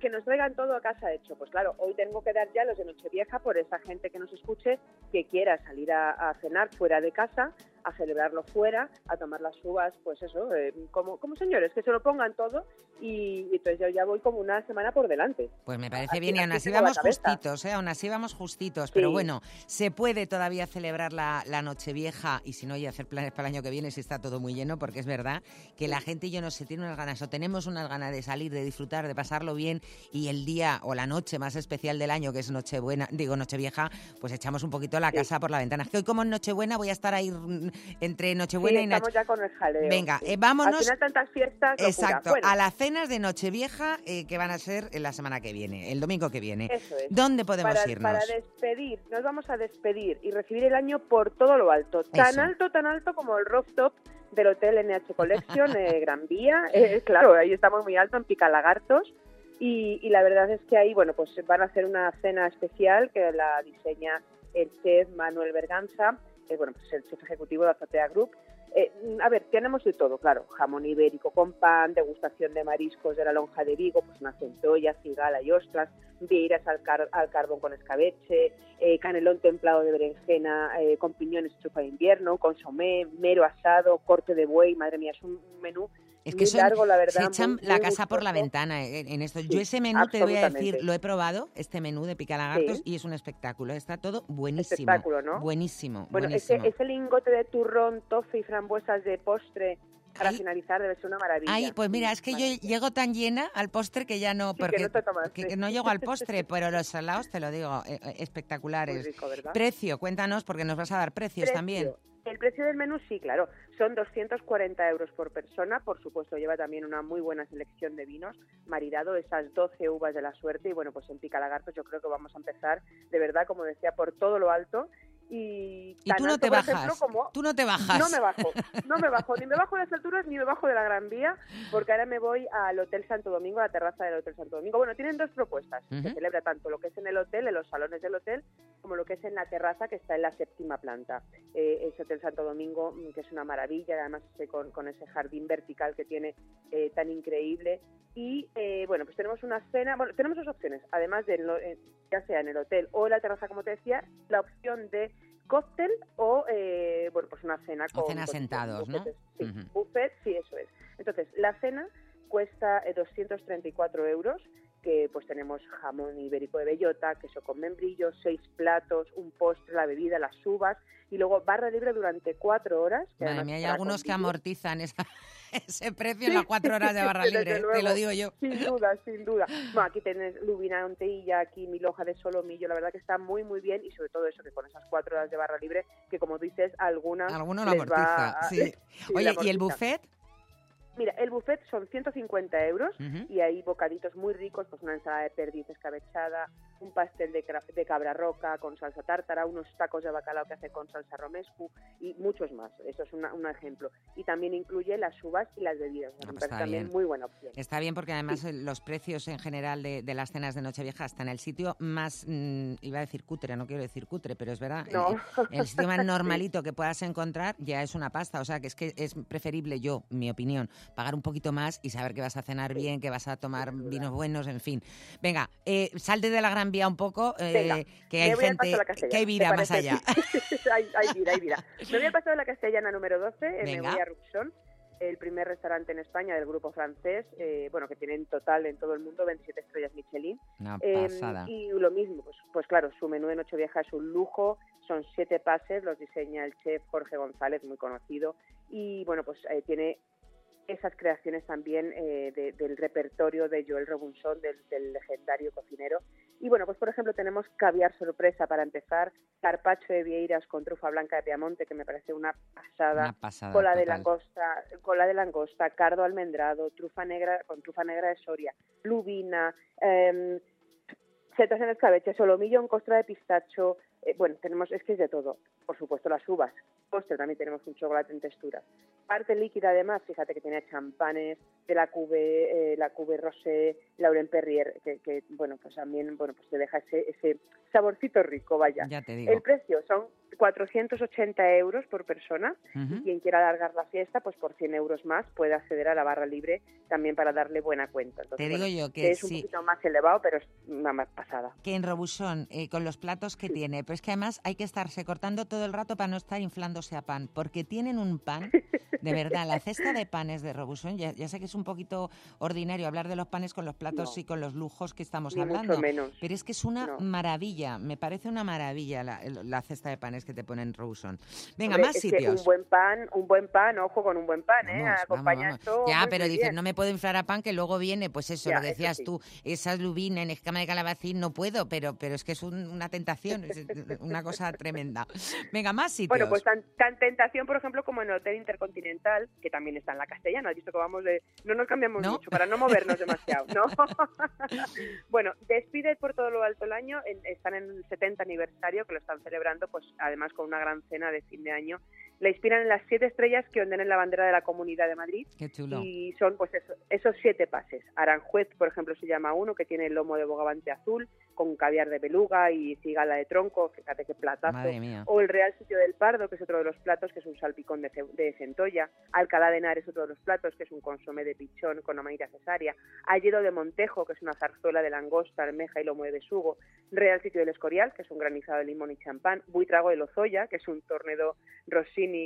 que nos traigan todo a casa hecho. Pues claro, hoy tengo que dar ya los de Nochevieja por esa gente que nos escuche, que quiera salir a, a cenar fuera de casa, a celebrarlo fuera, a tomar las uvas, pues eso, eh, como, como señores, que se lo pongan todo y, y entonces yo ya voy como una semana por delante. Pues me parece Así- bien y aún así vamos justitos, ¿eh? Aún así vamos justitos. Pero bueno, se puede todavía celebrar la, la Nochevieja y si no, y hacer planes para el año que viene si está todo muy lleno, porque es verdad que la gente, yo no sé, tiene unas ganas o tenemos unas ganas de salir, de disfrutar, de pasarlo bien y el día o la noche más especial del año, que es Nochebuena, digo Nochevieja, pues echamos un poquito la casa por la ventana. Es que hoy como es Nochebuena voy a estar ahí mm, entre Nochebuena Sí, y Noche... estamos ya con el jaleo. Venga, eh, vámonos- Al tantas fiestas. Exacto, Bueno, a las cenas de Nochevieja eh, que van a ser en la semana que viene, el domingo que viene. Eso es. ¿Dónde podemos para, irnos? Para despedir, nos vamos a despedir y recibir el año por todo lo alto. Tan Eso. alto, tan alto como el rooftop del Hotel NH Collection eh, Gran Vía. Eh, claro, ahí estamos muy alto en Picalagartos. Y, y la verdad es que ahí, bueno, pues van a hacer una cena especial que la diseña el chef Manuel Berganza, que bueno, pues el chef ejecutivo de Azotea Group. Eh, a ver, tenemos de todo, claro, jamón ibérico con pan, degustación de mariscos de la lonja de Vigo, pues una centolla, cigala y ostras, vieiras al, car- al carbón con escabeche, eh, canelón templado de berenjena eh, con piñones hecho para invierno, consomé, mero asado, corte de buey, madre mía, es un menú Es que muy son- largo, la verdad. se echan muy- la muy casa por la ventana eh, en esto. Sí, Yo ese menú te voy a decir, lo he probado, este menú de picalagartos, Sí. y es un espectáculo. Está todo buenísimo. Espectáculo, ¿no? Buenísimo, Bueno, buenísimo. ese, ese lingote de turrón, tofe y frambuesas de postre para Ay. finalizar debe ser una maravilla. Ay, pues mira, es que yo llego tan llena al postre que ya no, que porque no que- sí. que no llego al postre, pero los salados te lo digo, eh, eh, espectaculares. Rico, ¿verdad? Precio, cuéntanos porque nos vas a dar precios Precio. también. El precio del menú, sí, claro, son 240 euros por persona. Por supuesto, lleva también una muy buena selección de vinos, maridado esas 12 uvas de la suerte. Y bueno, pues en Picalagartos yo creo que vamos a empezar, de verdad, como decía, por todo lo alto. Y, tú no alto, te bajas, ejemplo, como- tú no te bajas. No me bajo, no me bajo, ni me bajo de las alturas ni me bajo de la Gran Vía, porque ahora me voy al Hotel Santo Domingo, a la terraza del Hotel Santo Domingo. Bueno, tienen dos propuestas, que celebra tanto lo que es en el hotel, en los salones del hotel, como lo que es en la terraza que está en la séptima planta. Eh, ese Hotel Santo Domingo, mm, que es una maravilla, además con, con ese jardín vertical que tiene eh, tan increíble. Y eh, bueno, pues tenemos una cena, bueno, tenemos dos opciones, además de eh, ya sea en el hotel o en la terraza, como te decía, la opción de cóctel o eh, bueno pues una cena O con sentados, ¿no? bufetes. Sí, buffet, sí, eso es. Entonces, la cena cuesta eh, 234 euros, que pues tenemos jamón ibérico de bellota, queso con membrillo, seis platos, un postre, la bebida, las uvas, y luego barra libre durante cuatro horas. que Madre mía, hay algunos que amortizan esa- ese precio en las cuatro horas de barra libre, te lo digo yo. Sin duda, sin duda. Bueno, aquí tenés lubina ontilla, aquí mil hoja de solomillo, la verdad que está muy, muy bien y sobre todo eso, que con esas cuatro horas de barra libre, que como dices, algunas Alguno les amortiza, a- sí. Oye, la ¿y el buffet? Mira, el buffet son 150 euros y hay bocaditos muy ricos, pues una ensalada de perdiz escabechada, un pastel de, de cabra roca con salsa tártara, unos tacos de bacalao que hace con salsa romescu y muchos más. Eso es una- un ejemplo. Y también incluye las uvas y las bebidas. Ah, pues también bien. muy buena opción. Está bien porque además eh, los precios en general de, de las cenas de Nochevieja están en el sitio más, mm, iba a decir cutre, no quiero decir cutre, pero es verdad, No. eh, el sitio más Sí. normalito que puedas encontrar ya es una pasta, o sea que es que es preferible yo, mi opinión, pagar un poquito más y saber que vas a cenar bien, que vas a tomar vinos buenos, en fin. Venga, eh, salte de la Gran cambia un poco, eh, Venga, que hay gente, que hay ¿te vida más allá. hay, hay vida, hay vida. Me voy al paso de la castellana número 12, eh, me voy a Ruxón, el primer restaurante en España del grupo francés, eh, bueno, que tiene en total en todo el mundo 27 estrellas Michelin. Una Eh, pasada. y lo mismo, pues, pues claro, su menú de Nochevieja es un lujo, son siete pases, los diseña el chef Jorge González, muy conocido, y bueno, pues eh, tiene esas creaciones también eh, de- del repertorio de Joel Robinson, del, del legendario cocinero. Y bueno, pues por ejemplo tenemos caviar sorpresa para empezar, carpacho de vieiras con trufa blanca de Piamonte, que me parece una pasada, Una pasada, cola de total. langosta, cola de langosta, cardo almendrado, trufa negra con trufa negra de Soria, lubina, em, setas en escabeche, solomillo en costra de pistacho, eh, bueno, tenemos, es que es de todo, por supuesto las uvas, postre también tenemos un chocolate en textura. Parte líquida además, fíjate que tenía champanes, de la Cube, eh, la Cube Rosé, Lauren Perrier, que, que, bueno, pues también, bueno, pues te deja ese, ese saborcito rico, vaya. Ya te digo. El precio son 480 euros por persona Ujú. y quien quiera alargar la fiesta, pues por 100 euros más puede acceder a la barra libre también para darle buena cuenta. Entonces, Te digo bueno, yo que es un sí. poquito más elevado, pero es una más pasada. que en Robuchon, eh, con los platos que tiene, pero es que además hay que estarse cortando todo el rato para no estar inflándose a pan, porque tienen un pan, de verdad, la cesta de panes de Robuchon, ya, ya sé que es un poquito ordinario hablar de los panes con los platos No. y con los lujos que estamos Ni mucho hablando, menos. pero es que es una No. maravilla, me parece una maravilla la, cesta de panes que te ponen Robuchon. Venga, Hombre, más es que sitios. un buen pan, un buen pan, ojo con un buen pan, ¿eh? Vamos, Acompaña vamos, esto vamos. Ya, pero dices, no me puedo inflar a pan, que luego viene, pues eso, Ya, lo eso decías sí. tú, esas lubinas en escama de calabacín, no puedo, pero, pero es que es un- una tentación, una cosa tremenda. Venga, más sitios. Bueno, pues tan, tan tentación, por ejemplo, como en el Hotel Intercontinental, que también está en la castellana. Has visto que vamos de... No nos cambiamos ¿No? mucho, para no movernos demasiado, ¿no? bueno, despide por todo lo alto el año. en- están en el 70 aniversario, que lo están celebrando, pues además con una gran cena de fin de año. La inspiran en las siete estrellas que onden en la bandera de la Comunidad de Madrid. Qué chulo. Y son pues eso- esos siete pases. Aranjuez, por ejemplo, se llama uno que tiene el lomo de bogavante azul con caviar de beluga y cigala de tronco, fíjate qué platazo. Madre mía. O el Real Sitio del Pardo, que es otro de los platos, que es un salpicón de, de centolla. Alcalá de Henares, otro de los platos, que es un consomé de pichón con amaira cesárea. Alledo de Montejo, que es una zarzuela de langosta, almeja y lomo de besugo. Real Sitio del Escorial, que es un granizado de limón y champán. Buitrago de Lozoya, que es un tornedo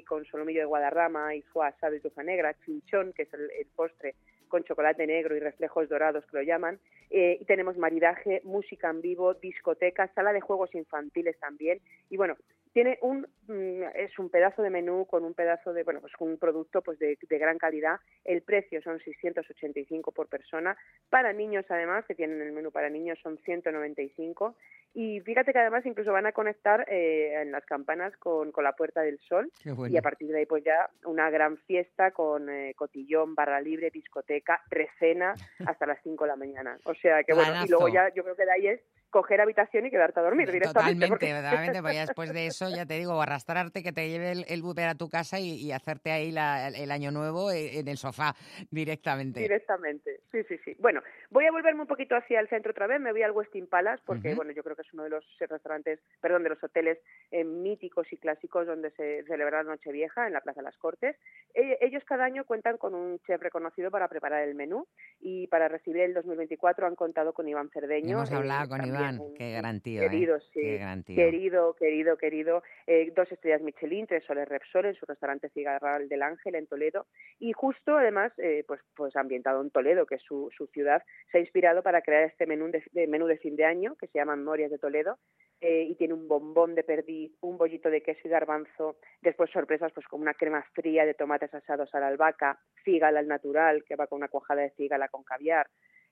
con solomillo de guadarrama y foie asado y tufa negra. Chinchón, que es el, postre con chocolate negro y reflejos dorados que lo llaman. Eh, y tenemos maridaje, música en vivo, discoteca, sala de juegos infantiles también. Y bueno, tiene un mm, es un pedazo de menú con un pedazo de bueno pues un producto pues de, de gran calidad el precio son 685 por persona para niños además que tienen el menú para niños son 195 y fíjate que además incluso van a conectar eh, en las campanas con, con la Puerta del Sol bueno. y a partir de ahí pues ya una gran fiesta con eh, cotillón, barra libre, discoteca, recena hasta las 5 de la mañana. O sea que bueno, y luego ya yo creo que de ahí es coger habitación y quedarte a dormir directamente. Totalmente, porque- totalmente, porque después de eso, ya te digo, arrastrarte, que te lleve el, el Uber a tu casa y, y hacerte ahí la- el año nuevo eh, en el sofá directamente. Directamente, sí, sí, sí. Bueno, voy a volverme un poquito hacia el centro otra vez, me voy al Westin Palace, porque Ujú. bueno, yo creo que es uno de los restaurantes, perdón, de los hoteles eh, míticos y clásicos donde se celebra la Nochevieja en la Plaza de las Cortes. Eh, ellos cada año cuentan con un chef reconocido para preparar el menú y para recibir el 2024 han contado con Iván Cerdeño. Hemos eh, hablado con Iván, un- qué gran tío, Querido, ¿eh? sí. Qué gran tío. Querido, querido, querido. Eh, dos estrellas Michelin, tres soles Repsol en su restaurante Cigarral del Ángel en Toledo. Y justo, además, eh, pues, pues ambientado en Toledo, que es su, su ciudad, se ha inspirado para crear este menú de, de menú de fin de año que se llama Memorias de Toledo. eh, y tiene un bombón de perdiz, un bollito de queso y garbanzo, después sorpresas pues como una crema fría de tomates asados a la albahaca, cigala al natural, que va con una cuajada de cigala con caviar,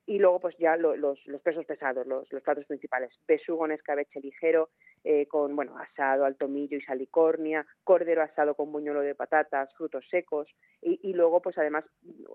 y luego pues ya lo- los, los pesos pesados, los, los platos principales, besugo en escabeche ligero, eh, con bueno asado al tomillo y salicornia, cordero asado con buñuelo de patatas, frutos secos, y, y luego pues además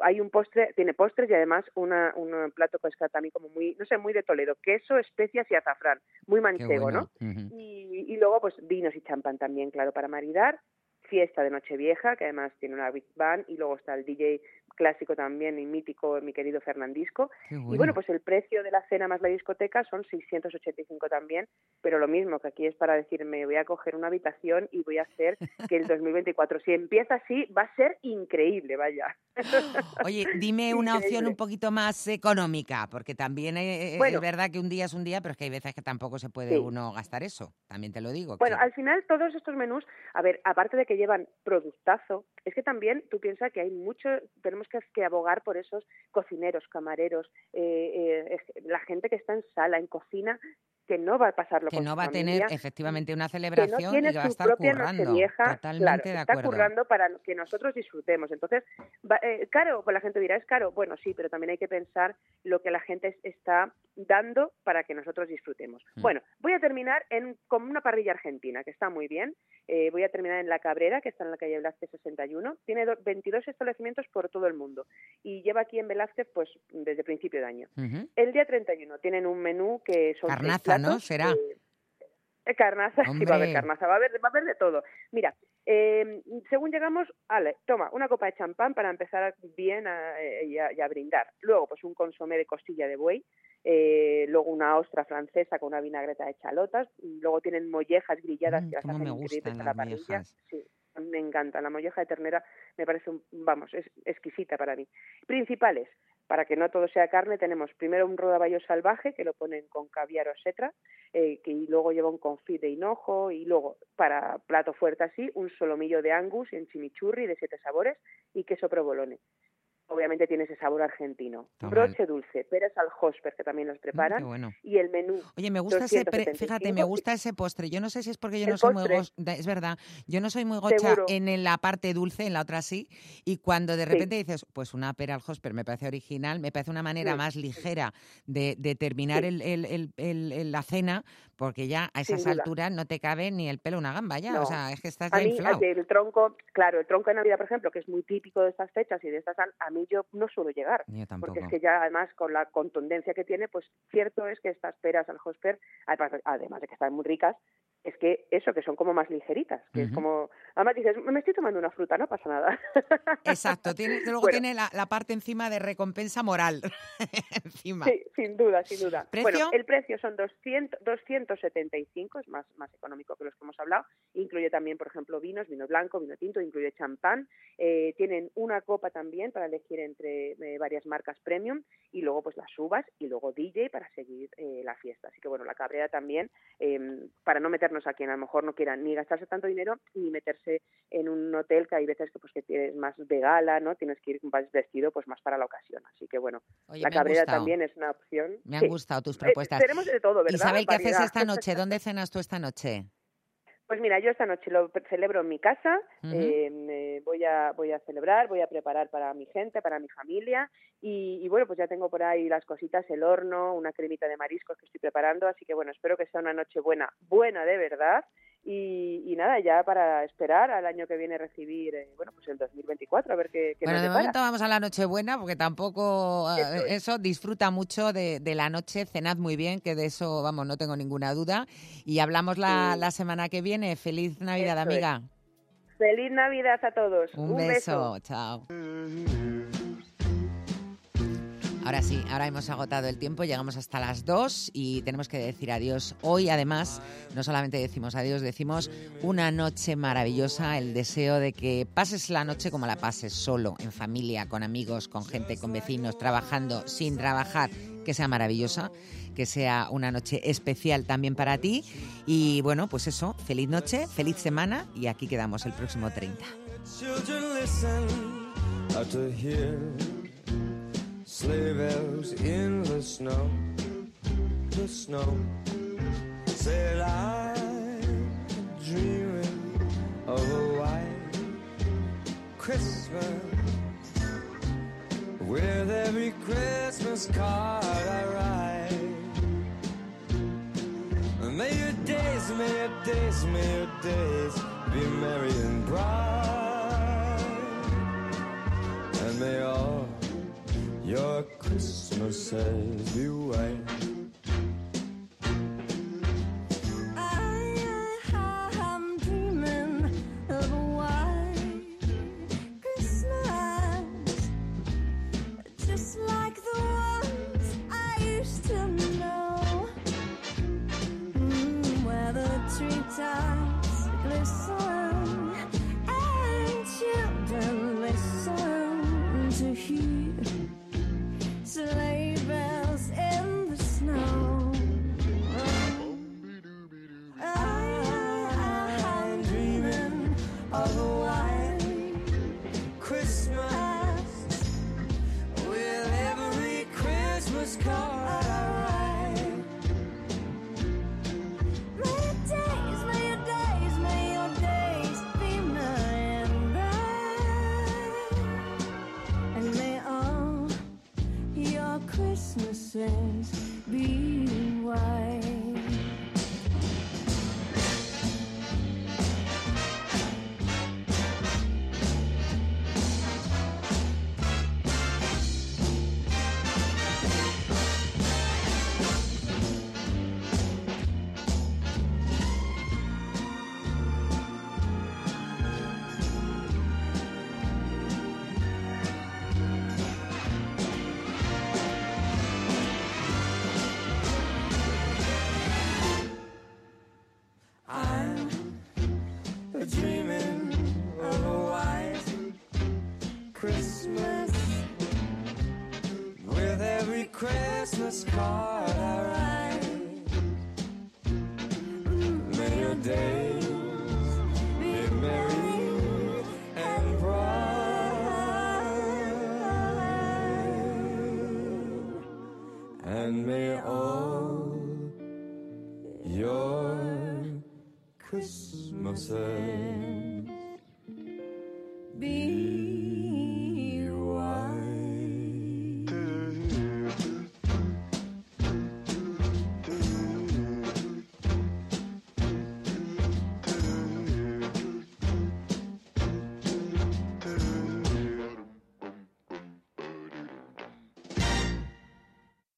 hay un postre, tiene postres y además una, un plato que es también como muy, no sé, muy de Toledo, queso, especias y azafrán, muy manchego, bueno. ¿no? Y, y luego, pues vinos y champán también, claro, para maridar. Fiesta de Nochevieja, que además tiene una big band, y luego está el DJ clásico también y mítico, mi querido Fernandisco. Y bueno. pues el precio de la cena más la discoteca son 685 también, pero lo mismo, que aquí es para decirme, voy a coger una habitación y voy a hacer que el 2024, si empieza así, va a ser increíble, vaya. Oye, dime una opción un poquito más económica, porque también eh, Bueno. es verdad que un día es un día, pero es que hay veces que tampoco se puede Sí. uno gastar eso. También te lo digo. Bueno, que- al final todos estos menús, a ver, aparte de que llevan productazo, es que también tú piensas que hay mucho, tenemos que, que abogar por esos cocineros, camareros, eh, eh, la gente que está en sala, en cocina, que no va a pasarlo que con no su va a tener efectivamente una que no celebración tiene y va a estar propia currando. nochevieja, Totalmente claro, de está acuerdo. currando para que nosotros disfrutemos. Entonces, va- eh, caro, pues la gente dirá, es caro. Bueno, sí, pero también hay que pensar lo que la gente es- está dando para que nosotros disfrutemos. Mm. Bueno, voy a terminar en, con una parrilla argentina, que está muy bien. Eh, voy a terminar en La Cabrera, que está en la calle Velázquez 61. Tiene do- 22 establecimientos por todo el mundo y lleva aquí en Velázquez pues desde principio de año. Ujú. El día 31 tienen un menú que son Carnaza, ¿no? Será. eh, carnaza, sí va a haber carnaza, va a haber, va a haber de todo. Mira, eh, según llegamos, Ale, toma, una copa de champán para empezar bien a, eh, y, a, y a brindar. Luego, pues un consomé de costilla de buey, eh, luego una ostra francesa con una vinagreta de chalotas, luego tienen mollejas grilladas Mm, que las hacen increíbles a la parrilla. Sí, me encanta. La molleja de ternera me parece, un, vamos, es exquisita para mí. Principales, para que no todo sea carne, tenemos primero un rodaballo salvaje que lo ponen con caviar o setra, eh, que y luego lleva un confit de hinojo y luego para plato fuerte así un solomillo de angus en chimichurri de siete sabores y queso provolone. Obviamente tiene ese sabor argentino. Toma. Broche dulce, peras al hosper que también los preparan qué bueno. y el menú. Oye, me gusta ese, pre- 275. fíjate, me gusta ese postre. Yo no sé si es porque yo El no soy muy gocha, es verdad, yo no soy muy gocha Seguro. en la parte dulce, en la otra sí, y cuando de Sí. repente dices, pues una pera al hosper me parece original, me parece una manera Sí. más ligera de, de terminar Sí. el, la cena, porque ya a esas alturas no te cabe ni el pelo una gamba ya, o sea, es que estás A ya mí, inflado. el tronco, claro, el tronco de Navidad, por ejemplo, que es muy típico de estas fechas y de estas, a mí yo no suelo llegar. Porque es que ya, además, con la contundencia que tiene, pues cierto es que estas peras al hosper, además de que están muy ricas, es que eso, que son como más ligeritas, que es como... Además dices, me estoy tomando una fruta, no pasa nada. Exacto, tiene, luego Bueno. tiene la, la parte encima de recompensa moral. encima. Sí, sin duda, sin duda. ¿Precio? Bueno, el precio son 200, 275, es más, más económico que los que hemos hablado. Incluye también, por ejemplo, vinos, vino blanco, vino tinto, incluye champán. Eh, tienen una copa también para elegir entre eh, varias marcas premium y luego pues las uvas y luego DJ para seguir eh, la fiesta. Así que bueno, la cabrera también, eh, para no meternos a quien a lo mejor no quiera ni gastarse tanto dinero ni meterse en un hotel que hay veces que pues que tienes más de gala, ¿no? Tienes que ir más vestido pues más para la ocasión. Así que bueno, Oye, la cabrera también es una opción. Me han Sí. gustado tus Eh, propuestas. tenemos de todo, ¿verdad? Isabel, ¿qué haces esta noche? ¿Dónde cenas tú esta noche? Pues mira, yo esta noche lo celebro en mi casa, Ujú. eh, voy, a, voy a celebrar, voy a preparar para mi gente, para mi familia y, y bueno, pues ya tengo por ahí las cositas, el horno, una cremita de mariscos que estoy preparando, así que bueno, espero que sea una noche buena, buena de verdad y, y nada, ya para esperar al año que viene recibir, eh, bueno, pues el 2024, a ver qué, qué Bueno, nos de momento vamos a la Nochebuena, porque tampoco eh, Eso es. eso, disfruta mucho de, de la noche, cenad muy bien, que de eso, vamos, no tengo ninguna duda. Y hablamos la, Sí. la semana que viene. Feliz Navidad, Eso es. amiga. Feliz Navidad a todos. Un, beso. chao. Ahora sí, ahora hemos agotado el tiempo, llegamos hasta las 2 y tenemos que decir adiós. Hoy, además, no solamente decimos adiós, decimos una noche maravillosa, el deseo de que pases la noche como la pases, solo, en familia, con amigos, con gente, con vecinos, trabajando, sin trabajar, que sea maravillosa, que sea una noche especial también para ti. Y bueno, pues eso, feliz noche, feliz semana y aquí quedamos el próximo 30. Sleigh bells in the snow, the snow. Said I'm dreaming of a white Christmas with every Christmas card I write. May your days, may your days, may your days be merry and bright. And may all your Christmas as you ain't said.